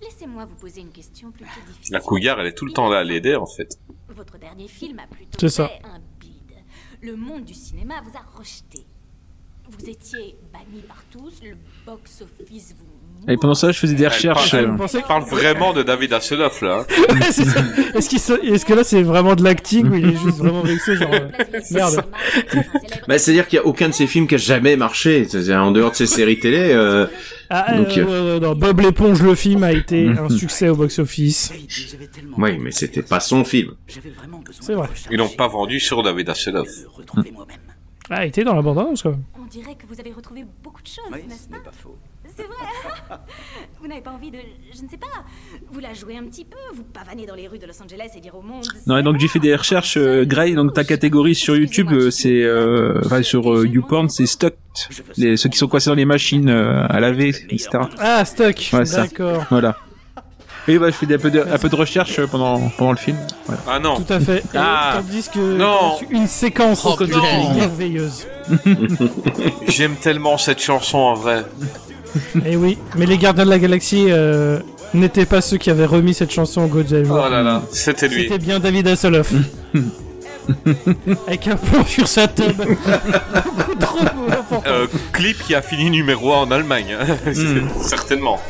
Speaker 11: Laissez-moi vous poser une question plutôt difficile.
Speaker 5: La cougar, elle est tout le temps là à l'aider, en fait.
Speaker 11: Votre dernier film a plutôt
Speaker 4: C'est ça.
Speaker 11: fait un bide. Le monde du cinéma vous a rejeté. Vous étiez banni par tous, le box-office vous...
Speaker 6: Et pendant ça, je faisais des recherches.
Speaker 5: Elle
Speaker 6: euh,
Speaker 5: parle, elle parle vraiment de David Hasselhoff, là. hein.
Speaker 4: Ouais. Est-ce se- que là, c'est vraiment de l'acting ou il est juste vraiment vexé, genre... euh, Merde.
Speaker 7: Bah, c'est-à-dire qu'il y a aucun de ces films qui a jamais marché. C'est-à-dire, en dehors de ces séries télé, euh,
Speaker 4: Ah,
Speaker 7: donc,
Speaker 4: euh,
Speaker 7: euh,
Speaker 4: euh, non, Bob l'éponge, le film, a été un succès au box-office.
Speaker 7: oui, mais c'était pas son film.
Speaker 4: C'est vrai.
Speaker 5: Ils l'ont pas vendu sur David Hasselhoff.
Speaker 4: Ah, il était dans la bande-annonce, quand même.
Speaker 11: On dirait que vous avez retrouvé beaucoup de choses,
Speaker 8: Oui,
Speaker 11: n'est-ce
Speaker 8: ce
Speaker 11: pas
Speaker 8: n'est pas faux.
Speaker 11: C'est vrai Vous n'avez pas envie de... Je ne sais pas. Vous la jouez un petit peu, vous pavanez dans les rues de Los Angeles et dire au monde...
Speaker 6: Non, et donc j'ai fait des recherches, euh, Gray, donc ta catégorie sur YouTube, euh, c'est, euh, enfin sur euh, YouPorn, c'est Stuck, les, ceux qui sont coincés dans les machines euh, à laver, etc.
Speaker 4: Ah, Stuck
Speaker 6: Ouais, ça.
Speaker 4: D'accord.
Speaker 6: Voilà. Et bah je fais des- un peu de, un peu de recherche pendant, pendant le film. Voilà.
Speaker 5: Ah non.
Speaker 4: Tout à fait. Et
Speaker 5: Ah.
Speaker 4: Tandis que
Speaker 5: Non.
Speaker 4: une séquence
Speaker 5: Oh,
Speaker 4: merveilleuse.
Speaker 5: J'aime tellement cette chanson en vrai.
Speaker 4: Et Eh oui, mais les Gardiens de la Galaxie euh, n'étaient pas ceux qui avaient remis cette chanson au Godzilla.
Speaker 5: Oh là là, c'était lui.
Speaker 4: C'était bien David Hasselhoff. Avec un plan sur sa tube. Beaucoup trop important.
Speaker 5: Euh, clip qui a fini numéro 1 en Allemagne. hein.
Speaker 4: Hmm.
Speaker 5: Certainement.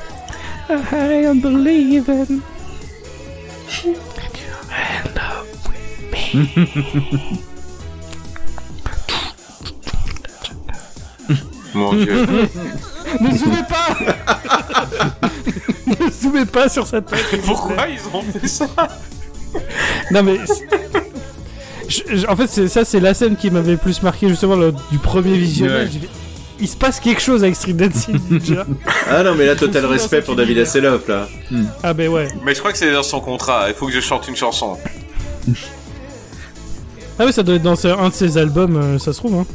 Speaker 4: I am believing.
Speaker 5: Mon dieu.
Speaker 4: Ne zoomez pas Ne zoomez pas sur sa tête.
Speaker 5: Pourquoi ils ont fait ça
Speaker 4: Non mais... c'est- Je- je- en fait, c'est- ça c'est la scène qui m'avait le plus marqué justement du premier visionnage.
Speaker 7: Ouais.
Speaker 4: J'ai fait, Il se passe quelque chose avec Street Dancing Ninja.
Speaker 7: Ah non, mais là, total respect pour David. Hasselhoff, là.
Speaker 4: Ah ben ouais.
Speaker 5: Mais je crois que c'est dans son contrat. Il faut que je chante une chanson.
Speaker 4: Ah ouais, ça doit être dans ce- un de ses albums, euh, ça se trouve. Hein.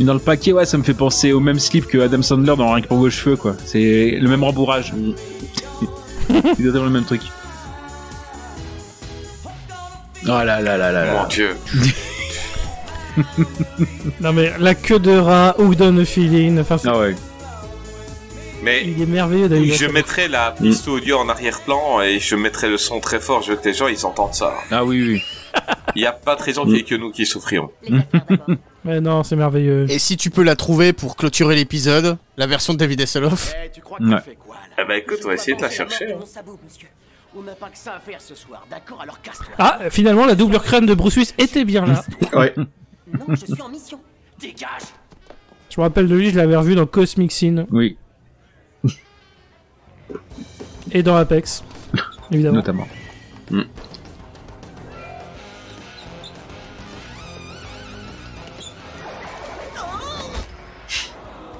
Speaker 6: Et dans le paquet, ouais, ça me fait penser au même slip que Adam Sandler dans Rien que pour vos cheveux, quoi. C'est le même rembourrage. C'est exactement le même truc.
Speaker 7: Oh là là là là là.
Speaker 5: Mon dieu.
Speaker 4: Non mais la queue de rat, Who Done Feeling, enfin c'est-
Speaker 6: Ah ouais.
Speaker 5: Mais
Speaker 4: il est merveilleux David
Speaker 5: je mettrai la piste audio en arrière-plan et je mettrai le son très fort. Je veux que les gens ils entendent ça.
Speaker 6: Ah oui, oui.
Speaker 5: Il n'y a pas de raison qu'il y ait que nous qui souffrions.
Speaker 4: Mais non, c'est merveilleux.
Speaker 1: Et si tu peux la trouver pour clôturer l'épisode, la version de David Hasselhoff.
Speaker 6: Ouais.
Speaker 5: Eh ben écoute, on va essayer de la chercher. hein.
Speaker 13: On n'a pas que ça à faire ce soir, d'accord Alors casse-toi.
Speaker 4: Ah, finalement, la double crâne de Bruce Willis était bien là.
Speaker 7: Ouais.
Speaker 10: Non, je suis en mission.
Speaker 13: Dégage
Speaker 4: Je me rappelle de lui, je l'avais revu dans Cosmic Scene
Speaker 6: Oui,
Speaker 4: et dans Apex, évidemment.
Speaker 6: notamment.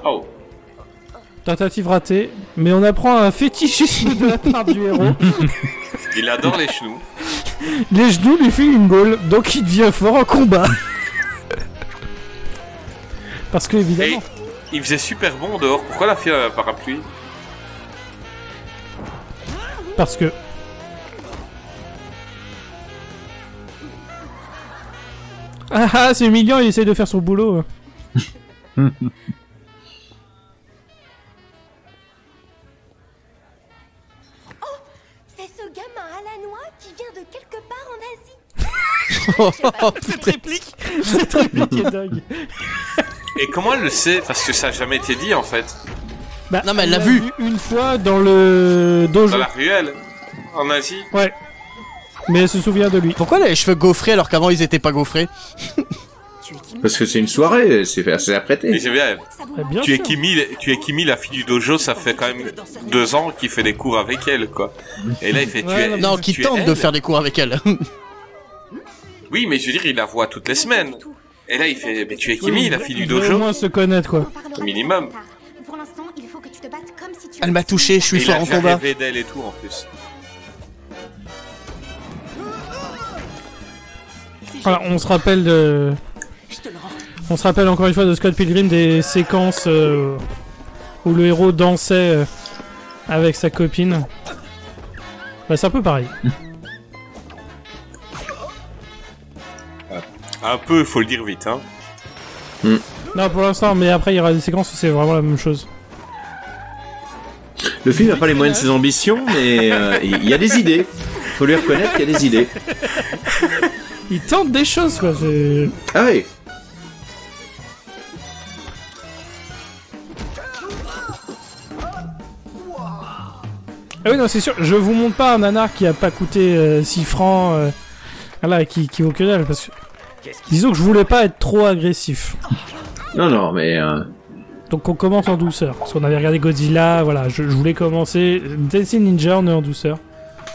Speaker 5: Oh.
Speaker 4: Tentative ratée, mais on apprend un fétichisme de la part du héros.
Speaker 5: Il adore les chenous.
Speaker 4: Les genoux lui filent une gaule, donc il devient fort en combat. Parce que
Speaker 5: Et
Speaker 4: évidemment.
Speaker 5: il faisait super bon dehors. Pourquoi la fille a un parapluie?
Speaker 4: Parce que. Ah ah, c'est humiliant, il essaye de faire son boulot. Cette réplique Cette réplique est dingue.
Speaker 5: Et comment elle le sait? Parce que ça a jamais été dit en fait.
Speaker 4: Bah,
Speaker 1: Non, mais elle l'a
Speaker 4: l'a
Speaker 1: vu.
Speaker 4: une fois dans le dojo.
Speaker 5: Dans la ruelle. En Asie.
Speaker 4: Ouais. Mais elle se souvient de lui.
Speaker 1: Pourquoi elle a les cheveux gaufrés alors qu'avant ils étaient pas gaufrés?
Speaker 7: Parce que c'est une soirée, c'est assez apprêté.
Speaker 5: c'est bien.
Speaker 4: Bien
Speaker 5: Tu es. Kimi, tu es Kimi, la fille du dojo, ça fait quand même deux ans qu'il fait des cours avec elle, quoi. Et là, il fait, tu
Speaker 4: Ouais,
Speaker 5: es,
Speaker 1: Non,
Speaker 5: tu
Speaker 1: qui tente de faire des cours avec elle.
Speaker 5: Oui, mais je veux dire, il la voit toutes les semaines. Et là, il fait, mais tu es Kimi, la fille du
Speaker 4: veulent au
Speaker 5: dojo,
Speaker 4: moins se connaître quoi.
Speaker 5: au minimum.
Speaker 12: Pour l'instant, il faut que tu te battes comme si tu
Speaker 1: Elle m'a touché, je suis
Speaker 5: Et il
Speaker 1: fort
Speaker 5: a
Speaker 1: en combat.
Speaker 5: rêvé d'elle et tout, en plus.
Speaker 4: Voilà, on se rappelle de. On se rappelle encore une fois de Scott Pilgrim des séquences euh, où le héros dansait euh, avec sa copine. Bah, c'est un peu pareil.
Speaker 5: Un peu, faut le dire vite, hein.
Speaker 4: Non, pour l'instant, mais après il y aura des séquences où c'est vraiment la même chose.
Speaker 7: Le film n'a pas les moyens de ses ambitions, mais euh, il y a des idées. Faut lui reconnaître qu'il y a des idées.
Speaker 4: Il tente des choses quoi. c'est-
Speaker 7: Ah oui.
Speaker 4: Ah oui, non, c'est sûr. Je vous montre pas un nanar qui a pas coûté 6 francs. euh, voilà, qui, qui vaut que dalle. Parce que. Disons que je voulais pas être trop agressif.
Speaker 7: Non, non, mais euh,
Speaker 4: Donc on commence en douceur. Parce qu'on avait regardé Godzilla, voilà, je, je voulais commencer. Dancing Ninja, on est en douceur.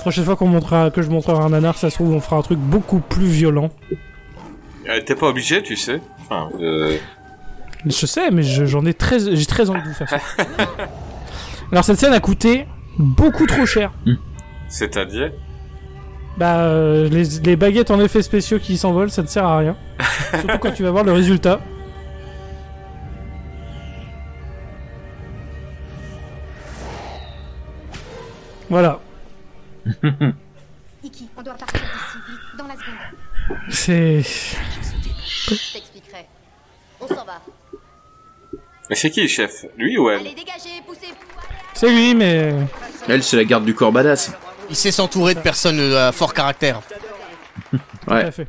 Speaker 4: Prochaine fois qu'on montrera, que je montrerai un nanar, ça se trouve, on fera un truc beaucoup plus violent.
Speaker 5: Euh, T'es pas obligé, tu sais. Enfin, euh...
Speaker 4: Je sais, mais je- j'en ai très, j'ai très envie de vous faire ça. Alors cette scène a coûté beaucoup trop cher.
Speaker 5: C'est-à-dire?
Speaker 4: Bah, euh, les, les baguettes en effets spéciaux qui s'envolent, ça ne sert à rien. Surtout quand tu vas voir le résultat. Voilà.
Speaker 9: Iki, on doit partir d'ici vite, dans la seconde.
Speaker 4: C'est.
Speaker 12: Je t'expliquerai. On s'en va.
Speaker 5: Mais c'est qui le chef? Lui ou elle?
Speaker 4: C'est lui, mais.
Speaker 7: Elle, c'est la garde du corps badass.
Speaker 1: Il sait s'entourer de personnes euh, à fort caractère.
Speaker 7: Ouais.
Speaker 4: fait.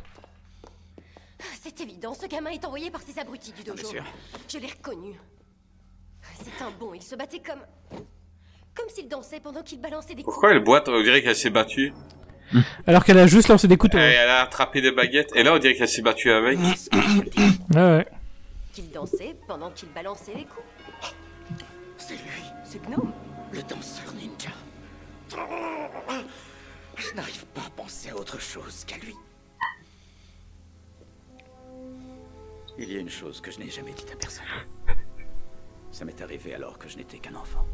Speaker 12: C'est évident, ce gamin est envoyé par ces abrutis du dojo. Je l'ai reconnu. C'est un bon, il se battait comme. Comme s'il dansait pendant qu'il balançait des coups.
Speaker 5: Pourquoi elle boite On dirait qu'elle s'est battue.
Speaker 4: Alors qu'elle a juste lancé des couteaux.
Speaker 5: Et elle a attrapé des baguettes. Et là, on dirait qu'elle s'est battue avec.
Speaker 4: Ouais, ouais.
Speaker 12: Qu'il dansait pendant qu'il balançait les coups.
Speaker 8: C'est lui,
Speaker 12: C'est Gnome.
Speaker 8: le danseur ninja. Je n'arrive pas à penser à autre chose qu'à lui. Il y a une chose que je n'ai jamais dite à personne. Ça m'est arrivé alors que je n'étais qu'un enfant.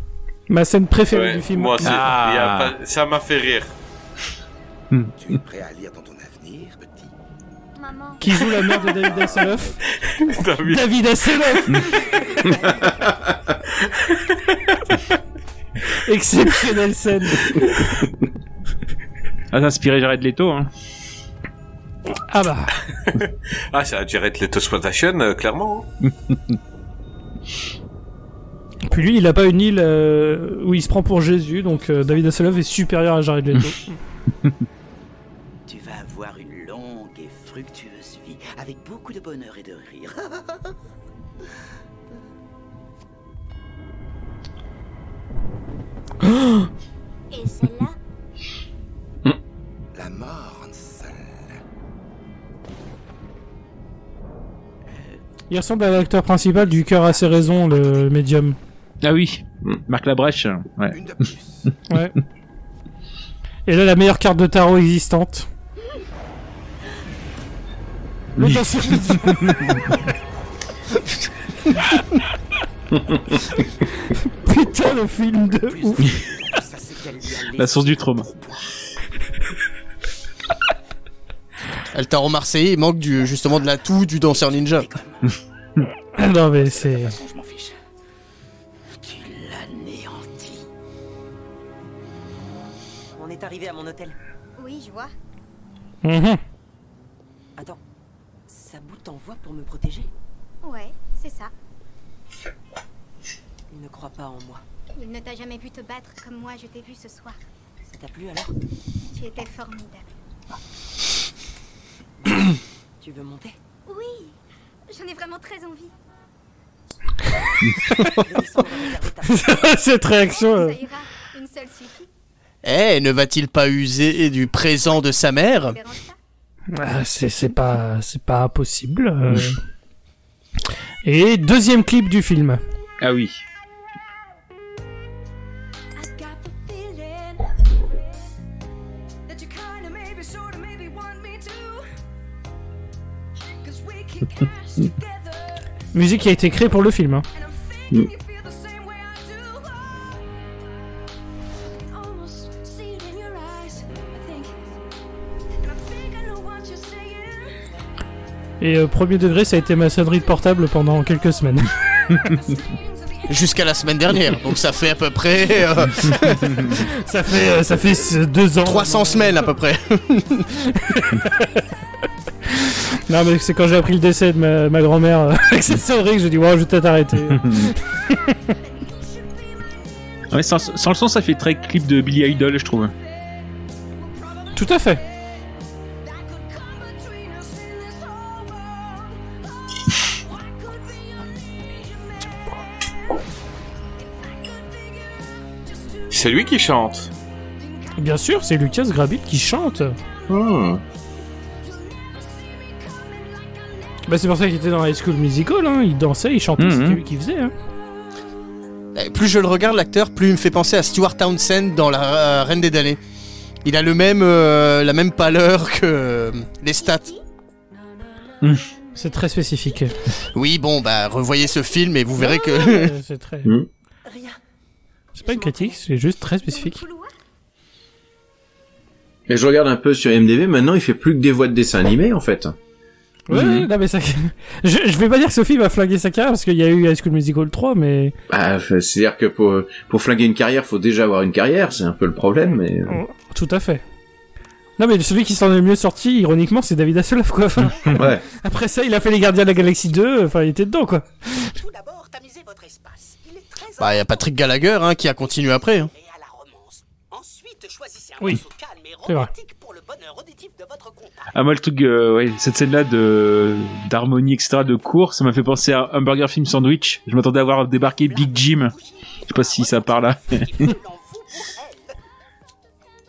Speaker 4: Ma scène préférée
Speaker 5: Ouais,
Speaker 4: du film.
Speaker 5: Moi aussi.
Speaker 7: Ah.
Speaker 5: Pas- Ça m'a fait rire.
Speaker 8: Tu es prêt à lire dans ton avenir, petit?
Speaker 9: Maman.
Speaker 4: Qui joue la mère de David Hasselhoff?
Speaker 5: David.
Speaker 4: David Hasselhoff Exceptionnelle scène.
Speaker 6: Ah, inspiré Jared Leto, hein.
Speaker 4: Ah bah.
Speaker 5: Ah, c'est la Jared Leto Exploitation, euh, clairement. hein.
Speaker 4: Puis lui, il a pas une île euh, où il se prend pour Jésus, donc euh, David Hasselhoff est supérieur à Jared Leto.
Speaker 14: Tu vas avoir une longue et fructueuse vie, avec beaucoup de bonheur et de rire.
Speaker 9: Et celle-là
Speaker 8: La mort seule.
Speaker 4: Il ressemble à l'acteur principal du cœur à ses raisons, le médium.
Speaker 6: Ah oui, Marc Labrèche, ouais.
Speaker 4: Ouais. Et là, la meilleure carte de tarot existante. Putain, le film de ouf.
Speaker 6: La source du trauma.
Speaker 1: El Taro Marseillais, il manque du, justement de l'atout du danseur ninja.
Speaker 4: non, mais c'est.
Speaker 14: Je m'en fiche. Tu l'anéantis.
Speaker 10: On est arrivé à mon hôtel.
Speaker 9: Oui, je vois.
Speaker 4: Mhm.
Speaker 10: Attends, sa bout t'envoie pour me protéger?
Speaker 9: Ouais, c'est ça.
Speaker 10: Il ne croit pas en moi.
Speaker 9: Il ne t'a jamais vu te battre comme moi je t'ai vu ce soir.
Speaker 10: Ça t'a plu alors?
Speaker 9: Tu étais formidable.
Speaker 10: Tu veux monter?
Speaker 9: Oui, j'en ai vraiment très envie.
Speaker 4: Cette réaction. euh.
Speaker 9: Ça ira, une seule suffit.
Speaker 1: Eh, ne va-t-il pas user du présent de sa mère?
Speaker 4: Ah, c'est c'est pas c'est pas impossible. euh. Et deuxième clip du film.
Speaker 6: Ah oui.
Speaker 4: Musique qui a été créée pour le film. hein. Et euh, premier degré, ça a été ma sonnerie de portable pendant quelques semaines.
Speaker 1: Jusqu'à la semaine dernière, donc ça fait à peu près... euh,
Speaker 4: ça fait euh, ça fait euh, deux ans.
Speaker 1: 300 semaines à peu près.
Speaker 4: Non mais c'est quand j'ai appris le décès de ma, ma grand-mère euh, avec cette sonnerie que j'ai dit wow, je vais peut-être arrêter.
Speaker 6: Ouais, sans, sans le son, ça fait très clip de Billy Idol, je trouve.
Speaker 4: Tout à fait.
Speaker 5: C'est lui qui chante.
Speaker 4: Bien sûr, c'est Lucas Grabil qui chante.
Speaker 5: Hmm.
Speaker 4: Bah c'est pour ça qu'il était dans High School Musical, hein. il dansait, il chantait,
Speaker 1: Mhm.
Speaker 4: c'était lui qui faisait. Hein.
Speaker 1: Plus je le regarde, l'acteur, plus il me fait penser à Stuart Townsend dans La euh, Reine des Damnés. Il a le même, euh, la même pâleur que euh, les stats.
Speaker 4: C'est très spécifique.
Speaker 1: Oui, bon, bah, revoyez ce film et vous verrez que.
Speaker 4: Euh, c'est très.
Speaker 7: Hmm.
Speaker 4: C'est pas une critique, c'est juste très spécifique.
Speaker 7: Et je regarde un peu sur MDB, maintenant il fait plus que des voix de dessin animé en fait.
Speaker 4: Ouais, ouais, non, mais ça. je, je vais pas dire que Sophie va flinguer sa carrière parce qu'il y a eu High School Musical 3, mais.
Speaker 7: Bah, c'est-à-dire que pour, pour flinguer une carrière, faut déjà avoir une carrière, c'est un peu le problème, mais... euh,
Speaker 4: Tout à fait. Non, mais celui qui s'en est le mieux sorti, ironiquement, c'est David Hasselhoff, quoi. Enfin,
Speaker 7: Ouais.
Speaker 4: Après ça, il a fait Les Gardiens de la Galaxie 2, enfin, il était dedans, quoi.
Speaker 1: Bah, y a Patrick Gallagher, hein, qui a continué après. hein.
Speaker 4: Oui. C'est vrai.
Speaker 6: Ah moi le truc, euh, ouais, cette scène-là de d'harmonie etc de cours, ça m'a fait penser à un burger film sandwich. Je m'attendais à voir débarquer Big Jim. Je sais pas si ça parle là.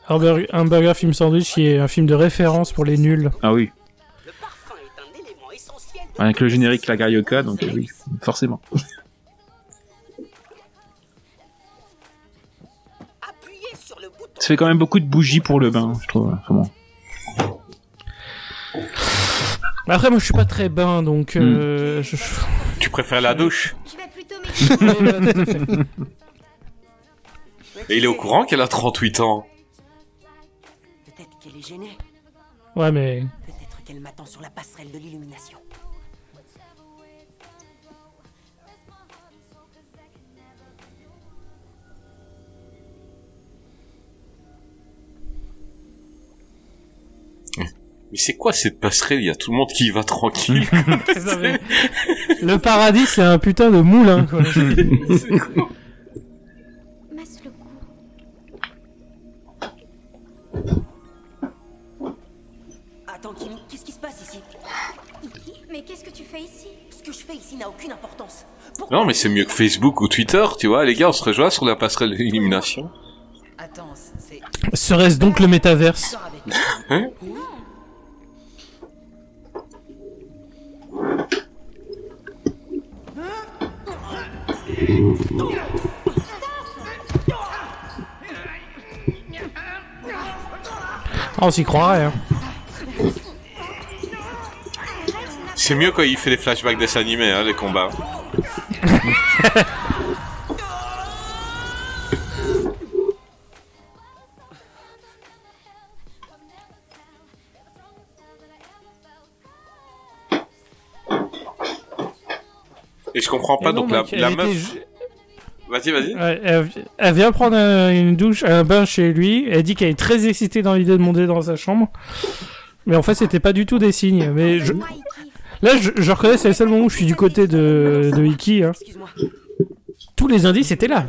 Speaker 4: Hamburger, Hamburger Film Sandwich, qui est un film de référence pour les nuls.
Speaker 6: ah oui. Avec le générique La Garioca, donc euh, oui, forcément. Ça fait quand même beaucoup de bougies pour le bain, je trouve.
Speaker 4: Après, moi, je suis pas très bain, donc. euh, je-
Speaker 5: Tu préfères la douche?
Speaker 4: Tout à fait.
Speaker 5: Et il est au courant qu'elle a 38 ans?
Speaker 10: Peut-être qu'elle est gênée.
Speaker 4: Ouais, mais.
Speaker 10: Peut-être qu'elle m'attend sur la passerelle de l'illumination.
Speaker 5: Mais c'est quoi cette passerelle? Il y a tout le monde qui y va tranquille.
Speaker 4: Mais- Le paradis, c'est un putain de moulin, quoi.
Speaker 9: Masse le cou.
Speaker 10: Attends, Kimi, qu'est-ce qui se passe ici?
Speaker 9: Mais qu'est-ce que tu fais ici?
Speaker 10: Ce que je fais ici n'a aucune importance.
Speaker 5: non, mais c'est mieux que Facebook ou Twitter, tu vois. Les gars, on se rejoint sur la passerelle de l'illumination.
Speaker 10: Attends, c'est...
Speaker 4: Serait-ce donc le métaverse?
Speaker 5: Hein?
Speaker 4: Ah, on s'y croirait, hein.
Speaker 5: C'est mieux quand il fait les flashbacks des animés, hein, les combats. Et je comprends pas,
Speaker 4: non,
Speaker 5: donc la,
Speaker 4: mec,
Speaker 5: la meuf... Vas-y, vas-y.
Speaker 4: Ouais, elle, elle vient prendre un- une douche, un bain chez lui. Elle dit qu'elle est très excitée dans l'idée de monter dans sa chambre. Mais en fait, c'était pas du tout des signes. Mais je... là, je, je reconnais, c'est le seul moment où je suis du côté de, de Iki. Hein. Tous les indices étaient là.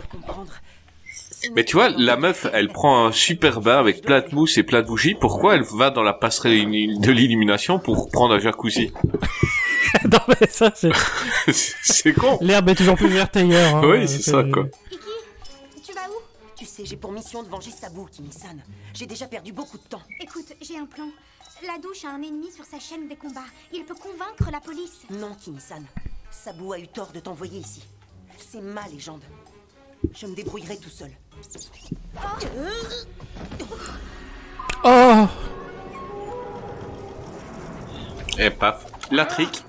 Speaker 5: Mais tu vois, la meuf, elle prend un super bain avec plein de mousse et plein de bougies. Pourquoi elle va dans la passerelle de l'illumination pour prendre un jacuzzi?
Speaker 4: Non, mais ça, c'est.
Speaker 5: C'est con.
Speaker 4: L'herbe est toujours plus verte ailleurs. hein.
Speaker 5: Oui, c'est ça, quoi.
Speaker 9: Tu vas où?
Speaker 10: Tu sais, j'ai pour mission de venger Sabu, Kimi-san. J'ai déjà perdu beaucoup de temps.
Speaker 9: Écoute, j'ai un plan. La douche a un ennemi sur sa chaîne des combats. Il peut convaincre la police.
Speaker 10: Non, Kimi-san. Sabu a eu tort de t'envoyer ici. C'est ma légende. Je me débrouillerai tout seul.
Speaker 4: Oh
Speaker 5: Et paf, la trick.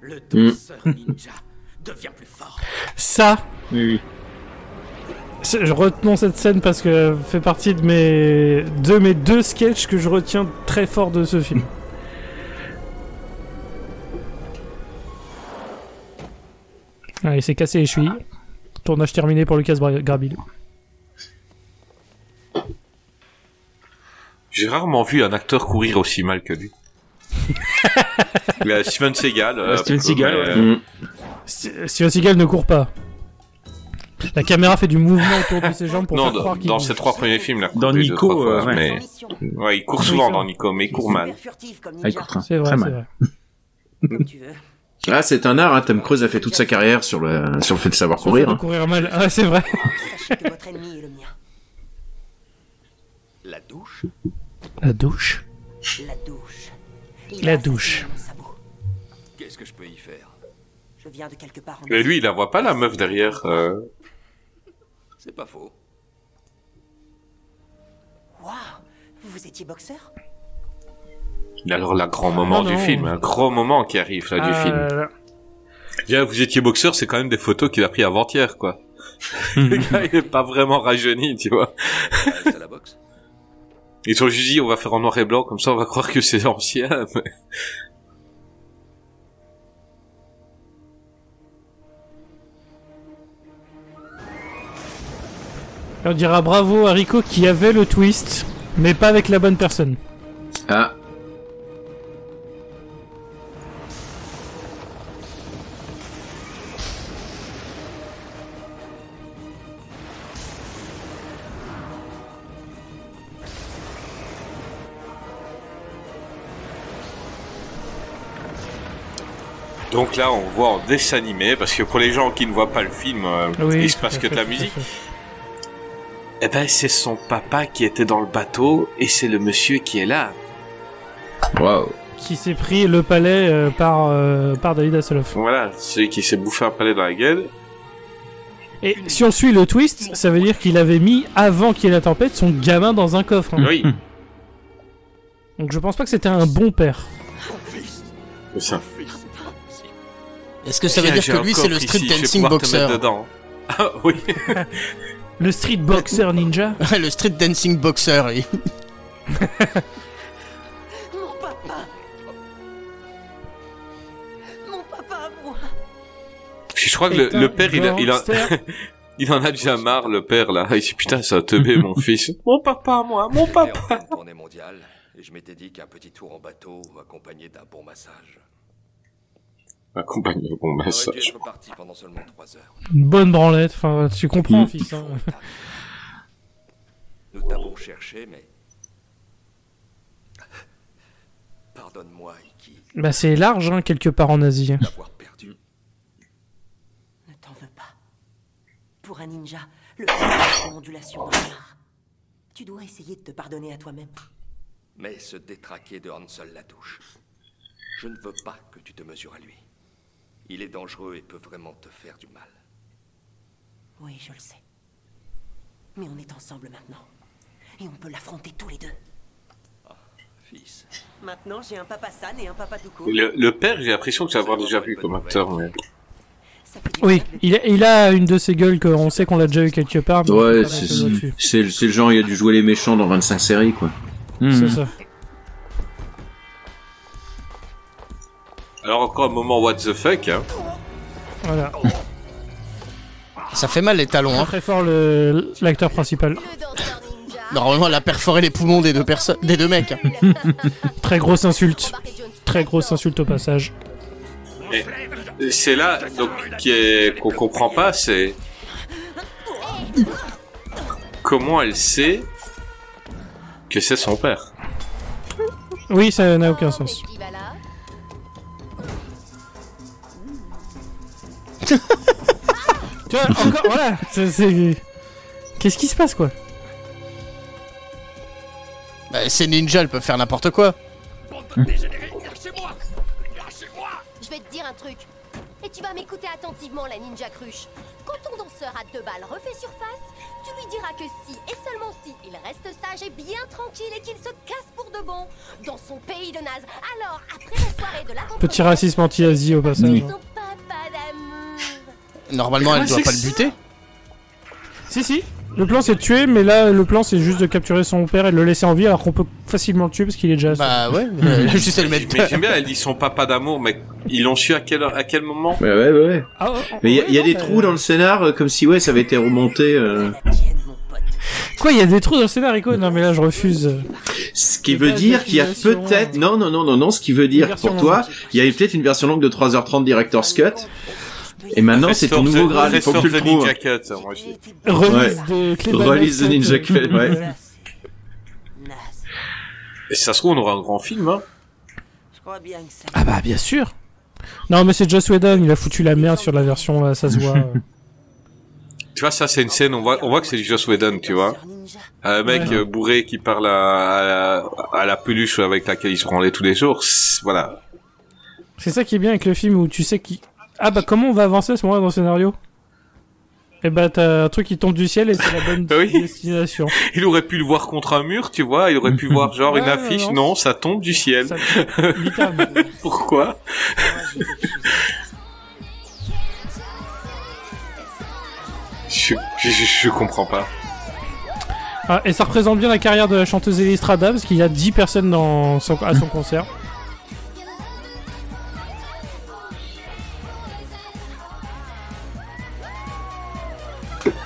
Speaker 8: Le
Speaker 5: Mm.
Speaker 8: danseur ninja devient plus fort.
Speaker 4: Ça.
Speaker 6: Oui,
Speaker 4: Je retenons cette scène parce que fait partie de mes de mes deux sketchs que je retiens très fort de ce film. Ah, il s'est cassé les chevilles. Tournage terminé pour Lucas Grabil.
Speaker 5: J'ai rarement vu un acteur courir aussi mal que lui. Steven Seagal. euh,
Speaker 6: Steven Seagal, ouais.
Speaker 5: euh,
Speaker 4: Steven Seagal ne court pas. La caméra fait du mouvement autour de ses jambes pour
Speaker 5: non,
Speaker 4: faire
Speaker 5: dans,
Speaker 4: croire qu'il
Speaker 5: dans ses trois premiers films, là.
Speaker 6: Dans Nico, euh, ouais.
Speaker 5: mais... ouais, il court souvent dans Nico, mais il court mal.
Speaker 6: Ah, il court très,
Speaker 4: C'est vrai,
Speaker 6: très
Speaker 4: c'est
Speaker 6: mal.
Speaker 4: vrai.
Speaker 10: Tu veux
Speaker 7: Ah, c'est un art, hein. Tom Cruise a fait toute sa carrière sur le, sur le fait de savoir
Speaker 4: Sur le fait
Speaker 7: courir.
Speaker 4: de
Speaker 7: hein.
Speaker 4: courir mal. Ah, c'est vrai.
Speaker 10: Sachez que votre ennemi est le mien.
Speaker 8: La douche
Speaker 4: La douche.
Speaker 10: La douche. Il
Speaker 4: La douche.
Speaker 10: assassiné mon sabot.
Speaker 8: Qu'est-ce que je peux y faire?
Speaker 10: Je viens de quelque part en
Speaker 5: Mais lui, il la voit pas, la meuf derrière. euh.
Speaker 8: C'est pas faux.
Speaker 10: Waouh Vous étiez boxeur?
Speaker 5: Alors, là, grand moment
Speaker 4: Ah,
Speaker 5: du
Speaker 4: non.
Speaker 5: film, un grand moment qui arrive, là, du
Speaker 4: Ah
Speaker 5: film.
Speaker 4: là
Speaker 5: vous étiez boxeur, c'est quand même des photos qu'il a pris avant-hier, quoi. Le gars, il est pas vraiment rajeuni, tu vois.
Speaker 8: C'est la boxe
Speaker 5: Ils ont juste dit, on va faire en noir et blanc, comme ça, on va croire que c'est ancien. mais-
Speaker 4: on dira bravo à Rico qui avait le twist, mais pas avec la bonne personne.
Speaker 7: Ah.
Speaker 5: Donc là, on voit en dessin animé, parce que pour les gens qui ne voient pas le film, euh,
Speaker 4: Oui,
Speaker 5: il se passe que
Speaker 4: fait,
Speaker 5: de la musique. Eh ben, c'est son papa qui était dans le bateau, et c'est le monsieur qui est là.
Speaker 7: Waouh.
Speaker 4: Qui s'est pris le palais euh, par, euh, par David Hasselhoff.
Speaker 5: Voilà, celui qui s'est bouffé un palais dans la gueule.
Speaker 4: Et si on suit le twist, ça veut dire qu'il avait mis, avant qu'il y ait la tempête, son gamin dans un coffre. hein.
Speaker 5: Oui.
Speaker 4: Donc je pense pas que c'était un bon père.
Speaker 5: C'est ça.
Speaker 1: Est-ce que ça veut dire que lui, c'est le street
Speaker 5: ici,
Speaker 1: dancing boxer
Speaker 5: mettre dedans. Ah oui.
Speaker 4: Le street boxer ninja
Speaker 1: Le street dancing boxer. oui.
Speaker 10: Mon papa Mon papa à moi
Speaker 5: Puis je crois que le, le père, il, a, il, a- il en a déjà marre, le père, là. Il dit, putain, ça a teubé, mon fils. Mon papa, moi, mon papa.
Speaker 8: tournée mondiale et je m'étais dit qu'un petit tour en bateau accompagné d'un bon massage.
Speaker 5: Accompagné de bon
Speaker 8: J'aurais dû
Speaker 5: massage.
Speaker 8: être parti pendant seulement trois heures.
Speaker 4: Une bonne branlette, enfin tu comprends
Speaker 5: Mm.
Speaker 4: fils. hein.
Speaker 8: Nous t'avons cherché, mais... Pardonne-moi, Iki,
Speaker 4: Bah c'est large hein, quelque part en Asie.
Speaker 8: d'avoir perdu.
Speaker 10: Ne t'en veux pas. Pour un ninja, le c'est une ondulation dans l'art. Tu dois essayer de te pardonner à toi-même.
Speaker 8: Mais se détraquer de Hansel Latouche. Je ne veux pas que tu te mesures à lui. Il est dangereux et peut vraiment te faire du mal.
Speaker 10: Oui, je le sais. Mais on est ensemble maintenant. Et on peut l'affronter tous les deux.
Speaker 8: Fils.
Speaker 10: Maintenant, j'ai un papa San et un papa tout court.
Speaker 5: Le, le père, j'ai l'impression que j'ai avoir déjà vu comme acteur, mais...
Speaker 4: Oui, il a, il a une de ces gueules qu'on sait qu'on l'a déjà eu quelque part. mais
Speaker 7: Ouais, c'est le c'est le genre, il a dû jouer les méchants dans 25 séries, quoi.
Speaker 4: C'est ça.
Speaker 5: Alors encore un moment what the fuck, hein.
Speaker 4: Voilà.
Speaker 1: Ça fait mal les talons. Hein.
Speaker 4: Très fort le- l'acteur principal.
Speaker 1: Normalement, elle a perforé les poumons des deux personnes, des deux mecs. hein.
Speaker 4: Très grosse insulte. Très grosse insulte au passage.
Speaker 5: Et c'est là, donc, qui est, qu'on comprend pas, c'est... Comment elle sait que c'est son père
Speaker 4: Oui, ça n'a aucun sens. tu vois, encore, voilà. c'est- Qu'est-ce qui se passe, quoi?
Speaker 1: Bah, c'est ninja, elle peut faire n'importe quoi.
Speaker 12: Je vais te dire un truc. Et tu vas m'écouter attentivement, la ninja cruche. Quand ton danseur à deux balles refait surface, tu lui diras que si, et seulement si, il reste sage et bien tranquille et qu'il se casse pour de bon dans son pays de naze. Alors, après la soirée de la
Speaker 4: Petit racisme anti-Asie au passage.
Speaker 12: son papa d'amour.
Speaker 1: Normalement, elle
Speaker 4: Ah,
Speaker 1: doit pas le buter.
Speaker 4: Si, si. Le plan c'est de tuer, mais là le plan c'est juste de capturer son père et de le laisser en vie alors qu'on peut facilement le tuer parce qu'il est déjà.
Speaker 1: Bah ouais, euh, juste à le mettre.
Speaker 5: Mais j'aime bien, elle dit son papa d'amour, mais ils l'ont su à quel, à quel moment
Speaker 7: Ouais, ouais, ouais. ouais.
Speaker 4: Ah,
Speaker 7: Mais il y a, il y a
Speaker 4: non,
Speaker 7: des
Speaker 4: mais-
Speaker 7: trous dans le scénar, euh, comme si ouais, ça avait été remonté. euh.
Speaker 4: Quoi, il y a des trous dans le scénario Non, mais là je refuse.
Speaker 7: Ce qui
Speaker 4: Il y a
Speaker 7: veut dire qu'il y a peut-être... Non, non, non, non, non, ce qui veut dire
Speaker 4: version
Speaker 7: pour toi, il y a peut-être une version longue de 3h30 Director's Cut. Et maintenant, c'est ton nouveau Graal, il faut que tu le trouves.
Speaker 5: Moi,
Speaker 4: Release
Speaker 7: Ouais.
Speaker 4: de Clément
Speaker 7: Release the
Speaker 4: Nelson.
Speaker 7: Ninja Cut, ouais.
Speaker 5: Et si ça se trouve, on aura un grand film, hein.
Speaker 10: Je crois bien que ça.
Speaker 4: Ah bah bien sûr. Non mais c'est Joss Whedon, il a foutu la merde sur la version là, ça se voit.
Speaker 5: Tu vois, ça, c'est une scène, on voit, on voit que c'est du Joss Whedon, tu vois. Un mec
Speaker 4: Ouais.
Speaker 5: euh, bourré qui parle à, à, la, à la peluche avec laquelle il se branlait tous les jours. Voilà.
Speaker 4: c'est ça qui est bien avec le film où tu sais qui. Ah bah comment on va avancer à ce moment-là dans le scénario? Et bah t'as un truc qui tombe du ciel et c'est la bonne
Speaker 5: Oui.
Speaker 4: destination.
Speaker 5: Il aurait pu le voir contre un mur, tu vois. Il aurait pu voir genre
Speaker 4: Ouais,
Speaker 5: une affiche.
Speaker 4: non.
Speaker 5: Non, ça tombe du ciel. Pourquoi? Je, je, je- je comprends pas.
Speaker 4: Ah, et ça représente bien la carrière de la chanteuse Estrada parce qu'il y a 10 personnes dans son- à son concert.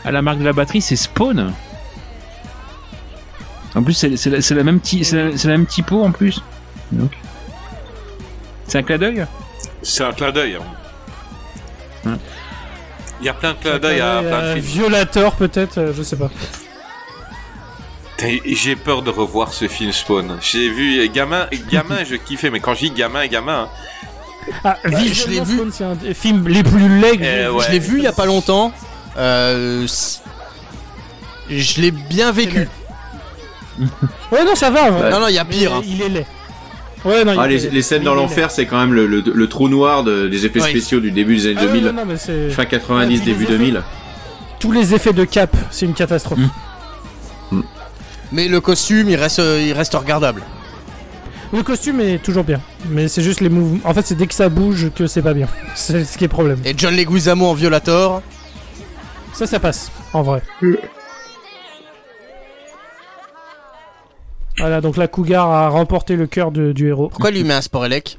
Speaker 6: À la marque de la batterie, c'est Spawn. En plus, c'est c'est la, c'est la même ti- c'est la, c'est la même typo en plus. Donc. C'est un clin d'œil?
Speaker 5: C'est un clin d'œil. hein.
Speaker 6: Ouais.
Speaker 5: Il y a plein de clins d'œil à plein de
Speaker 4: Euh,
Speaker 5: films.
Speaker 4: Violator peut-être, euh, je sais pas.
Speaker 5: J'ai peur de revoir ce film Spawn. J'ai vu gamin, gamin, je kiffais, mais quand je dis gamin, gamin. hein.
Speaker 4: Ah,
Speaker 1: je l'ai vu.
Speaker 4: Spawn, c'est un des films les plus laids
Speaker 5: Eh ouais.
Speaker 1: Je l'ai vu il y a pas longtemps. Euh, je l'ai bien vécu.
Speaker 4: Ouais, non, ça va. ouais.
Speaker 1: Non, non, il y a pire. Hein.
Speaker 4: Il est laid. Ouais, non,
Speaker 7: Ah,
Speaker 4: il
Speaker 7: les,
Speaker 4: est-
Speaker 7: les scènes dans l'enfer, c'est quand même le, le- le trou noir de- des effets spéciaux du début des années
Speaker 4: Ah, non,
Speaker 7: 2000.
Speaker 4: non, non, mais c'est-
Speaker 7: Fin 90,
Speaker 4: Ouais, puis
Speaker 7: début
Speaker 4: les effets-
Speaker 7: 2000.
Speaker 4: Tous les effets de cap, c'est une catastrophe.
Speaker 1: Mais le costume, il reste, euh, il reste regardable.
Speaker 4: Le costume est toujours bien, mais c'est juste les mouvements. En fait, c'est dès que ça bouge que c'est pas bien. C'est ce qui est problème.
Speaker 1: Et John Leguizamo en Violator.
Speaker 4: Ça, ça passe, en vrai. Voilà, donc la Cougar a remporté le cœur de- du héros.
Speaker 1: Pourquoi il lui met un sport élec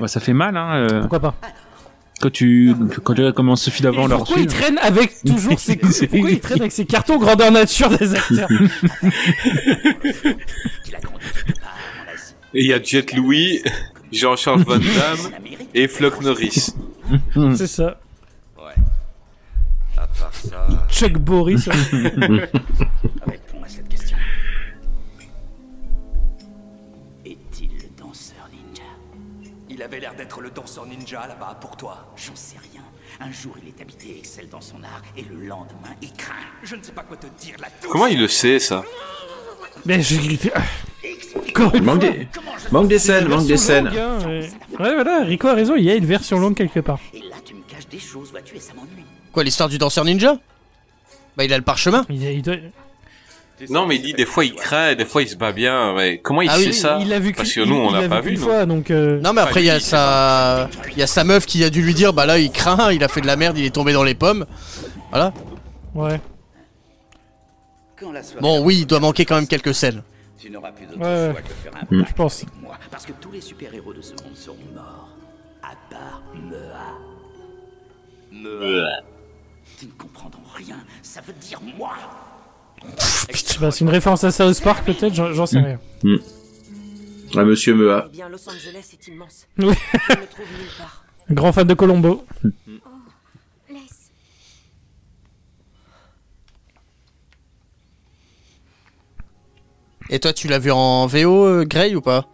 Speaker 6: Bah, ça fait mal, hein. euh,
Speaker 4: Pourquoi pas
Speaker 6: quand tu quand tu comment Sophie d'avant leur
Speaker 4: Pourquoi il traîne avec toujours ses... Pourquoi il traîne avec ses cartons grandeur nature des acteurs
Speaker 5: Et il y a Jet Louis, Jean-Charles Van Damme et Flock Norris.
Speaker 4: C'est ça.
Speaker 14: Part ça.
Speaker 4: Chuck Boris.
Speaker 14: Réponds à cette question. Est-il le danseur ninja?
Speaker 8: Il avait l'air d'être le danseur ninja là-bas pour toi.
Speaker 14: J'en sais rien. Un jour, il est habité et excelle dans son art, et le lendemain, il craint.
Speaker 8: Je ne sais pas quoi te dire là
Speaker 5: Comment il le sait, ça?
Speaker 4: Mais je... Encore une
Speaker 7: Manque des, manque des scènes, manque des scènes.
Speaker 4: longue, hein, ouais. Ouais, voilà, Rico a raison, il y a une version longue quelque part.
Speaker 14: Et là, tu me caches des choses, vois-tu, et ça m'ennuie.
Speaker 1: Quoi, l'histoire du danseur ninja? Bah, il a le parchemin.
Speaker 4: Il, il doit-
Speaker 5: Non, mais il dit des fois il craint des fois il se bat bien. Mais comment il
Speaker 1: Ah
Speaker 5: sait
Speaker 1: oui,
Speaker 5: ça?
Speaker 4: il l'a vu
Speaker 5: Parce que nous, on
Speaker 4: l'a
Speaker 5: pas vu.
Speaker 4: fois, donc. euh,
Speaker 1: Non, mais après, il y a sa, il y a sa meuf qui a dû lui dire, bah là, il craint, il a fait de la merde, il est tombé dans les pommes. Voilà.
Speaker 4: Ouais.
Speaker 1: Bon, oui, il doit manquer quand même quelques scènes.
Speaker 14: Tu n'auras plus d'autre
Speaker 4: Ouais,
Speaker 14: choix que de faire un
Speaker 4: Je pense.
Speaker 14: avec moi, parce que tous les super-héros de ce monde seront morts, à part Mea. Mea. Tu ne comprends donc rien, ça veut dire moi.
Speaker 4: Pas, c'est une référence à South Park peut-être, j'en sais rien.
Speaker 7: Hmm. Ah, monsieur Mea.
Speaker 10: Eh bien, Los Angeles est immense.
Speaker 4: Oui.
Speaker 10: Je ne trouve nulle part.
Speaker 4: Grand fan de Colombo.
Speaker 9: Laisse.
Speaker 1: Et toi, tu l'as vu en VO, euh, Grey, ou pas?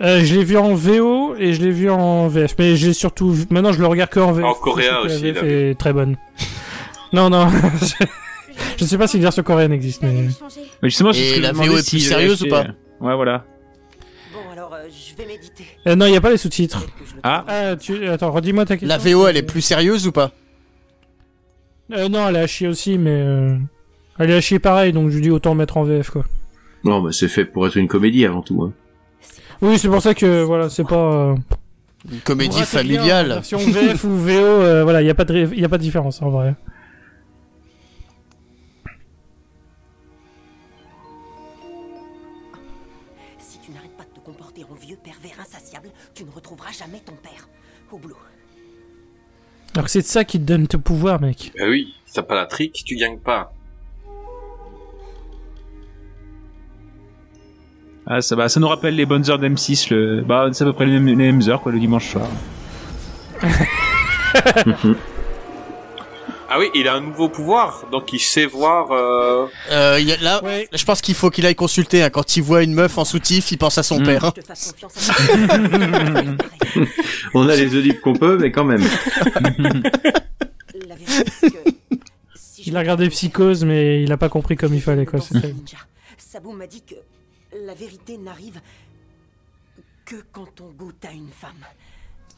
Speaker 4: Euh, je l'ai vu en VO et je l'ai vu en VF, mais j'ai surtout vu... maintenant je le regarde que en VF.
Speaker 5: En coréen aussi,
Speaker 4: La VF est très bonne. non non, je... je sais pas si une version coréenne existe, mais.
Speaker 6: Mais justement,
Speaker 1: Et la VO est plus sérieuse ou pas?
Speaker 6: Ouais, voilà.
Speaker 10: Bon, alors, euh, je vais méditer.
Speaker 4: Euh, non, il y a pas les sous-titres.
Speaker 6: Ah,
Speaker 4: Ah, tu... attends, redis-moi ta question.
Speaker 1: La VO, elle est plus sérieuse ou pas?
Speaker 4: Euh, non, elle est à chier aussi, mais euh, elle est à chier pareil, donc je lui dis autant mettre en VF quoi.
Speaker 7: Non, bah, c'est fait pour être une comédie avant tout. Hein.
Speaker 4: Oui, c'est pour ça que voilà, c'est pas. euh,
Speaker 1: Une comédie
Speaker 4: ratez bien,
Speaker 1: familiale.
Speaker 4: Version VF ou VO, euh, voilà, il y a pas de y a pas de différence en vrai.
Speaker 10: Si tu n'arrêtes pas de te comporter en vieux pervers insatiable, tu ne retrouveras jamais ton père. Oublo.
Speaker 4: Alors que c'est de ça qui te donne tes pouvoirs, mec.
Speaker 5: Bah oui, si t'as pas la trick, tu gagnes pas.
Speaker 6: Ah, ça, bah, ça nous rappelle les bonnes heures d'M6. Le... Bah, c'est à peu près les mêmes, les mêmes heures, quoi, le dimanche soir.
Speaker 5: Ah oui, il a un nouveau pouvoir, donc il sait voir. Euh...
Speaker 1: Euh, il y a- là,
Speaker 4: Ouais.
Speaker 1: je pense qu'il faut qu'il aille consulter. hein. Quand il voit une meuf en soutif, il pense à son
Speaker 6: Mm.
Speaker 1: père. hein.
Speaker 7: On a les audibles qu'on peut, mais quand même.
Speaker 4: Il a regardé Psychose, mais il a pas compris comme il fallait quoi.
Speaker 10: Sabu m'a dit que la vérité n'arrive que quand on goûte à une femme.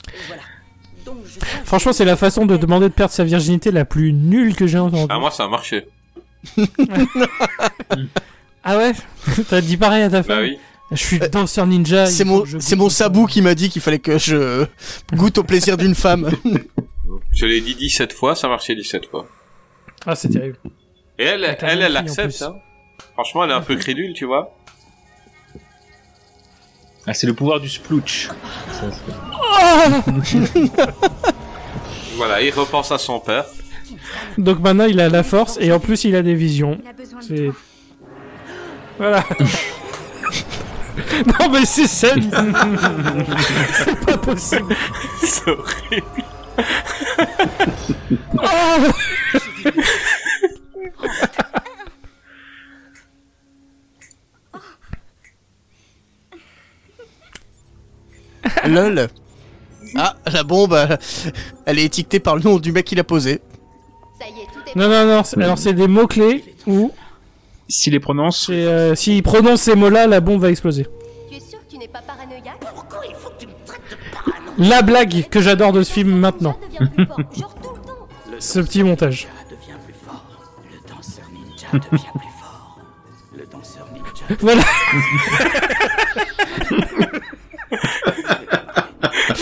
Speaker 10: Et voilà. Donc je
Speaker 4: Franchement, c'est la façon de demander de perdre sa virginité la plus nulle que j'ai entendue.
Speaker 5: Ah, moi, ça a marché.
Speaker 4: Ah ouais? T'as dit pareil à ta femme?
Speaker 5: Bah oui.
Speaker 4: Je suis danseur ninja.
Speaker 1: C'est mon, c'est sabou qui m'a dit qu'il fallait que je goûte au plaisir d'une femme.
Speaker 5: Je l'ai dit 17 fois, ça a marché 17 fois.
Speaker 4: Ah, c'est terrible.
Speaker 5: Et elle, elle, elle accepte, hein. Franchement, elle est un peu crédule, tu vois.
Speaker 6: Ah, c'est le pouvoir du splooch.
Speaker 5: Voilà, il repense à son père.
Speaker 4: Donc maintenant, il a la force et en plus, il a des visions. C'est. Voilà. non, mais c'est ça. c'est pas possible.
Speaker 5: C'est horrible.
Speaker 4: Oh
Speaker 1: Lol. Ah, la bombe, euh, elle est étiquetée par le nom du mec qui l'a posé.
Speaker 4: Non, non, non. c'est- Alors, c'est des mots-clés où.
Speaker 6: S'il les prononce.
Speaker 4: Euh, S'il prononce ces mots-là, la bombe va exploser.
Speaker 12: Tu es sûr que tu n'es pas paranoïaque?
Speaker 8: Pourquoi il faut que tu me traites de parano?
Speaker 4: La blague que j'adore de ce film maintenant. ce petit montage.
Speaker 8: devient plus fort. Le danseur ninja devient plus fort. Le danseur ninja.
Speaker 4: Voilà.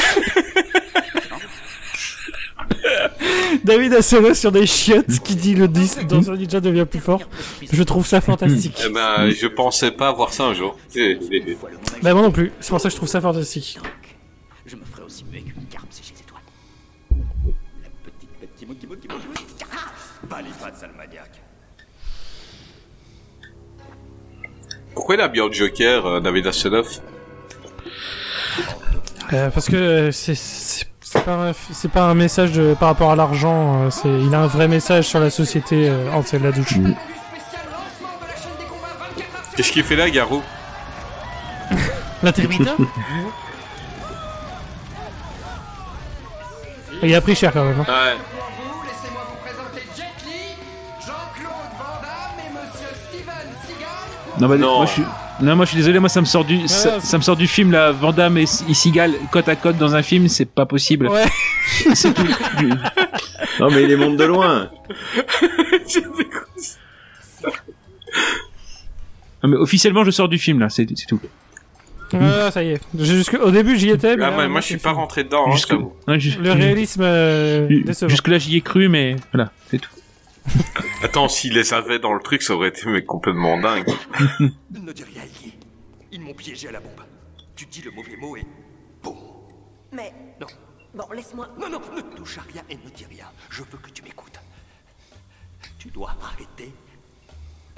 Speaker 4: David Asselin sur des chiottes qui dit le 10 dans un ninja devient plus fort. Je trouve ça fantastique.
Speaker 5: Eh ben, je pensais pas voir ça un jour. Eh, eh.
Speaker 4: Bah moi non plus, c'est pour ça que je trouve ça fantastique.
Speaker 8: Je me ferai aussi mieux. La petite petit moki moki moki moki. Ah Balifat Salmaniac.
Speaker 5: Pourquoi il a bien le Joker, euh, David Hasselhoff?
Speaker 4: Euh, parce que euh, c'est pas un, c'est pas un message de- par rapport à l'argent, euh, il a un vrai message sur la société euh, entre celle de la douche.
Speaker 5: Qu'est-ce qu'il fait là, Garou?
Speaker 4: L'intermittent? Il a pris cher quand même. hein.
Speaker 5: Ouais.
Speaker 6: Non, bah,
Speaker 5: Non.
Speaker 6: Moi, je suis... non, moi je suis désolé, moi ça me sort du, ça, me sort du film là, Van Damme et et Seagal côte à côte dans un film, c'est pas possible.
Speaker 4: Ouais.
Speaker 6: c'est tout.
Speaker 7: Non, mais il les monte de loin.
Speaker 6: Non, mais officiellement, je sors du film là, c'est tout.
Speaker 4: Ouais, ça y est. Jusque, au début j'y étais, mais
Speaker 5: Ah,
Speaker 4: là,
Speaker 5: moi,
Speaker 4: là,
Speaker 5: moi, je suis pas rentré dedans, hein,
Speaker 6: Jusque-
Speaker 4: Le réalisme euh.
Speaker 6: Jusque là, j'y ai cru, mais voilà, c'est tout.
Speaker 5: Attends, s'il les avait dans le truc, ça aurait été mais complètement dingue.
Speaker 8: Ne dis rien, Iggy. Ils m'ont piégé à la bombe. Tu dis le mauvais mot et. Boum
Speaker 10: Mais.
Speaker 8: Non.
Speaker 10: Bon, laisse-moi.
Speaker 8: Non, non, ne touche à rien et ne dis rien. Je veux que tu m'écoutes. Tu dois arrêter.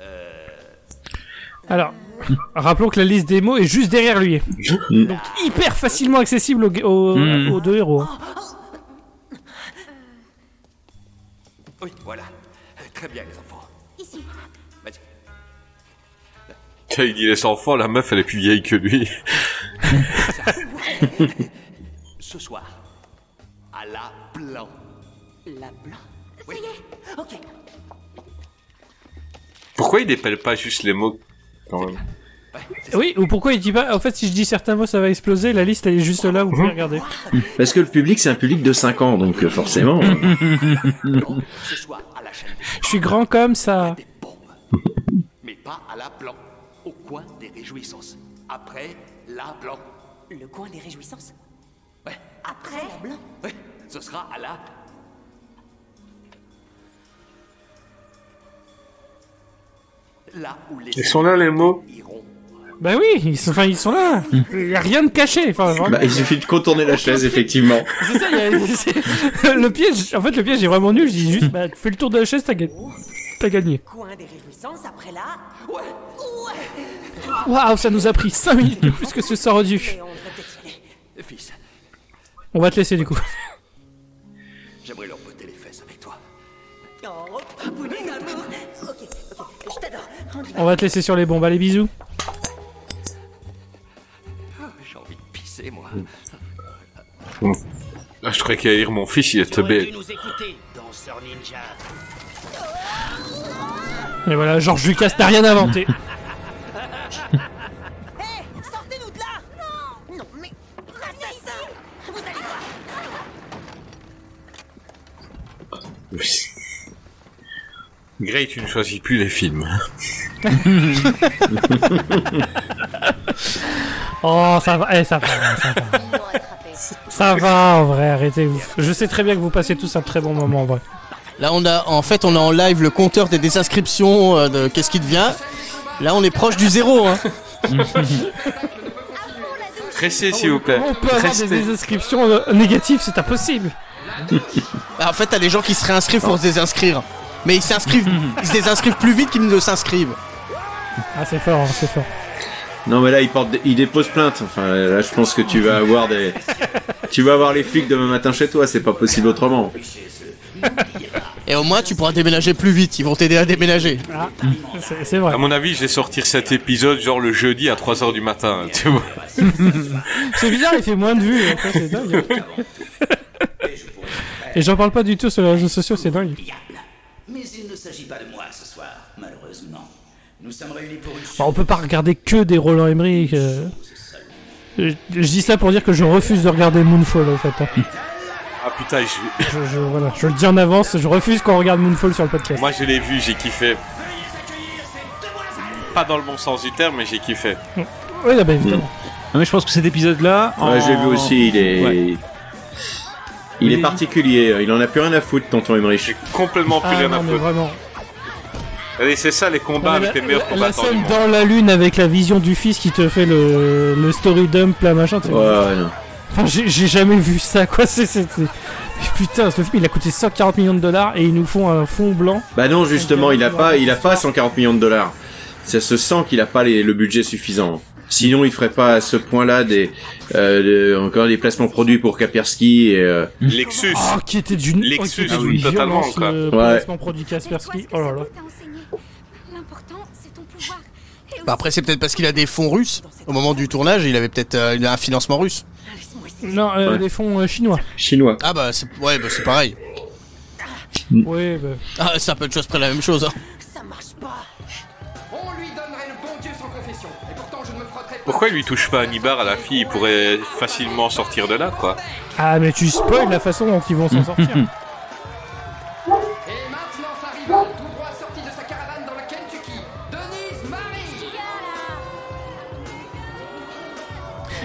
Speaker 8: Euh.
Speaker 4: Alors, rappelons que la liste des mots est juste derrière lui. Donc hyper facilement accessible aux, aux-
Speaker 6: Mm.
Speaker 4: aux deux héros. hein.
Speaker 8: Oui, voilà. Très bien, les enfants.
Speaker 9: Ici.
Speaker 8: Vas-y.
Speaker 5: Il dit les enfants, la meuf, elle est plus vieille que lui.
Speaker 8: Ce soir, à la blanc.
Speaker 10: La blanc.
Speaker 9: Ça y est.
Speaker 10: Ok.
Speaker 5: Pourquoi il dépelle pas juste les mots quand même
Speaker 4: Oui, ou pourquoi il dit pas En fait, si je dis certains mots, ça va exploser. La liste, elle est juste là, vous pouvez regarder.
Speaker 7: Parce que le public, c'est un public de 5 ans, donc euh, forcément.
Speaker 4: Je suis grand comme ça.
Speaker 8: Mais pas à la blanc. Au coin des réjouissances. Après la blanc.
Speaker 10: Le coin des réjouissances
Speaker 8: Ouais.
Speaker 10: Après la blanc
Speaker 8: Ouais. Ce sera à la. Là où les.
Speaker 5: Ils sont là, les mots
Speaker 4: Bah oui, ils sont, enfin, ils sont là. Il y a rien de caché. Enfin, vraiment.
Speaker 7: bah, il suffit de contourner la chaise, effectivement.
Speaker 4: C'est ça, y a- le piège. En fait, le piège est vraiment nul. Je dis juste, bah, fais le tour de la chaise, t'as ga- t'as gagné.
Speaker 10: Coin des réjouissances, après là.
Speaker 8: Ouais.
Speaker 4: Waouh, ça nous a pris 5 minutes de plus que ce sort dû.
Speaker 10: Et on
Speaker 4: va te laisser du coup.
Speaker 8: j'aimerais leur botter les fesses avec toi.
Speaker 10: Oh, papounet d'amour Ok, ok, je t'adore. On y va.
Speaker 4: On va te laisser sur les bombes. Allez, bisous.
Speaker 8: moi.
Speaker 5: Ah, je croyais qu'il allait mon fichier, il est.
Speaker 4: Et voilà, George Lucas n'a rien inventé.
Speaker 5: Grey, tu ne choisis plus les films. Hein.
Speaker 4: Oh, ça va, eh, ça va, ça va. Ça va, en vrai, arrêtez. vous. Je sais très bien que vous passez tous un très bon moment, en vrai.
Speaker 1: Là, on a, en fait, on a en live le compteur des désinscriptions euh, de Qu'est-ce qui devient. Là, on est proche du zéro. Hein.
Speaker 5: S'il vous plaît.
Speaker 4: On peut avoir des désinscriptions euh, négatives, c'est impossible.
Speaker 1: Bah, en fait, t'as les gens qui se réinscrivent pour se désinscrire. Mais ils s'inscrivent, ils se désinscrivent plus vite qu'ils ne s'inscrivent.
Speaker 4: Ah, c'est fort, c'est fort.
Speaker 7: Non mais là il porte, des- il dépose plainte. Enfin là je pense que tu vas avoir des, tu vas avoir les flics demain matin chez toi. C'est pas possible autrement.
Speaker 1: Et au moins, tu pourras déménager plus vite. Ils vont t'aider à déménager.
Speaker 4: Ah, c'est vrai.
Speaker 5: À mon avis, je vais sortir cet épisode genre le jeudi à 3h du matin, tu vois.
Speaker 4: C'est bizarre, il fait moins de vues. hein, dingue. Et j'en parle pas du tout sur les réseaux sociaux, c'est dingue.
Speaker 14: Mais il ne s'agit pas de moi. Nous sommes réunis pour une
Speaker 4: Bah, on peut pas regarder que des Roland Emmerich. euh. Je, je dis ça pour dire que je refuse de regarder Moonfall en fait. hein.
Speaker 5: Ah putain, je,
Speaker 4: Je, je- voilà, je le dis en avance, je refuse qu'on regarde Moonfall sur le podcast.
Speaker 5: moi je l'ai vu, j'ai kiffé. Pas dans le bon sens du terme, mais j'ai kiffé.
Speaker 4: Oui, bah évidemment.
Speaker 6: Non, mais je pense que cet épisode-là.
Speaker 7: Ouais, je l'ai vu aussi. Il est,
Speaker 6: Ouais.
Speaker 7: il est particulier. Il en a plus rien à foutre, tonton Emmerich.
Speaker 5: Complètement plus
Speaker 4: Ah
Speaker 5: rien
Speaker 4: non,
Speaker 5: à foutre.
Speaker 4: vraiment.
Speaker 5: Allez, c'est ça les combats avec les
Speaker 4: la,
Speaker 5: meilleurs
Speaker 4: la- la
Speaker 5: combattants du
Speaker 4: scène
Speaker 5: monde.
Speaker 4: dans la lune avec la vision du fils qui te fait le, le story dump là machin.
Speaker 7: Ouais, ouais, non.
Speaker 4: Enfin, j'ai jamais vu ça quoi. C'est Putain, ce film il a coûté 140 millions de dollars et ils nous font un fond blanc.
Speaker 7: Bah non, justement, il a pas, il a pas 140 millions de dollars. Ça se sent qu'il a pas les- le budget suffisant. Sinon, il ferait pas à ce point-là des, euh, de- encore des placements produits pour Kaspersky et, euh,
Speaker 5: Lexus.
Speaker 4: Oh, qui était d'une oh, qui
Speaker 5: Lexus,
Speaker 4: était
Speaker 5: ah oui, totalement, quoi.
Speaker 4: le
Speaker 7: Ouais.
Speaker 4: placement produit Kaspersky. Oh là là.
Speaker 9: L'important, c'est ton pouvoir.
Speaker 1: Bah après, c'est peut-être parce qu'il a des fonds russes. Au moment du tournage, il avait peut-être euh, il a un financement russe.
Speaker 4: Non, euh,
Speaker 7: Ouais.
Speaker 4: des fonds euh, chinois.
Speaker 7: chinois.
Speaker 1: Ah bah, c'est, ouais, bah, c'est pareil.
Speaker 4: Oui, bah.
Speaker 1: Ah, c'est un peu de chose près la même chose. Hein.
Speaker 12: Ça marche pas.
Speaker 13: On lui donnerait le bon Dieu sans confession. Et pourtant, je ne me frotterai pas.
Speaker 5: Pourquoi il lui touche pas Annibar à la fille? Il pourrait facilement sortir de là, quoi.
Speaker 4: Ah, mais tu spoil la façon dont ils vont s'en sortir.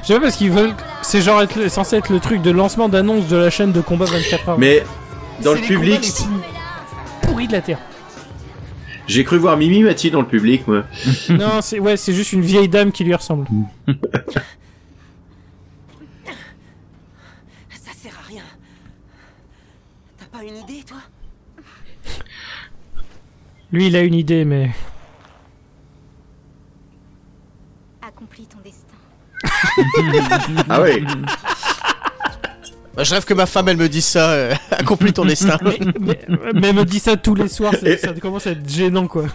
Speaker 4: Sais pas parce qu'ils veulent. C'est genre être, censé être le truc de lancement d'annonce de la chaîne de combat 24 heures.
Speaker 7: Mais dans le public,
Speaker 4: pourris de la terre.
Speaker 7: j'ai cru voir Mimi Mati dans le public, moi.
Speaker 4: non, c'est ouais, c'est juste une vieille dame qui lui ressemble.
Speaker 10: Ça sert à rien. T'as pas une idée, toi?
Speaker 4: Lui, il a une idée, mais
Speaker 9: Accomplis ton destin.
Speaker 7: Ah ouais.
Speaker 1: Bah, je rêve que ma femme, elle me dise ça. euh, accomplis ton destin.
Speaker 4: mais, mais, mais elle me dit ça tous les soirs, ça commence à être gênant quoi.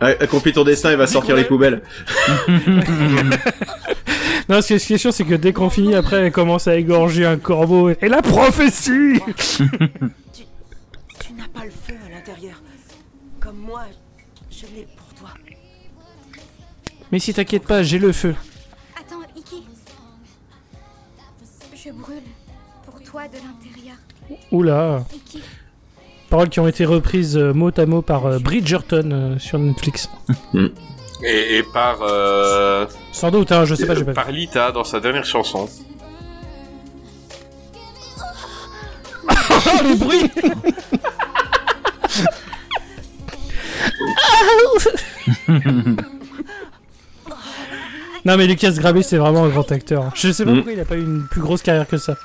Speaker 7: Accomplis ton destin, il va sortir les poubelles.
Speaker 4: Non, ce qui est, ce qui est chiant, c'est que dès qu'on finit, après, elle commence à égorger un corbeau. Et la prophétie
Speaker 10: Tu n'as pas le feu à l'intérieur. Comme moi, je l'ai pour toi.
Speaker 4: Mais si t'inquiète pas, j'ai le feu. Oula. Paroles qui ont été reprises euh, mot à mot par euh, Bridgerton euh, sur Netflix.
Speaker 5: Et, et par euh,
Speaker 4: Sans doute, hein, je sais pas, j'ai pas
Speaker 5: par Lita dans sa dernière chanson.
Speaker 4: Oh, les bruits Non mais Lucas Grabé c'est vraiment un grand acteur. Je sais pas
Speaker 7: Mm.
Speaker 4: pourquoi il a pas eu une plus grosse carrière que ça.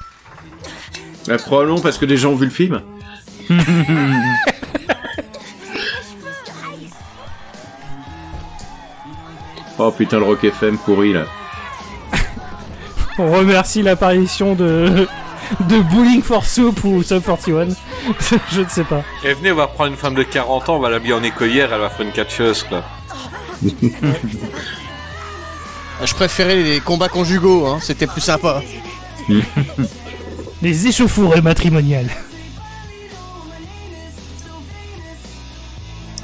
Speaker 7: Bah, probablement parce que des gens ont vu le film. oh putain, le Rock FM pourri là.
Speaker 4: On remercie l'apparition de de Bowling for Soup ou Sub 41. Je ne sais pas.
Speaker 5: Et venez, on va prendre une femme de 40 ans, on va l'habiller en écolière, elle va faire une catcheuse, quoi.
Speaker 1: Ah, Je préférais les combats conjugaux. Hein. C'était plus sympa.
Speaker 4: Les échauffourées matrimoniales.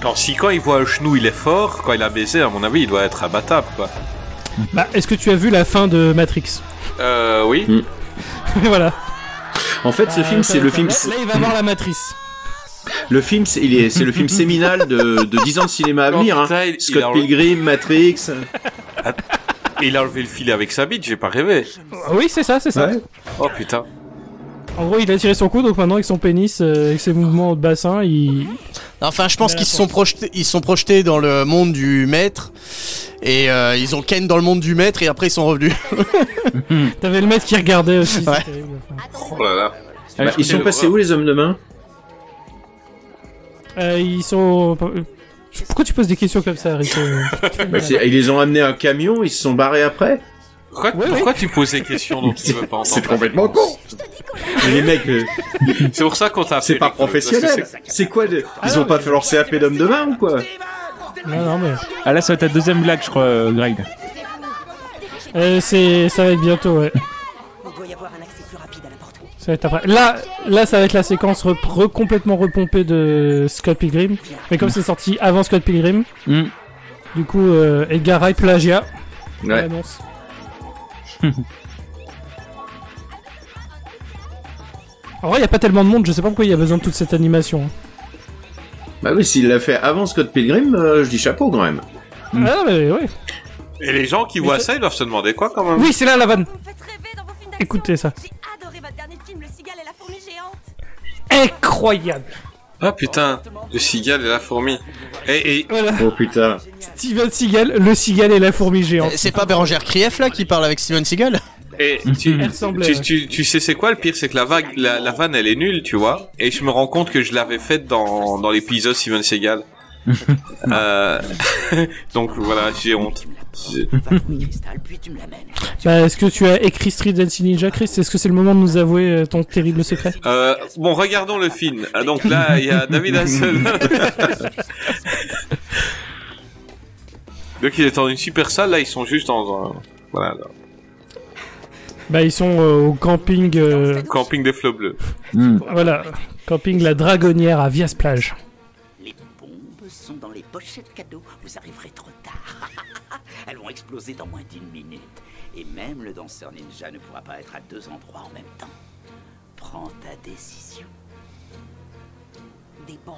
Speaker 5: Quand, si quand il voit un genou, il est fort, quand il a baisé, à mon avis, il doit être abattable, quoi.
Speaker 4: Bah, est-ce que tu as vu la fin de Matrix?
Speaker 5: Euh, oui.
Speaker 4: Voilà.
Speaker 7: En fait, ce
Speaker 4: Bah,
Speaker 7: film, c'est le film.
Speaker 4: Là, il va voir la matrice.
Speaker 7: Le film, c'est il est- c'est le film séminal de, de 10 ans de cinéma à venir. hein.
Speaker 5: il- il
Speaker 7: Scott Pilgrim, Matrix.
Speaker 5: Et il a enlevé le filet avec sa bite, j'ai pas rêvé.
Speaker 4: Ah Oui, c'est ça, c'est ça.
Speaker 5: Oh putain.
Speaker 4: En gros, il a tiré son coup, donc maintenant avec son pénis, euh, avec ses mouvements de bassin, il.
Speaker 1: Enfin, je pense qu'ils se sont projetés, ils se sont projetés dans le monde du maître et euh, ils ont Ken dans le monde du maître et après ils sont revenus.
Speaker 4: T'avais le maître qui regardait aussi.
Speaker 1: Ouais.
Speaker 4: terrible.
Speaker 5: Oh là là.
Speaker 7: Bah, ils sont passés où les hommes de main?
Speaker 4: Euh, ils sont. euh, Pourquoi tu poses des questions comme ça, Rico?
Speaker 7: Bah, Ils les ont amenés à un camion, ils se sont barrés après?
Speaker 5: Pourquoi, pourquoi tu poses des questions dont tu veux pas entendre
Speaker 7: C'est complètement con. Mais les mecs, euh,
Speaker 5: C'est pour ça qu'on t'a
Speaker 7: c'est pas professionnel.
Speaker 5: c'est-
Speaker 7: C'est quoi de... Ils ont pas fait leur CAP d'homme de main ou quoi
Speaker 4: Non, non, mais.
Speaker 6: Ah là, ça va être ta deuxième blague, je crois, euh, Greg.
Speaker 4: Euh, c'est, ça va être bientôt, ouais. Ça va être après. Là, là, ça va être la séquence re- re- complètement repompée de Scott Pilgrim. Mais comme c'est sorti avant Scott Pilgrim,
Speaker 6: Hmm.
Speaker 4: du coup, euh, Edgar Wright plagiat.
Speaker 7: Ouais.
Speaker 4: En vrai, il y a pas tellement de monde, je sais pas pourquoi il y a besoin de toute cette animation.
Speaker 7: Bah oui, s'il l'a fait avant Scott Pilgrim, euh, je dis chapeau quand même.
Speaker 4: Ah, mais ouais.
Speaker 5: Et les gens qui voient ça, ils doivent se demander quoi quand même
Speaker 4: Oui, c'est là la vanne. Écoutez ça.
Speaker 11: Adoré votre dernier film, Le Cigale et la fourmi géante.
Speaker 4: Incroyable.
Speaker 5: Ah putain, le cigale et la fourmi. Et, et...
Speaker 4: Voilà.
Speaker 7: Oh putain.
Speaker 4: Steven Seagal, le cigale et la fourmi géante.
Speaker 1: C'est pas Bérangère Krief là qui parle avec Steven Seagal
Speaker 5: Et tu, tu, tu sais c'est quoi le pire c'est que la vague la, la vanne elle est nulle tu vois et je me rends compte que je l'avais faite dans, dans l'épisode Steven Seagal euh, donc voilà j'ai honte
Speaker 4: Bah, est-ce que tu as écrit Street Dancing Ninja, Chris? Est-ce que c'est le moment de nous avouer euh, ton terrible secret?
Speaker 5: Euh, bon regardons le film Ah, donc là il y a David Hasselhoff donc il est dans une super salle là ils sont juste dans un voilà là.
Speaker 4: Bah, ils sont euh, au camping. euh,
Speaker 5: camping des flots bleus
Speaker 4: Voilà, camping La Dragonnière à Vias Plage.
Speaker 14: Pochettes cadeaux. Vous arriverez trop tard. Elles vont exploser dans moins d'une minute. Et même le danseur ninja ne pourra pas être à deux endroits en même temps. Prends ta décision.
Speaker 10: Des bombes.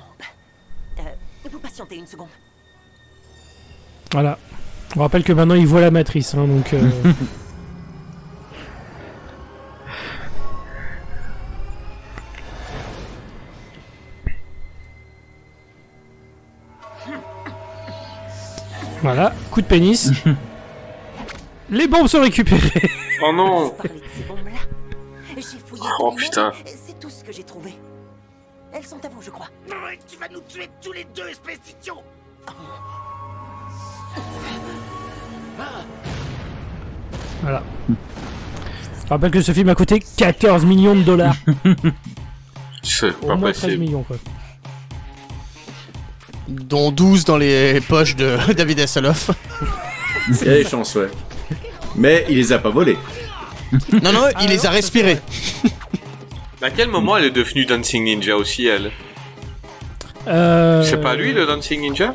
Speaker 10: Euh, vous patientez une seconde.
Speaker 4: Voilà. On rappelle que maintenant il voit la matrice, hein, donc. euh, Voilà, coup de pénis. Les bombes sont récupérées.
Speaker 5: oh non Oh, putain.
Speaker 10: C'est tout ce que j'ai trouvé. Elles sont à vous, je crois.
Speaker 14: Tu vas nous tuer tous les deux, espèce d'idiot
Speaker 4: Voilà. Je rappelle que ce film a coûté 14 millions de dollars.
Speaker 5: c'est
Speaker 4: Au
Speaker 5: pas
Speaker 4: moins 13
Speaker 5: possible
Speaker 4: millions, quoi.
Speaker 1: Dont 12 dans les poches de David Hasselhoff.
Speaker 7: Il y a des chances, ouais. Mais il les a pas volés.
Speaker 1: Non, non, il les a respirés.
Speaker 5: à quel moment elle est devenue Dancing Ninja aussi elle
Speaker 4: Euh,
Speaker 5: c'est pas lui le Dancing Ninja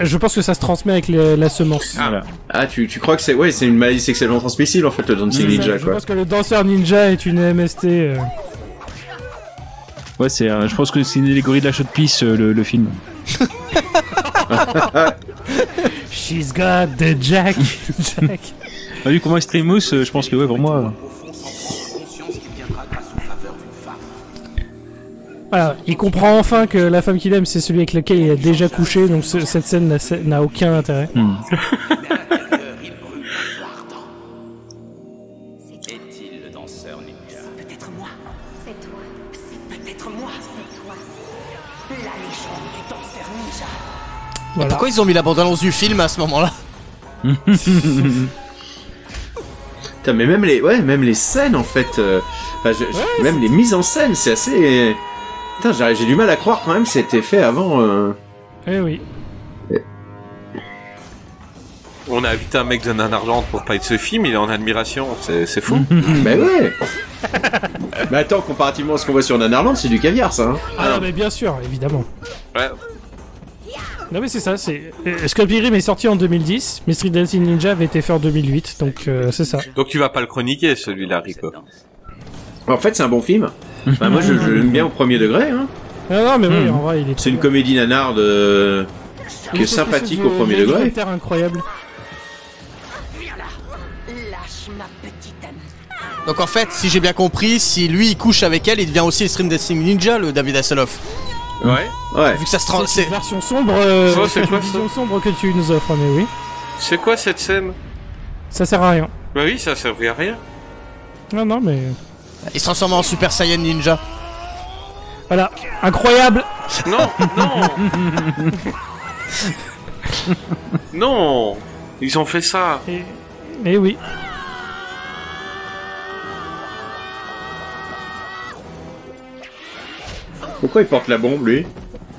Speaker 4: Je pense que ça se transmet avec le- la semence.
Speaker 5: Ah.
Speaker 7: Ah, tu, tu crois que c'est ouais, c'est une maladie sexuellement transmissible en fait, le Dancing
Speaker 4: C'est ça,
Speaker 7: Ninja
Speaker 4: je
Speaker 7: quoi.
Speaker 4: pense que le danseur ninja est une MST. euh.
Speaker 6: Ouais, c'est, euh, je pense que c'est une allégorie de la chaude pisse, euh, le, le film.
Speaker 4: She's got the jack. jack.
Speaker 6: Ah, vu comment Extremus, euh, je pense que ouais, pour moi.
Speaker 4: Voilà, il comprend enfin que la femme qu'il aime, c'est celui avec lequel il a déjà couché, donc ce- cette scène n'a- n'a aucun intérêt.
Speaker 6: Hmm.
Speaker 1: Pourquoi ils ont mis la bande-annonce du film à ce moment-là
Speaker 7: Putain, mais même les, ouais, même les scènes en fait, euh, je- même les mises en scène, c'est assez. Putain, j'ai j'ai du mal à croire quand même que c'était fait avant. euh,
Speaker 4: Eh oui.
Speaker 5: On a invité un mec de Nanarland pour parler de ce film, il est en admiration, c'est c'est fou.
Speaker 7: bah ouais. mais attends, comparativement à ce qu'on voit sur Nanarland, c'est du caviar ça. Hein
Speaker 4: Ah non, mais bien sûr, évidemment.
Speaker 5: Ouais.
Speaker 4: Non mais c'est ça, c'est... euh, Pilgrim est sorti en 2010, mais Street Dancing Ninja avait été fait en 2008, donc euh, c'est ça.
Speaker 5: Donc tu vas pas le chroniquer celui-là, Rico.
Speaker 7: En fait, c'est un bon film. Enfin, moi, je, je l'aime bien au premier degré. Hein.
Speaker 4: Non, non, mais oui,
Speaker 7: Hmm.
Speaker 4: en vrai, il est.
Speaker 7: C'est une comédie nanarde euh, qui est sympathique au premier degré.
Speaker 4: Terre incroyable.
Speaker 12: Lâche ma petite amie.
Speaker 1: Donc en fait, si j'ai bien compris, si lui il couche avec elle, il devient aussi le stream Dancing Ninja, le David Hasselhoff.
Speaker 5: Ouais.
Speaker 7: Ouais.
Speaker 1: Vu que ça se trans...
Speaker 4: C'est une version sombre, euh,
Speaker 5: Ça, c'est quoi,
Speaker 4: une vision sombre que tu nous offres, mais oui.
Speaker 5: C'est quoi cette scène?
Speaker 4: Ça sert à rien.
Speaker 5: Bah oui, ça servait à rien.
Speaker 4: Non, non, mais.
Speaker 1: Il se transforme en Super Saiyan Ninja.
Speaker 4: Voilà, incroyable
Speaker 5: Non, non Non Ils ont fait ça
Speaker 4: Et, et oui.
Speaker 7: Pourquoi il porte la bombe lui?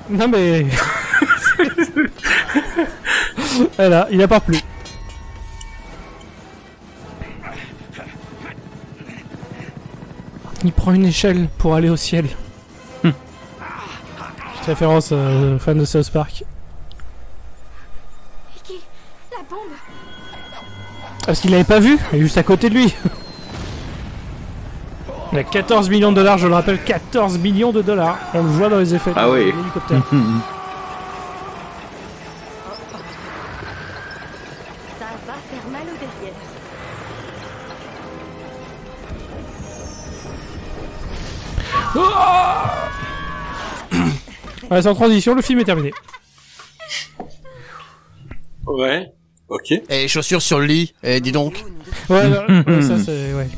Speaker 4: Non, mais. voilà, il apporte plus. Il prend une échelle pour aller au ciel. Petite référence euh, fan de South Park.
Speaker 9: Bombe?
Speaker 4: Parce qu'il l'avait pas vu, il est juste à côté de lui. Il a 14 millions de dollars, je le rappelle, 14 millions de dollars. On le voit dans les effets
Speaker 7: Ah
Speaker 4: de
Speaker 7: oui.
Speaker 4: l'hélicoptère.
Speaker 12: Ça va faire mal au derrière.
Speaker 4: Ouais, sans transition, le film est terminé.
Speaker 5: Ouais. Ok.
Speaker 1: Et les chaussures sur le lit, et dis donc.
Speaker 4: Ouais, ouais, ouais, ça c'est. Ouais.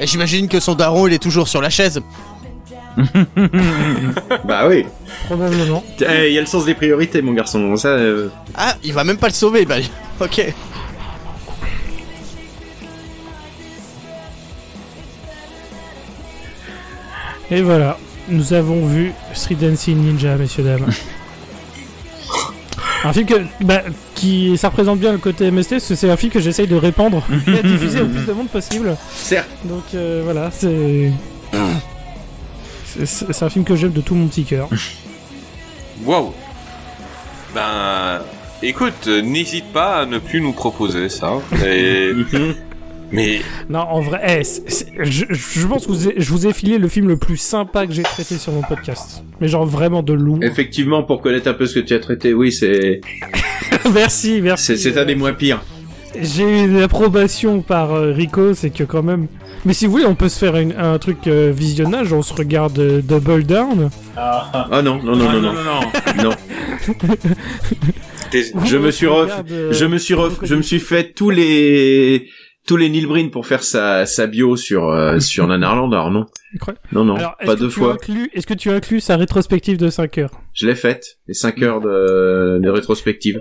Speaker 1: Et j'imagine que son daron il est toujours sur la chaise.
Speaker 7: Bah oui.
Speaker 4: Probablement.
Speaker 7: Eh, Il y a le sens des priorités, mon garçon. Ça. euh,
Speaker 1: Ah, il va même pas le sauver, bah. Ok.
Speaker 4: Et voilà, nous avons vu Street Dancing Ninja, messieurs dames. Un film que, bah, qui, ça représente bien le côté MST, parce que c'est un film que j'essaye de répandre et à diffuser au plus de monde possible.
Speaker 7: Certes.
Speaker 4: Donc euh, voilà, c'est. c'est- un film que j'aime de tout mon petit cœur.
Speaker 5: Waouh Ben... Écoute, n'hésite pas à ne plus nous proposer ça. Et... Mais...
Speaker 4: Non, en vrai, eh, c'est- c'est- je, je pense que vous ai- je vous ai filé le film le plus sympa que j'ai traité sur mon podcast. Mais genre vraiment de lourd.
Speaker 7: Effectivement, pour connaître un peu ce que tu as traité, oui, c'est.
Speaker 4: merci, merci.
Speaker 7: C'est c'est un des moins pires.
Speaker 4: J'ai eu une approbation par euh, Rico, c'est que quand même. Mais si vous voulez, on peut se faire une- un truc euh, visionnage, on se regarde euh, Double Down.
Speaker 7: Ah non, non, non,
Speaker 6: Ah,
Speaker 7: non,
Speaker 6: non,
Speaker 7: non,
Speaker 6: non,
Speaker 7: non. Je me suis ref...
Speaker 4: euh,
Speaker 7: je me suis ref... je me suis fait tous les tous les Neil Breen pour faire sa sa bio sur euh, sur Nanarland. Alors non,
Speaker 4: Incroyable.
Speaker 7: non, non,
Speaker 4: Alors,
Speaker 7: pas deux fois.
Speaker 4: Est-ce que tu inclus sa rétrospective de 5 heures
Speaker 7: Je l'ai faite, les 5 heures de, de rétrospective.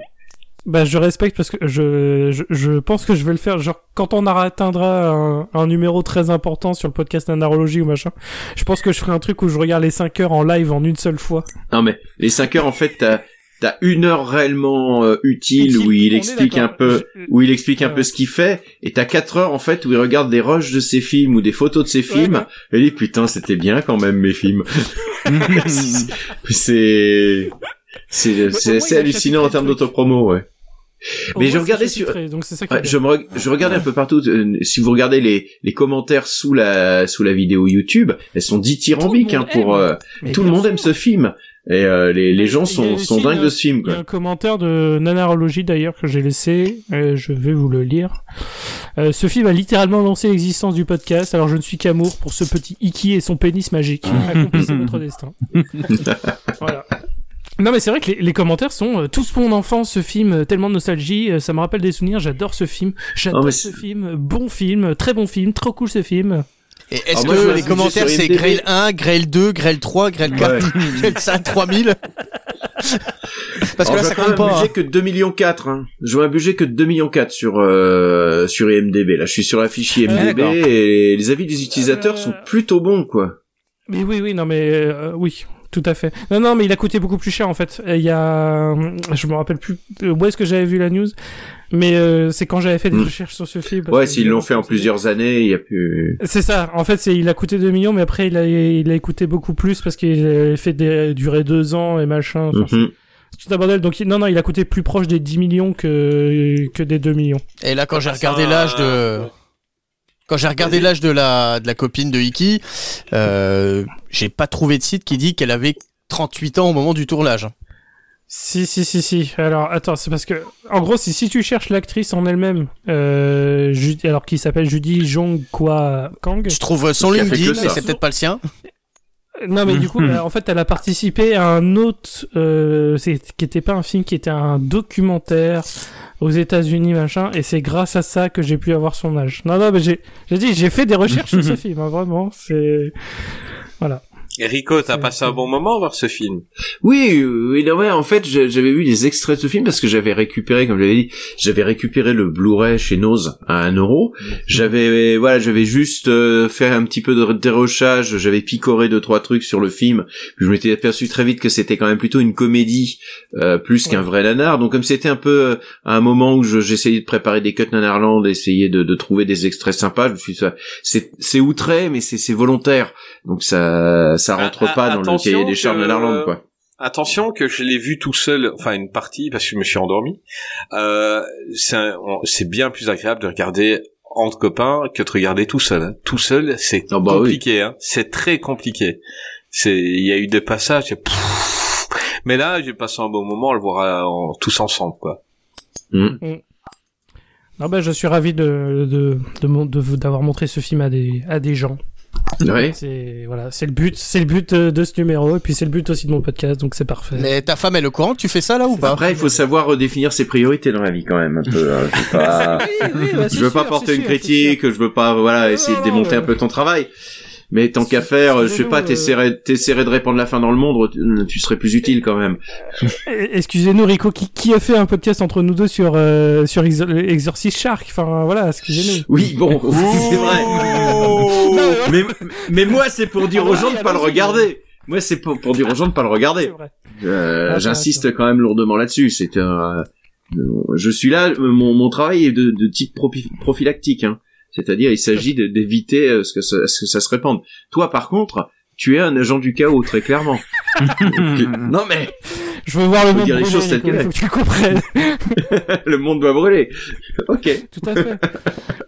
Speaker 4: Bah, je respecte parce que je, je, je pense que je vais le faire. Genre, quand on atteindra un, un numéro très important sur le podcast Nanarologie ou machin, je pense que je ferai un truc où je regarde les 5 heures en live en une seule fois.
Speaker 7: Non mais les 5 heures en fait t'as t'as une heure réellement euh, utile,
Speaker 4: Utile,
Speaker 7: où il explique un peu où il explique un peu ce qu'il fait et t'as 4 heures en fait où il regarde des rushs de ses films ou des photos de ses films et il dit putain c'était bien quand même mes films. c'est c'est c'est assez hallucinant en termes d'autopromo ouais. Mais je regardais sur,
Speaker 4: donc ça
Speaker 7: Ouais, je me, je regardais un peu partout. euh, si vous regardez les, les commentaires sous la, sous la vidéo YouTube, elles sont dithyrambiques, hein, pour, euh, tout le
Speaker 4: bien
Speaker 7: monde aime ce film. Et, euh, les, les gens sont, sont dingues
Speaker 4: une-
Speaker 7: de ce film,
Speaker 4: Il y a un commentaire de Nanarologie d'ailleurs que j'ai laissé, euh, je vais vous le lire. Euh, ce film a littéralement lancé l'existence du podcast, alors je ne suis qu'amour pour ce petit Iki et son pénis magique. Accomplissez votre destin. voilà. Non mais c'est vrai que les, les commentaires sont euh, tous mon enfance ce film euh, tellement de nostalgie euh, ça me rappelle des souvenirs j'adore ce film j'adore
Speaker 7: Oh,
Speaker 4: ce film bon film très bon film trop cool ce film
Speaker 1: Et est-ce
Speaker 7: moi,
Speaker 1: que
Speaker 7: vois
Speaker 1: les commentaires c'est. Grail 1, Grail 2, Grail 3, Grail 4, Grail 5, 3000 Parce que
Speaker 7: Alors,
Speaker 1: là
Speaker 7: je
Speaker 1: ça compte pas.
Speaker 7: un
Speaker 1: hein.
Speaker 7: budget que de 2 millions 4, hein. Je vois un budget que de 2 millions 4 sur, euh, sur IMDB. Là, je suis sur la fichier IMDB
Speaker 1: D'accord.
Speaker 7: et les avis des utilisateurs
Speaker 4: Euh,
Speaker 7: sont plutôt bons, quoi.
Speaker 4: Mais oui, oui, non, mais euh, oui, tout à fait. Non, non, mais il a coûté beaucoup plus cher en fait. Il y a, je me rappelle plus euh, où est-ce que j'avais vu la news, mais euh, c'est quand j'avais fait des
Speaker 7: Hmm.
Speaker 4: recherches sur ce film.
Speaker 7: Ouais, s'ils l'ont fait en plusieurs années, il y a plus...
Speaker 4: C'est ça. En fait, c'est il a coûté 2 millions, mais après il a il a coûté beaucoup plus parce qu'il a fait des, durer deux ans et machin. Enfin,
Speaker 7: Mhm.
Speaker 4: c'est tout un bordel. Donc il- non, non, il a coûté plus proche des 10 millions que que des 2 millions.
Speaker 1: Et là quand j'ai
Speaker 5: Ah,
Speaker 1: regardé
Speaker 5: ça,
Speaker 1: l'âge de... Quand j'ai regardé l'âge de la, de la copine de Iki, euh, j'ai pas trouvé de site qui dit qu'elle avait 38 ans au moment du tournage.
Speaker 4: Si, si, si, si. Alors, attends, c'est parce que, en gros, si, si tu cherches l'actrice en elle-même, euh, alors qui s'appelle Judy Jong Kwa Kang.
Speaker 1: Tu trouves son LinkedIn, mais c'est peut-être pas le sien.
Speaker 4: Non, mais du coup, euh, en fait, elle a participé à un autre, euh, c'est, qui était pas un film, qui était un documentaire aux États-Unis, machin, et c'est grâce à ça que j'ai pu avoir son âge. Non, non, mais j'ai, j'ai dit, j'ai fait des recherches sur ce film, hein, vraiment, c'est, voilà.
Speaker 5: Et Rico, t'as passé un bon moment voir ce film?
Speaker 7: Oui, euh, oui, non, ouais, en fait, j'avais vu des extraits de ce film parce que j'avais récupéré, comme je l'avais dit, j'avais récupéré le Blu-ray chez Nose à 1 euro. J'avais, voilà, j'avais juste euh, fait un petit peu de dérochage, j'avais picoré deux trois trucs sur le film, puis je m'étais aperçu très vite que c'était quand même plutôt une comédie euh, plus qu'un vrai nanar. Donc comme c'était un peu euh, à un moment où je- j'essayais de préparer des cuts nanarland, essayer de, de trouver des extraits sympas, je me suis dit, c'est c'est outré, mais c'est c'est volontaire. Donc ça ça rentre
Speaker 5: Ah,
Speaker 7: pas dans le
Speaker 5: attention
Speaker 7: cahier des charges
Speaker 5: que-
Speaker 7: nanarland, quoi.
Speaker 5: Attention que je l'ai vu tout seul, enfin une partie parce que je me suis endormi. Euh, c'est on- bien plus agréable de regarder entre copains que de regarder tout seul. hein. Tout seul, c'est
Speaker 7: Ah bah oui.
Speaker 5: compliqué. Hein. C'est très compliqué. C'est, il y a eu des passages. Mais là, j'ai passé un bon moment à le voir euh, en- tous ensemble, quoi.
Speaker 4: Non, ben, je suis ravi de, de, de, de- d'avoir montré ce film à des, à des gens.
Speaker 7: Ouais.
Speaker 4: C'est, voilà, c'est le but, c'est le but euh, de ce numéro, et puis c'est le but aussi de mon podcast, donc c'est parfait.
Speaker 1: Mais ta femme, elle est au courant que tu fais ça là ou pas?
Speaker 7: Après, il faut savoir redéfinir ses priorités dans la vie quand même un peu. hein. Je veux pas,
Speaker 1: oui, bah,
Speaker 7: je veux pas porter une
Speaker 1: sûr,
Speaker 7: critique, je veux pas voilà essayer de démonter un peu ton travail. Mais tant qu'à faire, je sais pas, t'essaierais, t'essaierais de répandre la fin dans le monde, tu, serais plus utile quand même.
Speaker 4: Eh, Excusez-nous, Rico, qui, qui a fait un podcast entre nous deux sur, euh, sur Exor- Exorcist Shark? Enfin, voilà, excusez-nous.
Speaker 7: Oui, bon, c'est vrai. mais, mais moi, c'est pour dire aux gens de pas le regarder. Moi, c'est pour, pour dire aux gens de pas le regarder. Euh,
Speaker 4: Ah,
Speaker 7: J'insiste quand même lourdement là-dessus. C'est un, euh, je suis là, euh, mon, mon travail est de, de type prophylactique. Hein. C'est-à-dire, il s'agit d'éviter euh, ce que, ça, ce que ça se répande. Toi, par contre, tu es un agent du chaos, très clairement. non mais,
Speaker 4: Je veux voir le monde
Speaker 7: dire les
Speaker 4: brûler,
Speaker 7: choses telles qu'elles
Speaker 4: il faut que tu comprennes.
Speaker 7: le monde doit brûler. Ok.
Speaker 4: Tout à fait.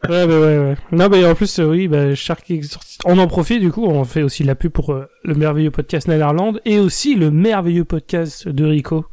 Speaker 4: Ouais, bah, ouais, ouais. Non, mais en plus, euh, oui, bah, Shark Exorcist. On en profite, du coup, on fait aussi la pub pour euh, le merveilleux podcast Netherland et aussi le merveilleux podcast de Rico.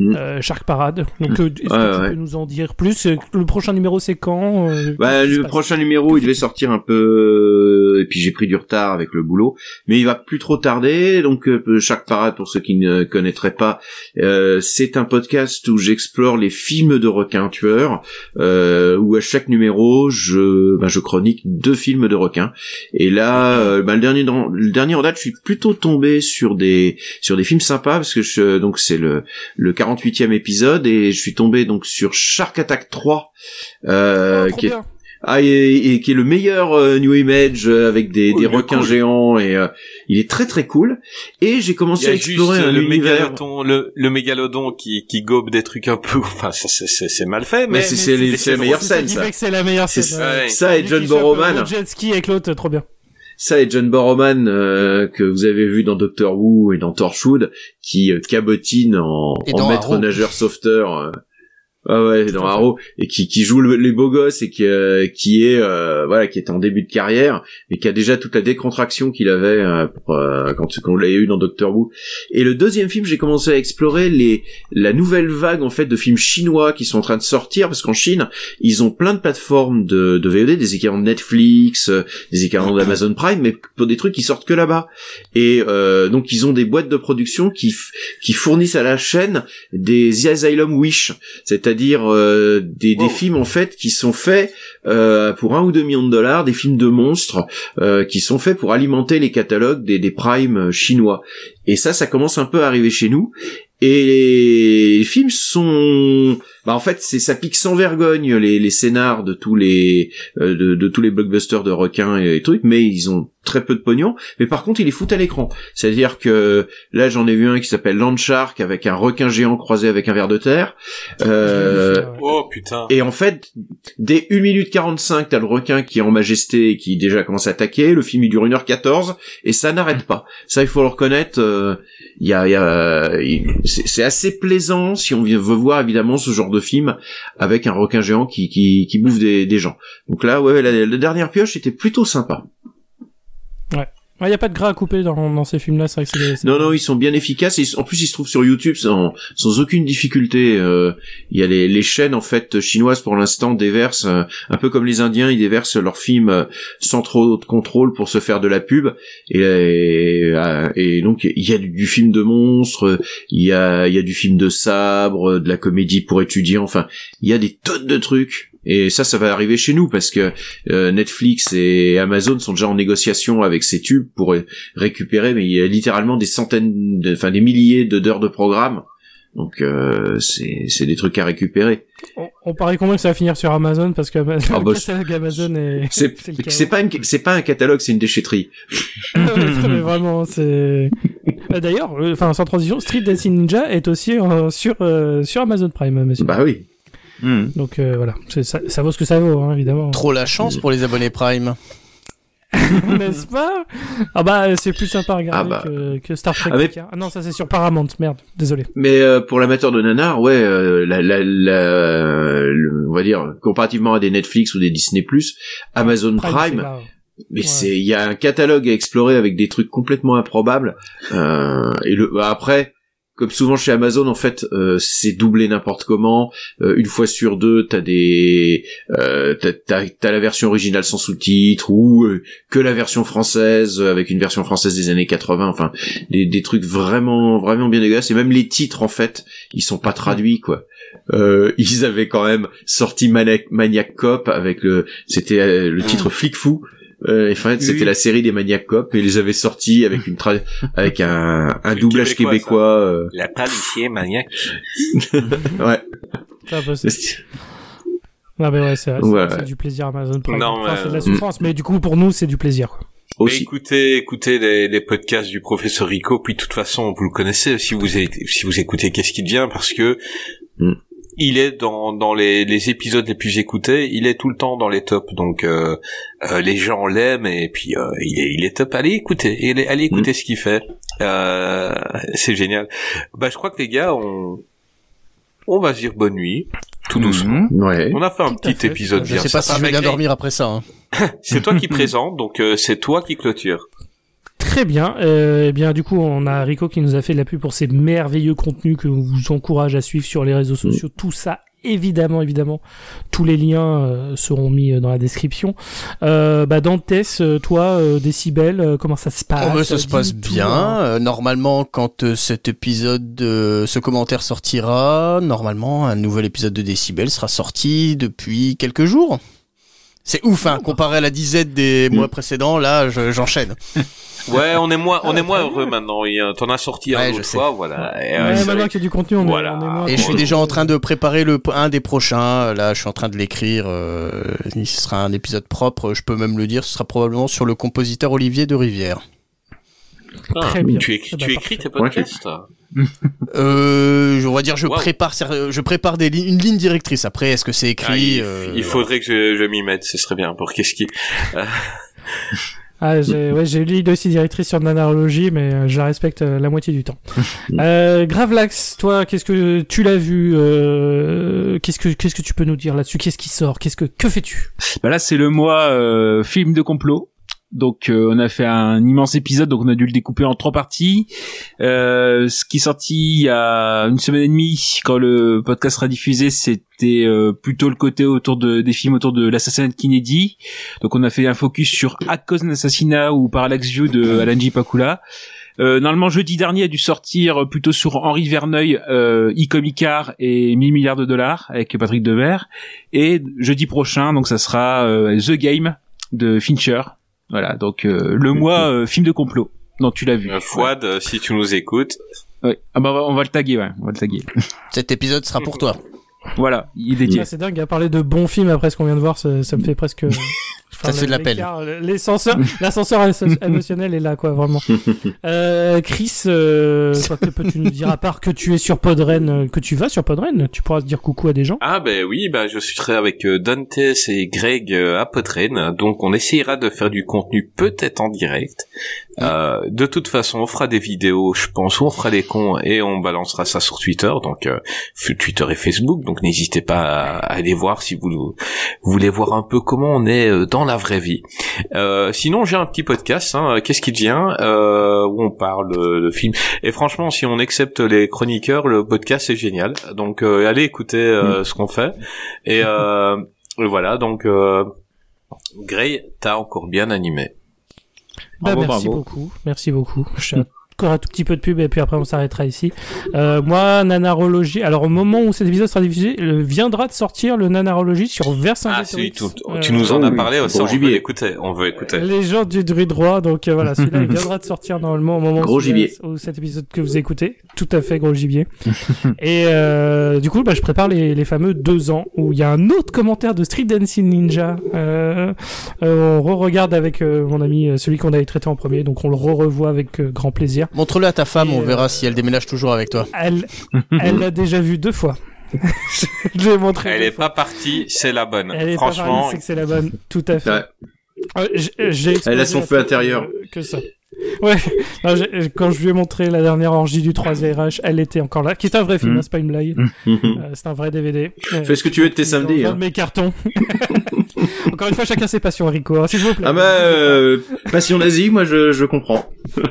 Speaker 4: Euh, Shark Parade. Donc, euh, est-ce que
Speaker 7: Mm.
Speaker 4: Tu
Speaker 7: ouais.
Speaker 4: peux nous en dire plus? Euh, Le prochain numéro, c'est quand euh,
Speaker 7: Bah, le prochain numéro, il devait sortir un peu, et puis j'ai pris du retard avec le boulot, mais il va plus trop tarder. Donc, euh, chaque parade, pour ceux qui ne connaîtraient pas, euh, c'est un podcast où j'explore les films de requins tueurs, euh, où à chaque numéro, je, bah, je chronique deux films de requins. Et là, euh, bah, le dernier, le dernier en date, je suis plutôt tombé sur des, sur des films sympas parce que je, donc c'est le, le 48e épisode et je suis tombé donc sur Shark Attack 3, euh,
Speaker 4: Ah,
Speaker 7: qui est ah, et, et qui est le meilleur euh, New Image euh, avec des, des requins géants et euh, il est très très cool. Et j'ai
Speaker 5: Il
Speaker 7: commencé à explorer un
Speaker 5: le
Speaker 7: univers.
Speaker 5: mégalodon, le, le mégalodon qui, qui gobe des trucs un peu, enfin, c'est, c'est, c'est mal fait, mais,
Speaker 7: Mais c'est- c'est les- c'est la meilleure scène,
Speaker 4: qui
Speaker 7: ça.
Speaker 4: fait que c'est la meilleure scène.
Speaker 7: ça.
Speaker 4: ouais.
Speaker 7: Ça et John Borroman.
Speaker 4: jet ski avec l'autre, trop bien.
Speaker 7: Ça et John Borroman euh, que vous avez vu dans Doctor Who et dans Torchwood qui euh, cabotine en, maître nageur sauveteur. Ah ouais, dans Arrow et qui, qui joue le- les beaux gosses et qui, euh, qui est euh, voilà qui est en début de carrière et qui a déjà toute la décontraction qu'il avait euh, pour, euh, quand, quand on l'a eu dans Doctor Who. Et le deuxième film, j'ai commencé à explorer les la nouvelle vague en fait de films chinois qui sont en train de sortir parce qu'en Chine ils ont plein de plateformes de, de VOD, des équivalents de Netflix, euh, des équivalents d'Amazon Prime, mais pour des trucs qui sortent que là-bas. Et euh, donc ils ont des boîtes de production qui qui fournissent à la chaîne des Asylum Wish, c'est-à-dire euh, des, des films en fait qui sont faits euh, pour un ou deux millions de dollars, des films de monstres euh, qui sont faits pour alimenter les catalogues des, des primes euh, chinois. Et ça, ça commence un peu à arriver chez nous. Et les films sont, bah en fait, c'est ça pique sans vergogne les, les scénars de tous les euh, de, de tous les blockbusters de requins et, et trucs, mais ils ont très peu de pognon. Mais par contre, ils les foutent à l'écran. C'est-à-dire que là, j'en ai vu un qui s'appelle Land Shark avec un requin géant croisé avec un ver de terre. Euh,
Speaker 5: oh putain.
Speaker 7: et en fait, dès 1 minute 45, t'as le requin qui est en majesté et qui déjà commence à attaquer. Le film il dure 1h14 et ça n'arrête pas. Ça, il faut le reconnaître. euh, Il y a, y a, c'est assez plaisant si on veut voir évidemment ce genre de de film avec un requin géant qui qui, qui bouffe des, des gens. Donc là, ouais, la, la dernière pioche était plutôt sympa.
Speaker 4: Ouais. Il n'y a pas de gras à couper dans, dans ces films-là, c'est vrai que c'est...
Speaker 7: Non, non, ils sont bien efficaces. En plus, ils se trouvent sur YouTube sans, sans aucune difficulté. Euh, Il y a les, les chaînes en fait chinoises pour l'instant déversent euh, un peu comme les Indiens, ils déversent leurs films euh, sans trop de contrôle pour se faire de la pub. Et, et, et donc il y a du, film de monstres, il y a y a du film de sabre, de la comédie pour étudiants. Enfin, il y a des tonnes de trucs. Et ça, ça va arriver chez nous parce que euh, Netflix et Amazon sont déjà en négociation avec ces tubes pour ré- récupérer, mais il y a littéralement des centaines, de- enfin des milliers d'heures de programme. Donc euh, c'est c'est des trucs à récérer.
Speaker 4: On, on parie combien que ça va finir sur Amazon parce que Amazon,
Speaker 7: Ah bah,
Speaker 4: le catalogue Amazon est...
Speaker 7: C'est pas c'est pas un catalogue, c'est une déchetterie.
Speaker 4: Mais vraiment, c'est. Euh, D'ailleurs, euh, enfin sans transition, Street Dancing Ninja est aussi euh, sur euh, sur Amazon Prime, monsieur.
Speaker 7: Bah oui.
Speaker 4: Donc euh, voilà, ça, ça vaut ce que ça vaut, hein, évidemment.
Speaker 1: Trop la chance pour les abonnés Prime.
Speaker 4: N'est-ce pas? Ah bah c'est plus sympa à regarder
Speaker 7: Ah bah.
Speaker 4: que, que Star Trek.
Speaker 7: Ah, mais-.
Speaker 4: Ah non, ça c'est sur Paramount. Merde, désolé.
Speaker 7: Mais euh, pour l'amateur de nanar, ouais, euh, la, la, la- le- on va dire comparativement à des Netflix ou des Disney Amazon
Speaker 4: Prime,
Speaker 7: mais c'est il y a un catalogue à explorer avec des trucs complètement improbables. Euh, et le bah, après, comme souvent chez Amazon, en fait, euh, c'est doublé n'importe comment. Euh, une fois sur deux, t'as des, euh, t'as, t'as la version originale sans sous-titres ou euh, que la version française avec une version française des années 80. Enfin, des, des trucs vraiment, vraiment bien dégueulasses. Et même les titres, en fait, ils sont pas traduits, quoi. Euh, ils avaient quand même sorti Maniac, Maniac Cop avec le, c'était le titre Flic Fou. Euh, et en fait, c'était
Speaker 5: Oui.
Speaker 7: la série des Maniac Cop et ils les avaient sortis avec une tra- avec un, un doublage
Speaker 5: Québécois,
Speaker 7: québécois. euh,
Speaker 5: La palicier maniaque.
Speaker 7: ouais.
Speaker 4: Ça, bah, c'est- Non mais ouais, c'est
Speaker 7: Voilà.
Speaker 4: c'est du plaisir Amazon Prime.
Speaker 5: Non,
Speaker 4: Enfin,
Speaker 5: mais-
Speaker 4: c'est de la souffrance, mais du coup pour nous c'est du plaisir. quoi.
Speaker 5: Mais écoutez, écoutez les, les podcasts du professeur Rico, puis de toute façon, vous le connaissez si vous si vous écoutez Qu'est-ce qui devient, parce que il est dans, dans les, les épisodes les plus écoutés, il est tout le temps dans les tops, donc euh, euh, les gens l'aiment et puis euh, il, est, il est top. Allez écouter, allez, allez écouter ce qu'il fait, euh, c'est génial. Bah je crois que les gars, on on va se dire bonne nuit, tout doucement.
Speaker 7: Ouais.
Speaker 5: On a fait un
Speaker 1: Tout
Speaker 5: petit
Speaker 1: fait.
Speaker 5: épisode
Speaker 1: Je
Speaker 5: bien
Speaker 1: sais pas si je vais bien dormir après ça. hein.
Speaker 5: C'est toi qui présente, donc euh, c'est toi qui clôture.
Speaker 4: Très bien. Euh, eh bien, du coup, on a Rico qui nous a fait de la pub pour ces merveilleux contenus que vous encourage à suivre sur les réseaux sociaux. Tout ça, évidemment, évidemment, tous les liens euh, seront mis euh, dans la description. Euh, bah, Dantes, toi, euh, Décibel, euh, comment ça se passe
Speaker 1: Oh, bah, ça se passe
Speaker 4: tout,
Speaker 1: bien.
Speaker 4: hein.
Speaker 1: Euh, normalement, quand euh, cet épisode, euh, ce commentaire sortira, normalement, un nouvel épisode de Décibel sera sorti depuis quelques jours. C'est ouf, hein, comparé à la dizaine des mois précédents, là, je- j'enchaîne.
Speaker 5: Ouais, on est moins, on est moins heureux maintenant. Il a- T'en as sorti un
Speaker 1: Ouais,
Speaker 5: autre
Speaker 1: je sais.
Speaker 5: fois, voilà. Et, euh,
Speaker 4: maintenant qu'il y a du contenu, on est-
Speaker 5: Voilà.
Speaker 4: on est moins
Speaker 1: Et je suis déjà en train de préparer le un des prochains. Là, je suis en train de l'écrire. euh, ce sera un épisode propre. Je peux même le dire. Ce sera probablement sur le compositeur Olivier de Rivière.
Speaker 5: Ah,
Speaker 4: Très bien.
Speaker 5: Tu, écris,
Speaker 4: Eh ben,
Speaker 5: tu écris tes podcasts toi?
Speaker 1: Euh, je on va dire, je
Speaker 5: Wow.
Speaker 1: prépare, je prépare des li- une ligne directrice. Après, est-ce que c'est
Speaker 5: Ah,
Speaker 1: écrit
Speaker 5: il,
Speaker 1: euh,
Speaker 5: il faudrait que je, je m'y mette, ce serait bien pour qu'est-ce qui.
Speaker 4: Ah, j'ai ouais, j'ai lu aussi directrice sur nanarologie, mais euh, je la respecte euh, la moitié du temps. euh, Gravelax, toi, qu'est-ce que tu l'as vu euh, Qu'est-ce que qu'est-ce que tu peux nous dire là-dessus? Qu'est-ce qui sort? Qu'est-ce que que fais-tu?
Speaker 6: Bah là, c'est le mois euh, film de complot. Donc euh, on a fait un immense épisode, donc on a dû le découper en trois parties. Euh, ce qui est sorti il y a une semaine et demie, quand le podcast sera diffusé, c'était euh, plutôt le côté autour de des films autour de l'assassinat de Kennedy. Donc on a fait un focus sur À cause d'un assassinat ou Parallax View de Alan J. Pakula. Euh, normalement jeudi dernier a dû sortir plutôt sur Henri Verneuil, euh, e-comicar et 1000 milliards de dollars avec Patrick Devers. Et jeudi prochain, donc ça sera euh, The Game de Fincher. Voilà, donc euh, le mois euh, film de complot. Non, tu l'as vu.
Speaker 5: euh, Fouad, si tu nous écoutes.
Speaker 6: Ouais. Ah bah on va- on va le taguer, ouais, on va le taguer.
Speaker 1: Cet épisode sera pour toi.
Speaker 6: Voilà, il est dédié.
Speaker 4: Ah, C'est dingue, à parler de bons films après ce qu'on vient de voir, ça, ça me fait presque.
Speaker 1: Ça te fait de la peine.
Speaker 4: l'écart, L'ascenseur, l'ascenseur émo- émotionnel est là, quoi, vraiment. Euh, Chris, euh, peux-tu nous dire à part que tu es sur Podren, euh, que tu vas sur Podren, tu pourras dire coucou à des gens.
Speaker 5: Ah ben oui, ben je suis avec euh, Dantes et Greg euh, à Podren, donc on essayera de faire du contenu peut-être en direct. Euh, de toute façon, on fera des vidéos, je pense, on fera des cons et on balancera ça sur Twitter, donc euh, Twitter et Facebook. Donc n'hésitez pas à, à aller voir si vous, vous voulez voir un peu comment on est euh, dans la vraie vie. Euh, sinon, j'ai un petit podcast, hein, qu'est-ce qui devient, euh, où on parle de, films. Et franchement, si on accepte les chroniqueurs, le podcast est génial. Donc euh, allez écouter euh, ce qu'on fait. Et, euh, voilà, donc euh, Gray, t'as encore bien animé.
Speaker 4: Bah, merci
Speaker 6: bravo.
Speaker 4: beaucoup, merci beaucoup. Je encore un tout petit peu de pub et puis après on s'arrêtera ici. Euh, moi, Nanarologie. Alors au moment où cet épisode sera diffusé, euh, viendra de sortir le Nanarologie sur Versailles.
Speaker 5: Ah, si, tout- tu nous en as parlé, ça, on veut écouter, on veut écouter.
Speaker 4: Les gens du druide droit, donc euh, voilà, celui-là il viendra de sortir normalement au moment
Speaker 5: Gros
Speaker 4: où,
Speaker 5: gibier.
Speaker 4: où cet épisode que vous écoutez. Tout à fait gros gibier. Et euh, du coup, bah, je prépare les, les fameux deux ans où il y a un autre commentaire de Street Dancing Ninja. Euh, euh, on re-regarde avec euh, mon ami euh, celui qu'on avait traité en premier, donc on le re-revoit avec euh, grand plaisir.
Speaker 1: Montre-le à ta femme, on verra si elle déménage toujours avec toi.
Speaker 4: Elle, elle l'a déjà vu deux fois. je l'ai montré.
Speaker 5: Elle est pas partie, c'est la bonne.
Speaker 4: Elle est
Speaker 5: Franchement,
Speaker 4: partie, c'est que c'est la bonne, tout à fait. Euh, j- j'ai
Speaker 7: Elle a son feu intérieur.
Speaker 4: Que, ça. Ouais, Non, quand je lui ai montré la dernière orgie du 3 RH, elle était encore là, qui est un vrai film, hein, c'est pas une blague. Euh, c'est un vrai DVD. Euh,
Speaker 7: Fais ce que tu veux de tes samedis. hein.
Speaker 4: mes cartons. encore une fois, chacun ses passions, Rico, hein, s'il vous plaît.
Speaker 7: Ah bah, euh, passion nazie, moi je, je comprends.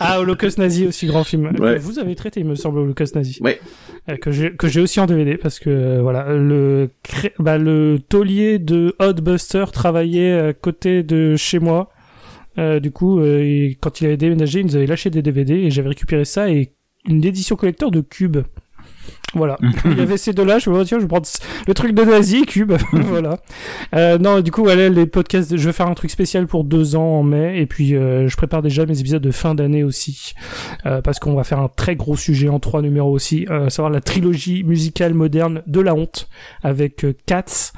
Speaker 4: Ah, Holocauste nazi aussi, grand film.
Speaker 7: Ouais.
Speaker 4: Que vous avez traité, il me semble, Holocauste nazi.
Speaker 7: Ouais.
Speaker 4: Euh, que j'ai aussi en DVD parce que euh, voilà le bah, le taulier de Hotbuster travaillait à côté de chez moi. Euh, du coup, euh, et quand il avait déménagé, il nous avait lâché des DVD et j'avais récupéré ça et une édition collector de Cube. Voilà. il y avait ces deux-là, je me dis, tiens, je vais prendre le truc de Nazi, Cube. voilà. Euh, non, du coup, voilà, les podcasts, je vais faire un truc spécial pour deux ans en mai, et puis euh, je prépare déjà mes épisodes de fin d'année aussi, euh, parce qu'on va faire un très gros sujet en trois numéros aussi, à savoir la trilogie musicale moderne de la honte, avec Katz,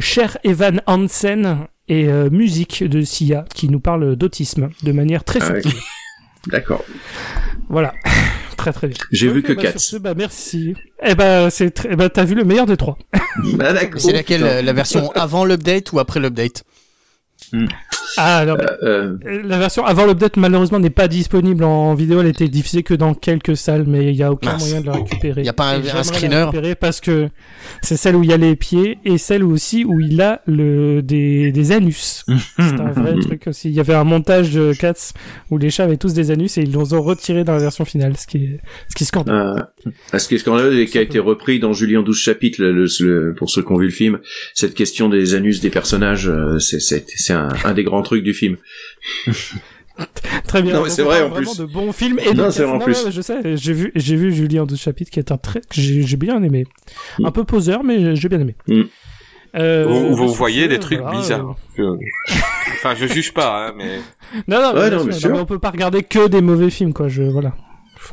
Speaker 4: Cher Evan Hansen et musique de Sia, qui nous parle d'autisme de manière très
Speaker 7: Ah. D'accord.
Speaker 4: Voilà. Très très bien.
Speaker 7: J'ai vu que
Speaker 4: bah,
Speaker 7: Katz.
Speaker 4: sur ce, bah, merci. Eh ben, c'est très, eh ben, t'as vu le meilleur des trois.
Speaker 7: Bah d'accord.
Speaker 1: C'est laquelle euh, La version avant l'update ou après l'update?
Speaker 4: Ah, non, mais-
Speaker 7: Euh,
Speaker 4: La version avant l'update malheureusement n'est pas disponible en vidéo, elle était diffusée que dans quelques salles, mais il n'y a aucun
Speaker 1: Mince.
Speaker 4: moyen de la récupérer.
Speaker 1: Y a pas un- un screener
Speaker 4: parce que c'est celle où il y a les pieds et celle aussi où il a le des, des anus. c'est un vrai truc aussi. Il y avait un montage de Cats où les chats avaient tous des anus et ils les ont retirés dans la version finale, ce qui est ce qui est scandaleux.
Speaker 7: euh, ce qui est scandaleux et qui a été repris dans Julien 12 chapitres, le- le- le- pour ceux qui ont vu le film, cette question des anus des personnages, euh, c'est c'est c'est un, un des grands trucs du film.
Speaker 4: Très bien.
Speaker 7: Non, mais c'est vrai, en
Speaker 4: vraiment
Speaker 7: plus.
Speaker 4: de bons films et
Speaker 7: Non, c'est vrai, en
Speaker 4: Non,
Speaker 7: plus.
Speaker 4: je sais, j'ai vu, j'ai vu Julie en 12 chapitres qui est un que j'ai j'ai bien aimé. Un peu poseur, mais j'ai bien aimé.
Speaker 7: Mm.
Speaker 4: Euh,
Speaker 5: vous, vous voyez des trucs
Speaker 4: voilà,
Speaker 5: bizarres. Je- Enfin, je juge pas, hein, mais.
Speaker 4: Non, non,
Speaker 7: Ouais,
Speaker 4: bien
Speaker 7: non,
Speaker 4: sûr,
Speaker 7: mais sûr.
Speaker 4: mais on peut pas regarder que des mauvais films, quoi. Je, voilà.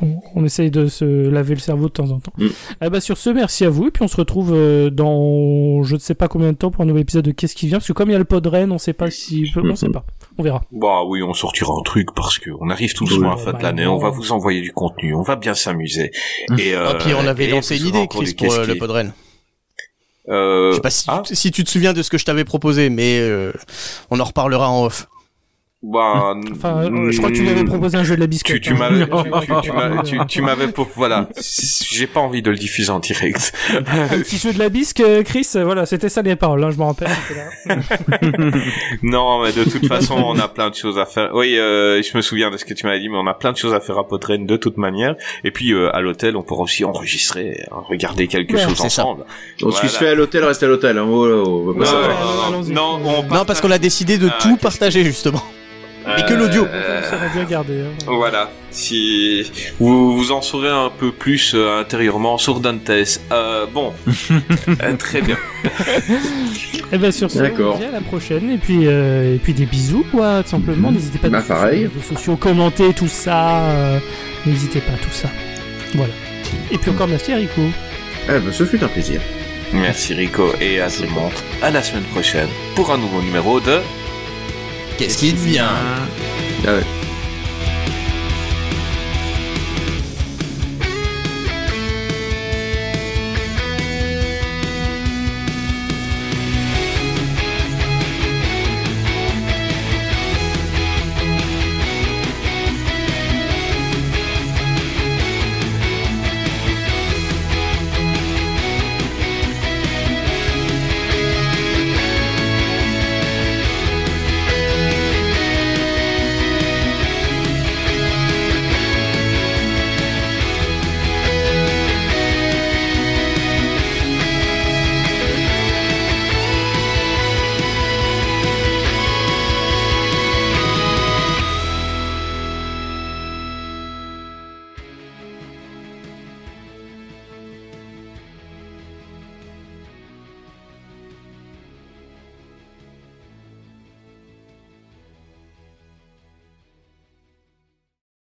Speaker 4: On, on essaye de se laver le cerveau de temps en temps.
Speaker 7: Mm.
Speaker 4: Eh ben, sur ce, merci à vous. Et puis on se retrouve euh, dans je ne sais pas combien de temps pour un nouvel épisode de Qu'est-ce qui vient? Parce que comme il y a le pod Rennes, on sait pas si. On sait pas. On verra.
Speaker 5: Bah oui, on sortira un truc parce que on arrive tout doucement à la fin de
Speaker 4: bah
Speaker 5: l'année. On va vous envoyer du contenu, on va bien s'amuser. Et, euh,
Speaker 1: Ah, puis on avait lancé une idée, Chris, pour euh, le
Speaker 5: qui-
Speaker 1: Podren.
Speaker 5: Euh,
Speaker 1: Je sais pas si, tu- si tu te souviens de ce que je t'avais proposé, mais euh, on en reparlera en off.
Speaker 5: Bah,
Speaker 4: Enfin, euh, je crois que tu lui avais proposé un jeu de la biscotte.
Speaker 5: tu, tu
Speaker 4: hein.
Speaker 5: m'avais, tu, tu m'as- tu- tu m'avais voilà. J'ai pas envie de le diffuser en direct.
Speaker 4: Un petit jeu de la bisque, euh, Chris. euh, Voilà, c'était ça les paroles. Hein, je me rappelle. là.
Speaker 5: non, mais de toute façon, on a plein de choses à faire. Oui, euh, je me souviens de ce que tu m'avais dit, mais on a plein de choses à faire à Potrenne de toute manière. Et puis, euh, à l'hôtel, on pourra aussi enregistrer, hein, regarder quelque
Speaker 1: Ouais,
Speaker 5: chose
Speaker 1: c'est ça.
Speaker 5: ensemble.
Speaker 7: Donc ce qui se
Speaker 5: Voilà.
Speaker 7: fait à l'hôtel reste à l'hôtel. Hein. Oh, pas
Speaker 5: Non, non, non, non, on
Speaker 1: Non, parce qu'on a décidé de
Speaker 5: Ah,
Speaker 1: tout partager, justement. Et que l'audio.
Speaker 5: Euh,
Speaker 4: Ça va bien garder. hein.
Speaker 5: Voilà. Si vous, vous en saurez un peu plus euh, intérieurement sur Dantes. Euh, bon. Euh, très bien.
Speaker 4: Et ben sur ce, on dit à la prochaine. Et puis, euh, et puis des bisous, quoi, tout simplement. N'hésitez pas à
Speaker 7: Bah,
Speaker 4: nous suivre
Speaker 7: pareil.
Speaker 4: sur les réseaux sociaux, commenter tout ça. euh, N'hésitez pas, tout ça. Voilà. Et puis encore merci à Rico.
Speaker 7: Eh ben, ce fut un plaisir.
Speaker 5: Merci Rico et à tout le monde. À la semaine prochaine pour un nouveau numéro de
Speaker 1: Qu'est-ce qui devient?
Speaker 7: Ah.